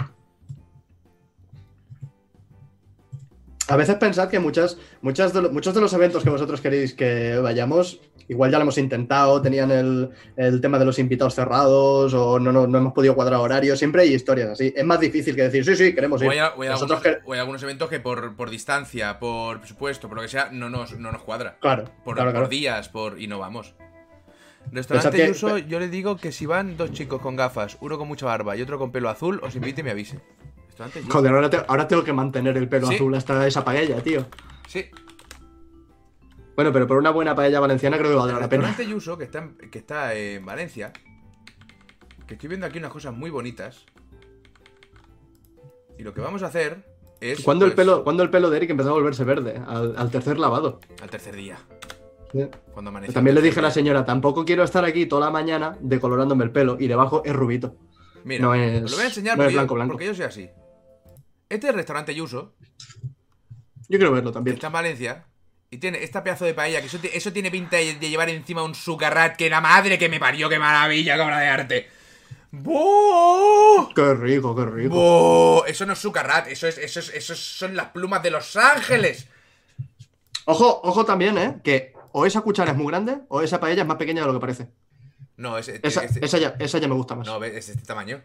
A veces pensad que muchas, muchas de muchos de los eventos que vosotros queréis que vayamos, igual ya lo hemos intentado, tenían el, el tema de los invitados cerrados o no, no, no hemos podido cuadrar horarios, siempre hay historias así. Es más difícil que decir, sí, sí, queremos ir. O hay, o hay Nosotros algunos, que- o hay algunos eventos que por, por distancia, por presupuesto, por lo que sea, no nos, no nos cuadra. Claro, Por, claro, por días, por y no vamos. Restaurante que- Yuso, yo le digo que si van dos chicos con gafas, uno con mucha barba y otro con pelo azul, os invite y me avise. Joder, ahora, te- ahora tengo que mantener el pelo Sí. azul hasta esa paella, tío. Sí. Bueno, pero por una buena paella valenciana creo que El valdrá la pena. restaurante Yuso, que está, en, que está en Valencia, que estoy viendo aquí unas cosas muy bonitas. Y lo que vamos a hacer es. ¿Cuándo, el pues, pelo, ¿Cuándo el pelo de Eric empezó a volverse verde? Al, al tercer lavado. Al tercer día. Sí. Cuando amaneció. También le el dije a la señora, tampoco quiero estar aquí toda la mañana decolorándome el pelo y debajo es rubito. Mira, no es- lo voy a enseñar no es porque, yo, blanco, blanco. porque yo soy así. Este es el restaurante Yuso, Yo quiero verlo también. está en Valencia, y tiene esta pedazo de paella, que eso, ti- eso tiene pinta de, de llevar encima un sucarrat, que la madre que me parió, qué maravilla, qué obra de arte. ¡Buh! Qué rico, qué rico. ¡Buh! Eso no es sucarrat, eso, es, eso, es, eso son las plumas de Los Ángeles. Ojo, ojo también, ¿eh? Que o esa cuchara es muy grande o esa paella es más pequeña de lo que parece. No, es, Esa, es- esa, ya, esa ya me gusta más. no, es este tamaño.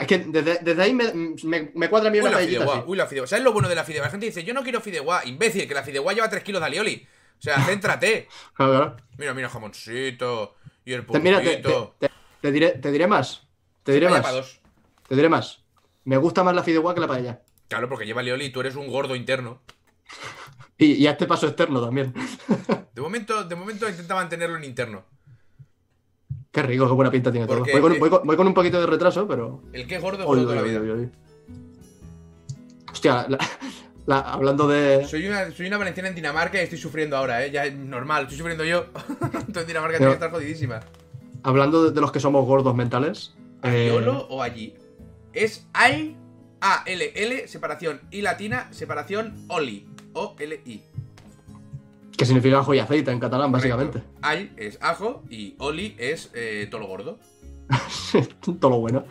Es que desde, desde ahí me, me, me cuadra mí Uy, la paellita fideuá, así. uy, la fideuá. ¿Sabes lo bueno de la fideuá? La gente dice, yo no quiero fideuá. Imbécil, que la fideuá lleva 3 kilos de alioli. O sea, céntrate. Claro. Mira, mira, jamoncito. Y el Te- mira, te, puntito. te- te- te diré, te diré más. Te diré más. dos. Te diré más. Me gusta más la fideuá que la paella. Claro, porque lleva alioli y tú eres un gordo interno. Y, y a este paso externo también. De momento, de momento intenta mantenerlo en interno. Qué rico, qué buena pinta tiene todo. Voy con, voy con- voy con un poquito de retraso, pero. El que es gordo es Oy, toda la vida. oy, oy. Hostia, la- la- hablando de. Soy una, soy una valenciana en Dinamarca y estoy sufriendo ahora, ¿eh? Ya es normal, estoy sufriendo yo. Tú en Dinamarca No. tienes que estar jodidísima. Hablando de, de los que somos gordos mentales. eh, ¿Aiolo o allí? Es al A L L separación I latina separación oli O L I. que significa ajo y aceite en catalán, básicamente. Al es ajo y oli es eh, todo lo gordo. Todo lo bueno.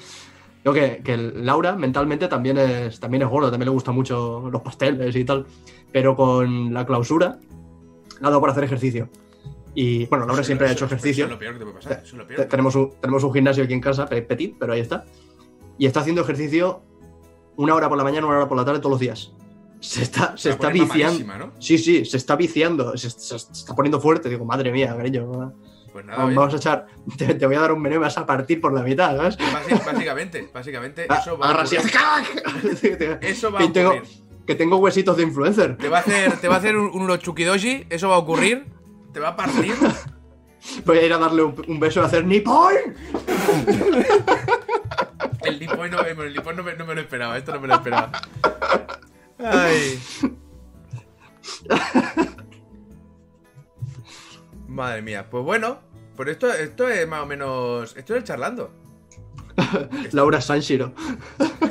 Yo que, que Laura mentalmente también es, también es gordo, también le gustan mucho los pasteles y tal. Pero con la clausura le ha dado por hacer ejercicio. Y bueno, Laura Eso- siempre ha hecho eso ejercicio. es lo peor que te puede pasar. Eso es lo Te- peor. tenemos, un, tenemos un gimnasio aquí en casa, pe- petit, pero ahí está. Y está haciendo ejercicio una hora por la mañana, una hora por la tarde todos los días. Se está, se está viciando. Sí, sí, se está viciando, se, se- se está poniendo fuerte. Digo, madre mía, cariño. Pues nada, Vamos, a echar. Te, te voy a dar un menú y vas a partir por la mitad, ¿sabes? básicamente, básicamente, Ah, eso va a ocurrir. Eso va a tengo, ocurrir. que tengo huesitos de influencer. Te va a hacer, te va a hacer un, un urochukidoshi, eso va a ocurrir. Te va a partir. Voy a ir a darle un, un beso y a hacer Nippon. El Nippon no, el Nippon no, me, no me lo esperaba, esto no me lo esperaba. Ay. Madre mía, pues bueno, pues esto, esto es más o menos. Esto es el charlando. Laura Sanshiro.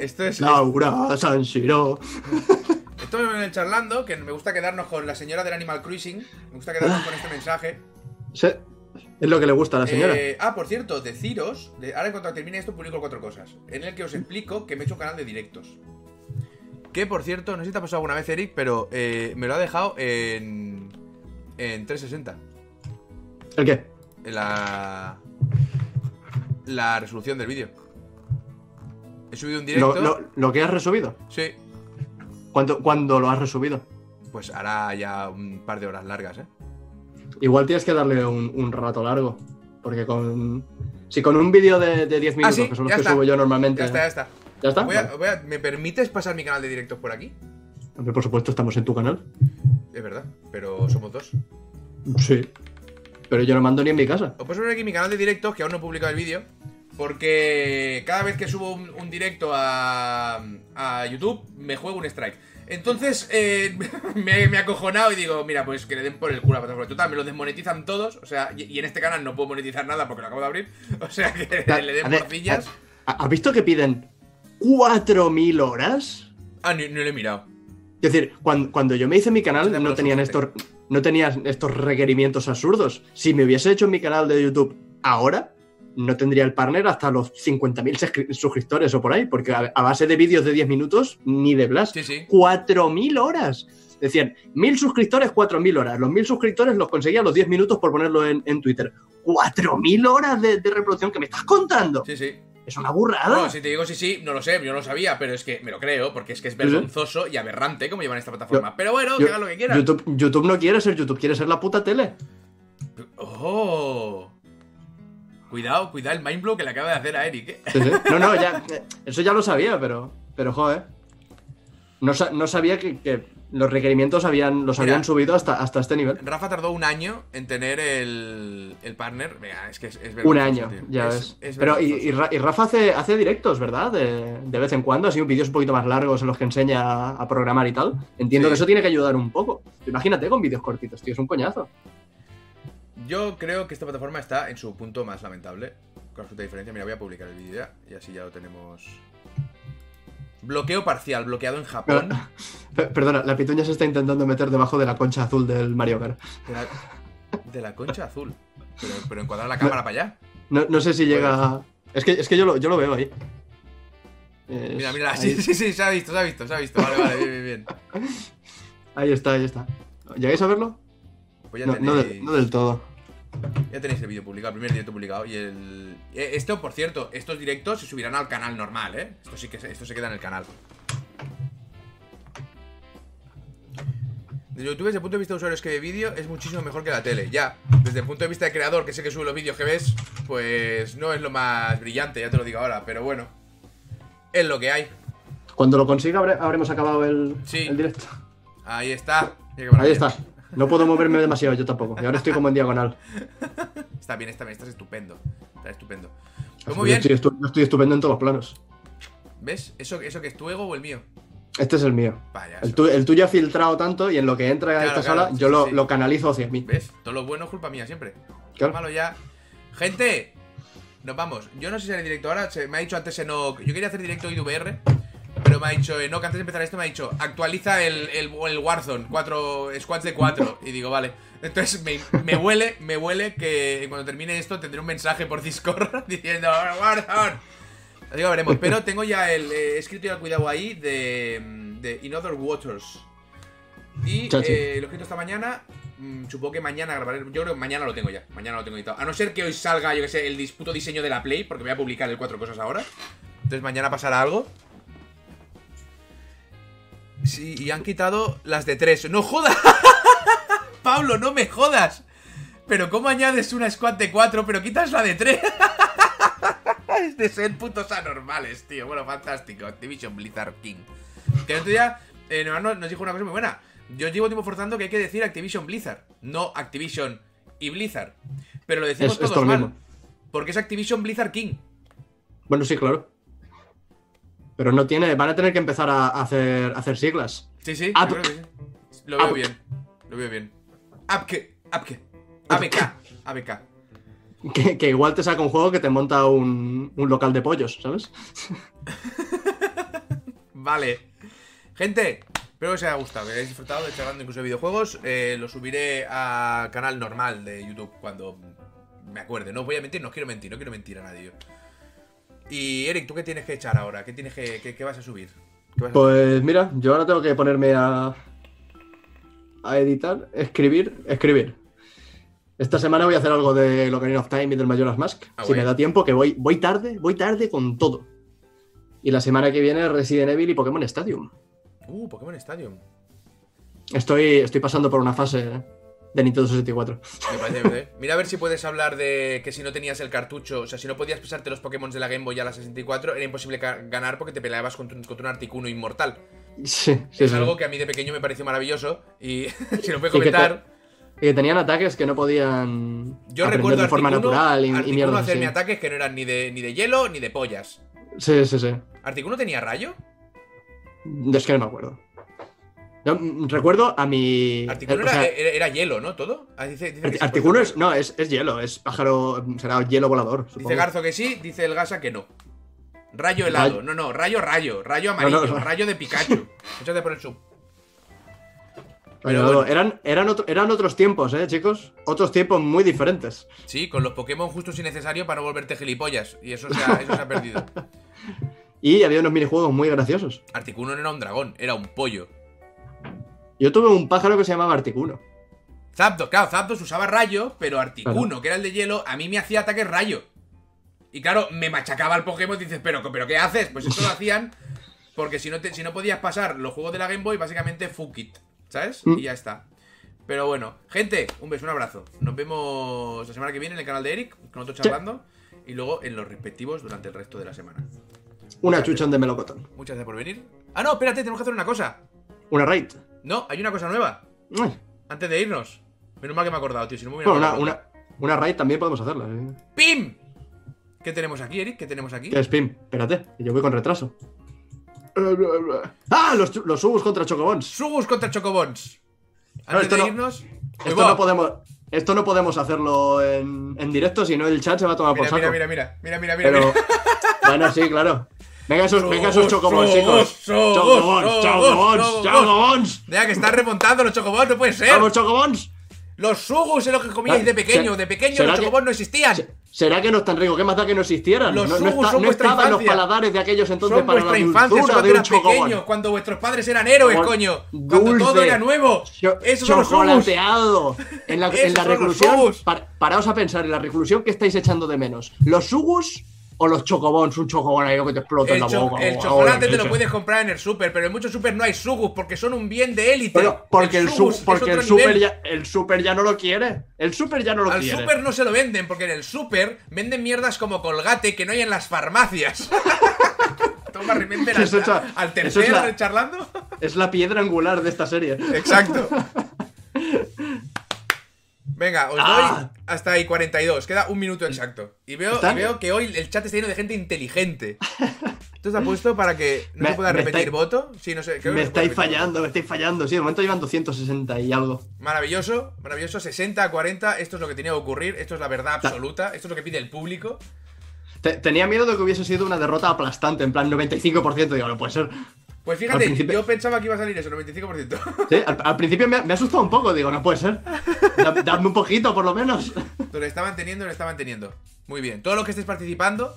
Esto es, Laura Sanshiro. esto es el charlando, que me gusta quedarnos con la señora del Animal Cruising. Me gusta quedarnos con este mensaje. Sí, es lo que le gusta a la señora. Eh, ah, por cierto, deciros, de, ahora cuando termine esto publico cuatro cosas, en el que os explico que me he hecho un canal de directos. Que por cierto, no sé si te ha pasado alguna vez, Eric, pero eh, me lo ha dejado en, en 360. ¿El qué? La, la resolución del vídeo. He subido un directo. Lo, lo- lo que has resubido. Sí, ¿Cuánto, ¿Cuándo lo has resubido? pues hará ya un par de horas largas, ¿eh? Igual tienes que darle un, un rato largo. Porque con. Si con un vídeo de, de 10 minutos, Ah, sí, que son los ya que está. subo yo normalmente. Ya está, ya está. ¿Ya está? Voy a- Vale. voy a- ¿Me permites pasar mi canal de directos por aquí? Hombre, por supuesto, estamos en tu canal. Es verdad, pero somos dos. Sí. Pero yo no mando ni en mi casa. Os puedo poner aquí mi canal de directos, que aún no he publicado el vídeo. Porque cada vez que subo un, un directo a, a YouTube, me juego un strike. Entonces, eh, me, me he acojonado y digo, mira, pues que le den por el culo a la plataforma. Total, me lo desmonetizan todos. O sea, y, y en este canal no puedo monetizar nada porque lo acabo de abrir. O sea, que le den porcillas. ¿ha- ¿Has visto que piden 4.000 horas? Ah, ni, ni lo he mirado. Es decir, cuando, cuando yo me hice mi canal no tenían estos, no tenían estos requerimientos absurdos. Si me hubiese hecho mi canal de YouTube ahora, no tendría el partner hasta los 50.000 suscri- suscriptores o por ahí, porque a, a base de vídeos de 10 minutos, ni de Blast. Sí, sí. 4.000 horas. Decían, 1.000 suscriptores, 4.000 horas. Los 1.000 suscriptores los conseguía a los 10 minutos por ponerlo en, en Twitter. 4.000 horas de, de reproducción que me estás contando. Sí, sí. Es una burrada. No, si te digo sí, sí, no lo sé, yo no lo sabía, pero es que me lo creo, porque es que es vergonzoso y aberrante como llevan esta plataforma. pero bueno, Yo- que hagan lo que quieran. YouTube, YouTube no quiere ser YouTube, quiere ser la puta tele. ¡Oh! Cuidado, cuidado el mindblow que le acaba de hacer a Eric, ¿eh? Sí, sí. No, no, ya. Eso ya lo sabía, pero. Pero joder. No, no sabía que, que los requerimientos habían, los Mira. habían subido hasta, hasta este nivel. Rafa tardó un año en tener el, el partner. Venga, es que es, es Un año, tío. ya Es- ves. es Pero y, y Ra- y Rafa hace, hace directos, ¿verdad? De, de vez en cuando, así vídeos un poquito más largos en los que enseña a, a programar y tal. Entiendo Sí. que eso tiene que ayudar un poco. Imagínate con vídeos cortitos, tío, es un coñazo. Yo creo que esta plataforma está en su punto más lamentable. Con absoluta diferencia. Mira, voy a publicar el vídeo ya. Y así ya lo tenemos. Bloqueo parcial, bloqueado en Japón. Pe- Perdona, la pituña se está intentando meter debajo de la concha azul del Mario Kart. De la, de la concha azul. Pero, pero encuadrar la cámara para allá. No, no sé si llega. Es que, es que yo, lo, yo lo veo ahí. Es- Mira, mira, ahí, sí, sí, sí, se ha visto, se ha visto, se ha visto. Vale, vale, bien, bien, bien. ahí está, ahí está. ¿Llegáis a verlo? Pues ya No, no del todo. Ya tenéis el vídeo publicado, el primer directo publicado. Y el. eh, Esto, por cierto, estos directos se subirán al canal normal, ¿eh? Esto sí que se- esto se queda en el canal. Desde YouTube, desde el punto de vista de usuarios que ve vídeo, es muchísimo mejor que la tele. Ya, desde el punto de vista de creador, que sé que sube los vídeos que ves, pues no es lo más brillante, ya te lo digo ahora, pero bueno. Es lo que hay. Cuando lo consiga habre- habremos acabado el, Sí. el directo. Ahí está. Ahí está. No puedo moverme demasiado yo tampoco. Y ahora estoy como en diagonal. Está bien, está bien, estás estupendo. Está estupendo. Pues muy bien. estoy, yo estoy estupendo en todos los planos. ¿Ves? ¿Eso, ¿Eso que es tu ego o el mío? Este es el mío. Vaya. El, tu- el tuyo ha filtrado tanto y en lo que entra a Claro, esta claro, sala, sí, yo lo, sí. lo canalizo hacia mí. ¿Ves? Todo lo bueno es culpa mía siempre. Claro. Malo ya. Gente, nos vamos. Yo no sé si haré directo ahora. se- me ha dicho antes Enoch. Yo quería hacer directo IDVR. Pero me ha dicho Enoch, antes de empezar esto, me ha dicho actualiza el, el, el Warzone. Cuatro squads de cuatro. Y digo, vale. Entonces me, me huele, me huele que cuando termine esto tendré un mensaje por Discord diciendo Warzone. Así que veremos. Pero tengo ya el eh, escrito ya cuidado ahí de, de In Other Waters. Y eh, lo he escrito esta mañana. mm, supongo que mañana grabaré. Yo creo que mañana lo tengo ya. Mañana lo tengo editado. A no ser que hoy salga, yo que sé, el disputo diseño de la Play, porque voy a publicar el cuatro cosas ahora. Entonces mañana pasará algo. Sí, y han quitado las de tres. ¡No jodas! Pablo, no me jodas. Pero ¿cómo añades una squad de cuatro, pero quitas la de tres? es de ser putos anormales, tío. Bueno, fantástico. Activision Blizzard King. Que el otro día eh, nos, dijo una cosa muy buena. Yo llevo tiempo forzando que hay que decir Activision Blizzard, no Activision y Blizzard. Pero lo decimos Es- es todos todo lo mal. mismo. Porque es Activision Blizzard King. Bueno, sí, claro. Pero no tiene. Van a tener que empezar a hacer, a hacer siglas. Sí, sí, yo creo que sí. Lo veo bien. Lo veo bien. Apke, Apke. ABK, ABK. Que, que igual te saca un juego que te monta un, un local de pollos, ¿sabes? Vale. Gente, espero que os haya gustado, que hayáis disfrutado de charlando incluso de videojuegos. Eh, lo subiré a canal normal de YouTube cuando me acuerde. No voy a mentir, no quiero mentir, no quiero mentir a nadie. Y Eric, ¿tú qué tienes que echar ahora? ¿Qué tienes que, qué, qué vas a subir? ¿Qué vas a Pues mira, yo ahora tengo que ponerme a. a editar, escribir, escribir. Esta semana voy a hacer algo de Ocarina of Time y del Majora's Mask. Ah, si me da tiempo, que voy, voy tarde, voy tarde con todo. Y la semana que viene Resident Evil y Pokémon Stadium. Uh, Pokémon Stadium. Estoy, estoy pasando por una fase de Nintendo 64. Me parece, parece. Mira a ver si puedes hablar de que si no tenías el cartucho, o sea, si no podías pasarte los Pokémon de la Game Boy a la 64, era imposible ganar porque te peleabas contra un, contra un Articuno inmortal. Sí, sí, es sí. algo que a mí de pequeño me pareció maravilloso y si lo puedes Y que te- comentar. Y que tenían ataques que no podían Yo recuerdo de forma Articuno, natural y, y hacerme ataques que no eran ni de, ni de hielo ni de pollas. Sí, sí, sí. ¿Articuno tenía rayo? Es que no me acuerdo. Yo, mm, recuerdo a mi. Articuno o sea, era, hielo, ¿no? ¿Todo? Ah, dice, dice Articuno es. No, es, es hielo, es pájaro. Será hielo volador. Dice. Garzo que sí, dice el Gasa que no. Rayo helado. Rayo- No, no, rayo, rayo. Rayo amarillo. no. Rayo de Pikachu. Échate por el sub. Pero Pero bueno. eran, eran, otro- eran otros tiempos, ¿eh, chicos? Otros tiempos muy diferentes. Sí, con los Pokémon justos y necesarios para no volverte gilipollas. Y eso se ha, eso se ha perdido. Y había unos minijuegos muy graciosos. Articuno no era un dragón, era un pollo. Yo tuve un pájaro que se llamaba Articuno. Zapdos, claro, Zapdos usaba rayo, pero Articuno, que era el de hielo, a mí me hacía ataques rayo. Y claro, me machacaba el Pokémon y dices, ¿pero, pero qué haces? Pues eso lo hacían porque si no, te- si no podías pasar los juegos de la Game Boy, básicamente fuck it, ¿sabes? Mm. Y ya está. Pero bueno, gente, un beso, un abrazo. Nos vemos la semana que viene en el canal de Eric, con otro charlando, y luego en los respectivos durante el resto de la semana. Una chuchón de melocotón. Muchas gracias por venir. Ah, no, espérate, tenemos que hacer una cosa. Una raid. No, hay una cosa nueva. Antes de irnos. Menos mal que me he acordado, tío. Si no me hubiera Bueno, una, acordado una, una raid también podemos hacerla. ¿eh? ¡Pim! ¿Qué tenemos aquí, Eric? ¿Qué tenemos aquí? ¿Qué es PIM? Espérate, yo voy con retraso. ¡Ah! Los, los subos contra Chocobons. Sugus contra Chocobons. Antes de no- irnos. Esto ¡Uy, va! no podemos. esto no podemos hacerlo en, en directo, si no el chat se va a tomar por Mira, saco. mira, mira, mira, mira, mira, mira. Pero, mira. bueno, sí, claro. Venga esos, venga esos chocobons, chicos. Chocobons, chocobons, chocobons. Mira, que están remontando los chocobos, no puede ser. Vamos, chocobons. Los sugus es lo que comíais de pequeño. De pequeño ¿Será los chocobos no existían. Se- ¿Será que no es tan rico? ¿Qué más da que no existieran? Los no, no, está- son no estaban los infancia. paladares de aquellos entonces Son para la infancia, son de un pequeños, cuando vuestros padres eran héroes, coño. Cuando todo era nuevo. Esos son los. En la, en la los reclusión, par- paraos a pensar en la reclusión que estáis echando de menos. ¿Los sugus o los chocobons? Un chocobón ahí que te explota en El, la cho- boca. el Oh, chocolate oh, te lo puedes comprar en el super, pero en muchos super no hay sugus porque son un bien de élite. Bueno, porque el, sugus porque el super ya el super ya no lo quiere. El super ya no lo Al quiere. super no se lo venden, porque en el super venden mierdas como colgate que no hay en las farmacias. Toma, remember al, la- al tercer es la- charlando. Es la piedra angular de esta serie. Exacto. Venga, os Ah. doy hasta ahí 42. Queda un minuto exacto. Y veo, veo que hoy el chat está lleno de gente inteligente. ¿Esto está puesto para que no Me- se pueda repetir estáis- voto? Sí, no sé. creo que Me estáis fallando, me estáis fallando. Sí, de momento llevan 260 y algo. Maravilloso, maravilloso. 60 a 40. Esto es lo que tenía que ocurrir. Esto es la verdad Ta- absoluta. Esto es lo que pide el público. Te- tenía miedo de que hubiese sido una derrota aplastante, en plan 95%. Digo, no puede ser. Pues fíjate, principio- yo pensaba que iba a salir eso, 95%. Sí, al, al principio me, ha- me ha asustado un poco. Digo, no puede ser. Da- Dadme un poquito, por lo menos. Lo estaban teniendo, lo estaban teniendo. Muy bien. Todos los que estéis participando,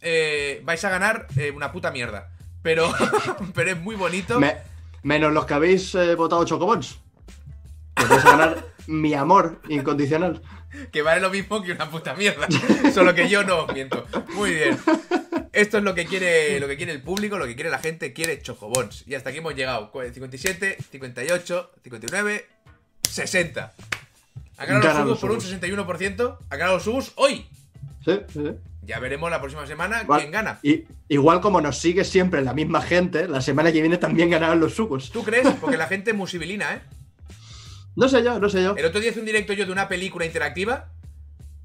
eh, vais a ganar eh, una puta mierda. Pero, pero es muy bonito. Me- menos los que habéis eh, votado Chocobons. Que vais a ganar mi amor incondicional. Que vale lo mismo que una puta mierda. Solo que yo no os miento. Muy bien. Esto es lo que quiere lo que quiere el público, lo que quiere la gente, quiere chocobons. Y hasta aquí hemos llegado. 57, 58, 59, 60. Ha ganado los subs por un 61%. Ha ganado los subs hoy. Sí, sí, sí. Ya veremos la próxima semana Vale. quién gana. Y, igual como nos sigue siempre la misma gente, la semana que viene también ganarán los sucos. ¿Tú crees? Porque la gente es muy civilina, ¿eh? No sé yo, no sé yo. El otro día hice un directo yo de una película interactiva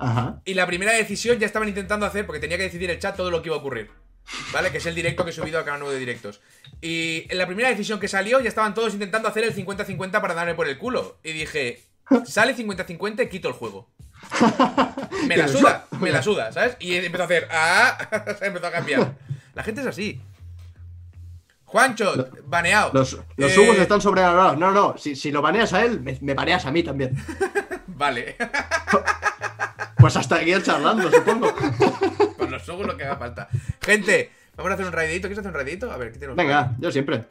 Ajá. y la primera decisión ya estaban intentando hacer porque tenía que decidir el chat todo lo que iba a ocurrir. ¿Vale? Que es el directo que he subido a cada uno de directos. Y en la primera decisión que salió ya estaban todos intentando hacer el 50-50 para darme por el culo. Y dije, sale 50-50 y quito el juego. Me la suda, me la suda, ¿sabes? Y empezó a hacer, ah, se empezó a cambiar. La gente es así. Juancho, baneado. Los, los Eh, subos están sobrevalorados. No, no, si, si lo baneas a él, me, me baneas a mí también. Vale. Pues hasta aquí el charlando, supongo. Con los ojos lo que haga falta. Gente, vamos a hacer un raidito. ¿Quieres hacer un raidito? A ver, ¿qué tenemos? Venga, yo siempre.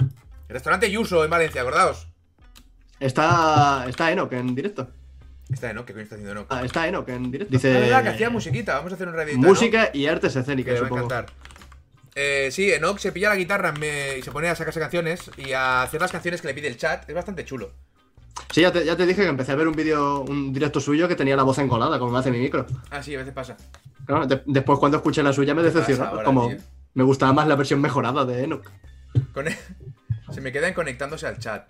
El restaurante Yuso en Valencia, acordaos. Está, está Enoch en directo. Está, ¿no? ¿Qué coño está haciendo no? Ah, está Enoch en directo. Es verdad que Dice hacía musiquita. Vamos a hacer un raidito. música y artes Que escénicas, le va a supongo. encantar. Eh, sí, Enoch se pilla la guitarra me- y se pone a sacarse canciones y a hacer las canciones que le pide el chat. Es bastante chulo. Sí, ya te, ya te dije que empecé a ver un vídeo, un directo suyo que tenía la voz encolada, como me hace mi micro. Ah, sí, a veces pasa. Claro, de- después cuando escuché la suya me decepcionó. como tío? me gustaba más la versión mejorada de Enoch. Con- se me quedan conectándose al chat.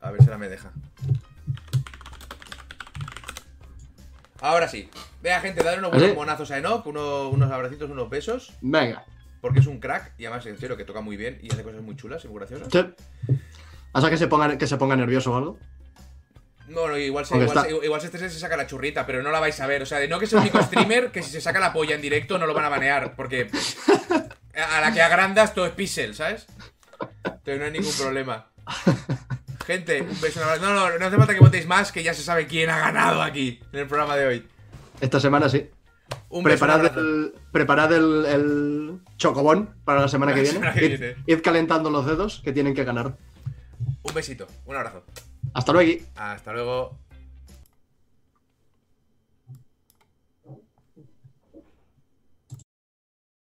A ver si ahora me deja. Ahora sí. Vea, gente, darle unos ¿Ah, buenos monazos a Enoch, uno- unos abracitos, unos besos. Venga. Porque es un crack y además, en serio, que toca muy bien y hace cosas muy chulas y muy graciosas. Sí. ¿Hasta que se ponga, que se ponga nervioso o algo? No, no, igual se, igual, está- se, igual se estresa y se saca la churrita, pero no la vais a ver. O sea, de no que es el único streamer que si se saca la polla en directo no lo van a banear. Porque a la que agrandas todo es pixel, ¿sabes? Entonces no hay ningún problema. Gente, un beso, un abrazo. No, no, no hace falta que votéis más, que ya se sabe quién ha ganado aquí en el programa de hoy. Esta semana sí. Un beso, Preparad, abrazo. el, preparad el, el chocobón para la semana que La viene. semana que Id- viene. id calentando los dedos que tienen que ganar. Un besito, un abrazo. Hasta luego. Hasta luego.